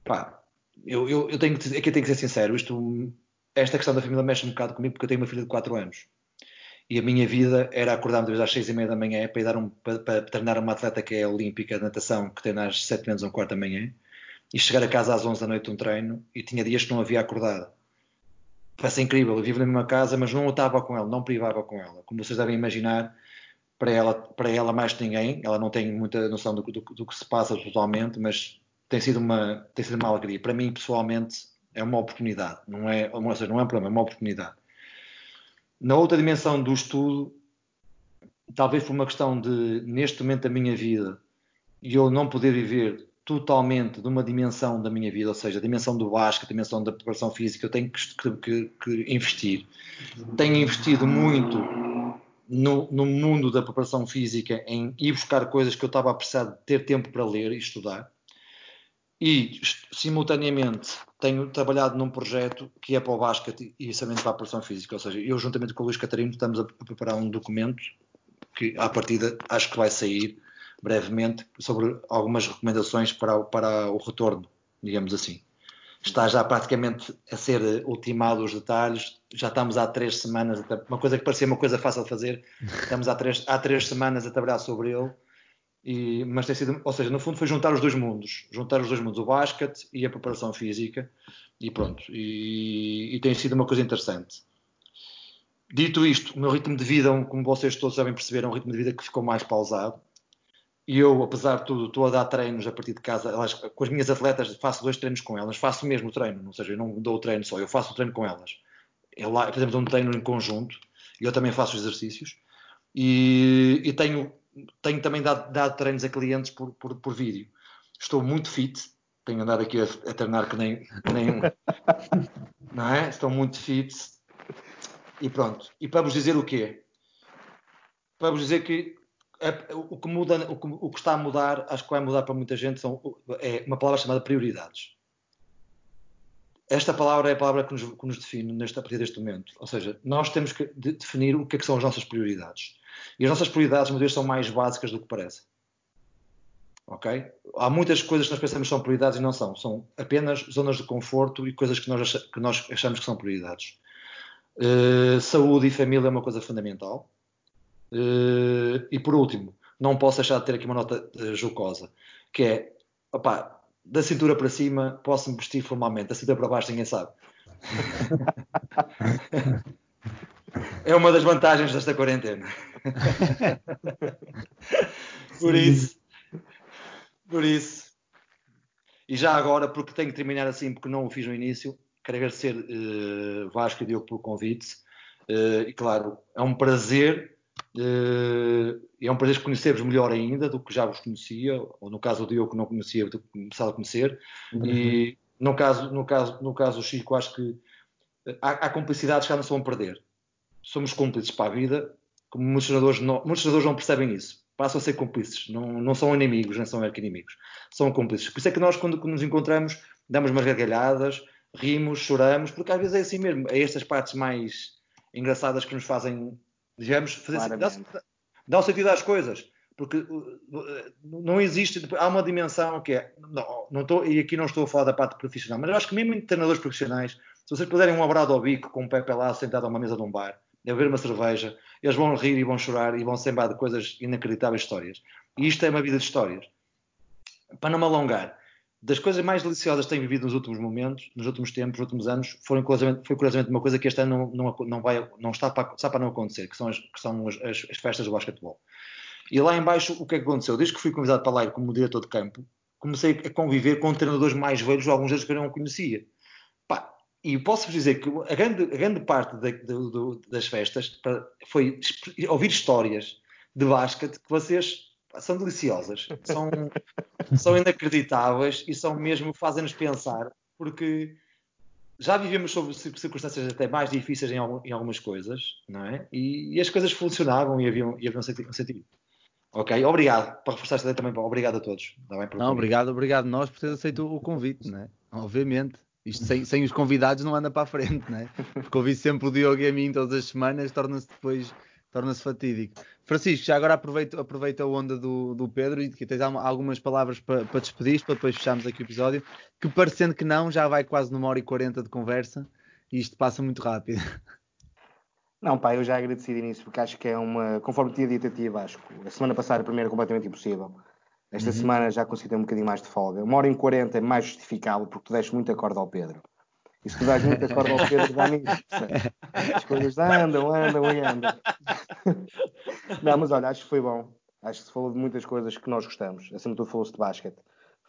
Pá, eu, eu, eu tenho que, aqui tenho que ser sincero. Isto, esta questão da família mexe um bocado comigo porque eu tenho uma filha de 4 anos. E a minha vida era acordar-me às 6 e meia da manhã para, dar um, para, para, treinar uma atleta que é olímpica de natação, que tem às 7 menos um quarto da manhã, e chegar a casa às 11 da noite um treino, e tinha dias que não havia acordado. Ser incrível, eu vivo na mesma casa, mas não estava com ela, não privava com ela. Como vocês devem imaginar, para ela, para ela mais que ninguém. Ela não tem muita noção do, do, do que se passa totalmente, mas tem sido uma, tem sido uma alegria. Para mim, pessoalmente, É uma oportunidade, não é, ou seja, não é um problema, é uma oportunidade. Na outra dimensão do estudo, talvez por uma questão de, neste momento da minha vida, eu não poder viver totalmente de uma dimensão da minha vida, ou seja, a dimensão do basquete, a dimensão da preparação física, eu tenho que, que, que investir. Tenho investido muito no, no, mundo da preparação física em ir buscar coisas que eu estava a precisar de ter tempo para ler e estudar. E, simultaneamente, tenho trabalhado num projeto que é para o basquete e somente para a preparação física. Ou seja, eu, juntamente com o Luís Catarino, estamos a preparar um documento que, à partida, acho que vai sair brevemente sobre algumas recomendações para, para o retorno, digamos assim. Está já praticamente a ser ultimado os detalhes. Já estamos há três semanas, uma coisa que parecia uma coisa fácil de fazer, estamos há três, há três semanas a trabalhar sobre ele. E, mas tem sido, ou seja, no fundo foi juntar os dois mundos, juntar os dois mundos, o basquete e a preparação física, e pronto, e, e tem sido uma coisa interessante. Dito isto, o meu ritmo de vida, como vocês todos sabem perceber, é um ritmo de vida que ficou mais pausado. E eu, apesar de tudo, estou a dar treinos a partir de casa. Elas, com as minhas atletas, faço dois treinos com elas. Faço o mesmo treino, ou seja, eu não dou o treino só, eu faço o treino com elas. Eu lá, fazemos um treino em conjunto eu também faço os exercícios. E, e tenho, tenho também dado, dado, treinos a clientes por, por, por, vídeo. Estou muito fit. Tenho andado aqui a, a treinar que nem, que nem um. não é? Estou muito fit. E pronto. E para vos dizer o quê? Para vos dizer que é, o, que muda, o que, o que, está a mudar, acho que vai mudar para muita gente, são, é uma palavra chamada prioridades. Esta palavra é a palavra que nos, que nos define neste, a partir deste momento. Ou seja, nós temos que de, definir o que, é que são as nossas prioridades. E as nossas prioridades, muitas vezes, são mais básicas do que parece. Ok? Há muitas coisas que nós pensamos que são prioridades e não são. São apenas zonas de conforto e coisas que nós, que nós achamos que são prioridades. Uh, saúde e família é uma coisa fundamental Uh, e por último, não posso deixar de ter aqui uma nota uh, jocosa, que é, opá, da cintura para cima posso-me vestir formalmente, da cintura para baixo ninguém sabe. é uma das vantagens desta quarentena. por isso, por isso, e já agora, porque tenho que terminar assim, porque não o fiz no início, quero agradecer uh, Vasco e Diogo pelo convite. Uh, e claro, é um prazer Uh, é um prazer conhecer-vos melhor ainda do que já vos conhecia, ou no caso do Diogo que não conhecia, do que começar a conhecer. Uhum. E no caso, no, caso, no caso do Chico, acho que há, há complicidades que já não se vão perder. Somos cúmplices para a vida, como muitos treinadores não, muitos não percebem isso. Passam a ser cúmplices, não, não são inimigos, nem são arquinimigos. São cúmplices. Por isso é que nós, quando, quando nos encontramos, damos umas gargalhadas, rimos, choramos, porque às vezes é assim mesmo. É estas partes mais engraçadas que nos fazem Digamos, fazer, dá, dá um sentido às coisas. Porque uh, uh, não existe, há uma dimensão que é, não, não estou, e aqui não estou a falar da parte profissional, mas eu acho que mesmo em treinadores profissionais, se vocês puderem um abrado ao bico com o Pepe lá sentado a uma mesa de um bar, a beber uma cerveja, eles vão rir e vão chorar e vão se lembrar de coisas inacreditáveis histórias. E isto é uma vida de histórias. Para não me alongar, das coisas mais deliciosas que tenho vivido nos últimos momentos, nos últimos tempos, nos últimos anos, foi curiosamente, foi curiosamente uma coisa que este ano não, não, não, vai, não está, para, está para não acontecer, que são, as, que são as, as, as, festas do basquetebol. E lá embaixo, o que é que aconteceu? Desde que fui convidado para lá como diretor de campo, comecei a conviver com treinadores mais velhos, alguns deles que eu não conhecia. E posso-vos dizer que a grande, a grande parte das festas foi ouvir histórias de basquete que vocês são deliciosas, são, são inacreditáveis e são mesmo, fazem-nos pensar, porque já vivemos sob circunstâncias até mais difíceis em, algumas coisas, não é? E, e, as coisas funcionavam e haviam, e haviam um sentido. Ok, obrigado. Para reforçar esta também, obrigado a todos. Não, obrigado, obrigado nós por teres aceito o convite, não é? Obviamente. Isto sem, sem os convidados não anda para a frente, não é? Porque ouvir sempre o Diogo e a mim todas as semanas torna-se depois torna-se fatídico. Francisco, já agora aproveita, aproveita a onda do, do Pedro e que tens algumas palavras para, para despedir, para depois fecharmos aqui o episódio, que parecendo que não, já vai quase numa hora e quarenta de conversa e isto passa muito rápido. Não, pá, eu já agradeci de início, porque acho que é uma, conforme tinha dito a ti, Vasco, a semana passada primeiro era completamente impossível. Esta uhum. semana já consegui ter um bocadinho mais de folga. Uma hora e quarenta é mais justificável, porque tu deixas muita corda ao Pedro. E se tu dás muita corda ao Pedro, dá nisso. As coisas andam, andam e andam. Não, mas olha, acho que foi bom. Acho que se falou de muitas coisas que nós gostamos. Acima de tudo falou-se de basquete.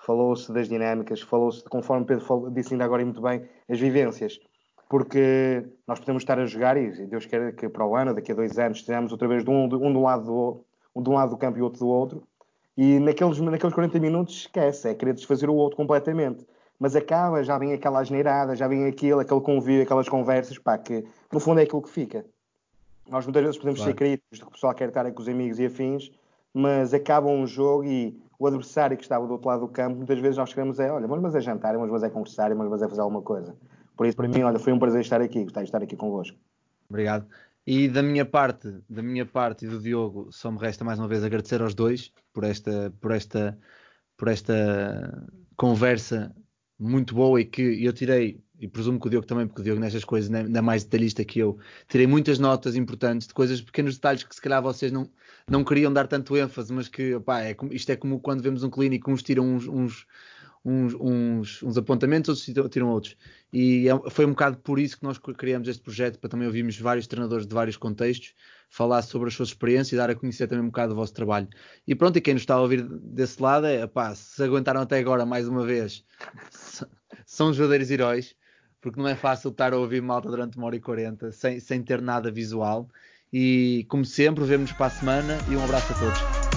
falou-se das dinâmicas, falou-se, conforme Pedro disse ainda agora e muito bem, as vivências. Porque nós podemos estar a jogar e Deus quer que para o ano, daqui a dois anos, estejamos outra vez de um, de um, do, lado do, um de um lado do campo e outro do outro. E naqueles, naqueles 40 minutos esquece, é querer desfazer o outro completamente. Mas acaba, já vem aquela asneirada, já vem aquilo, aquele convívio, aquelas conversas, pá, que no fundo é aquilo que fica. Nós muitas vezes podemos claro. ser críticos de que o pessoal quer estar com os amigos e afins, mas acaba um jogo e o adversário que estava do outro lado do campo, muitas vezes nós queremos é, olha, vamos mas é jantar, vamos mas é conversar, vamos mas é fazer alguma coisa. Por isso, para mim, olha, foi um prazer estar aqui, gostei de estar aqui convosco. Obrigado. E da minha parte, da minha parte e do Diogo, só me resta mais uma vez agradecer aos dois por esta, por esta, por esta conversa muito boa e que eu tirei e presumo que o Diogo também, porque o Diogo nestas coisas ainda é mais detalhista que eu, tirei muitas notas importantes de coisas, pequenos detalhes que se calhar vocês não, não queriam dar tanto ênfase, mas que opá, é, isto é como quando vemos um clínico, uns tiram uns, uns, uns, uns, uns apontamentos, outros tiram outros. E é, foi um bocado por isso que nós criamos este projeto, para também ouvirmos vários treinadores de vários contextos, falar sobre as suas experiências e dar a conhecer também um bocado o vosso trabalho. E pronto, e quem nos está a ouvir desse lado é, opá, se aguentaram até agora mais uma vez, são os verdadeiros heróis porque não é fácil estar a ouvir malta durante uma hora e quarenta sem, sem ter nada visual. E como sempre, vemos para a semana e um abraço a todos.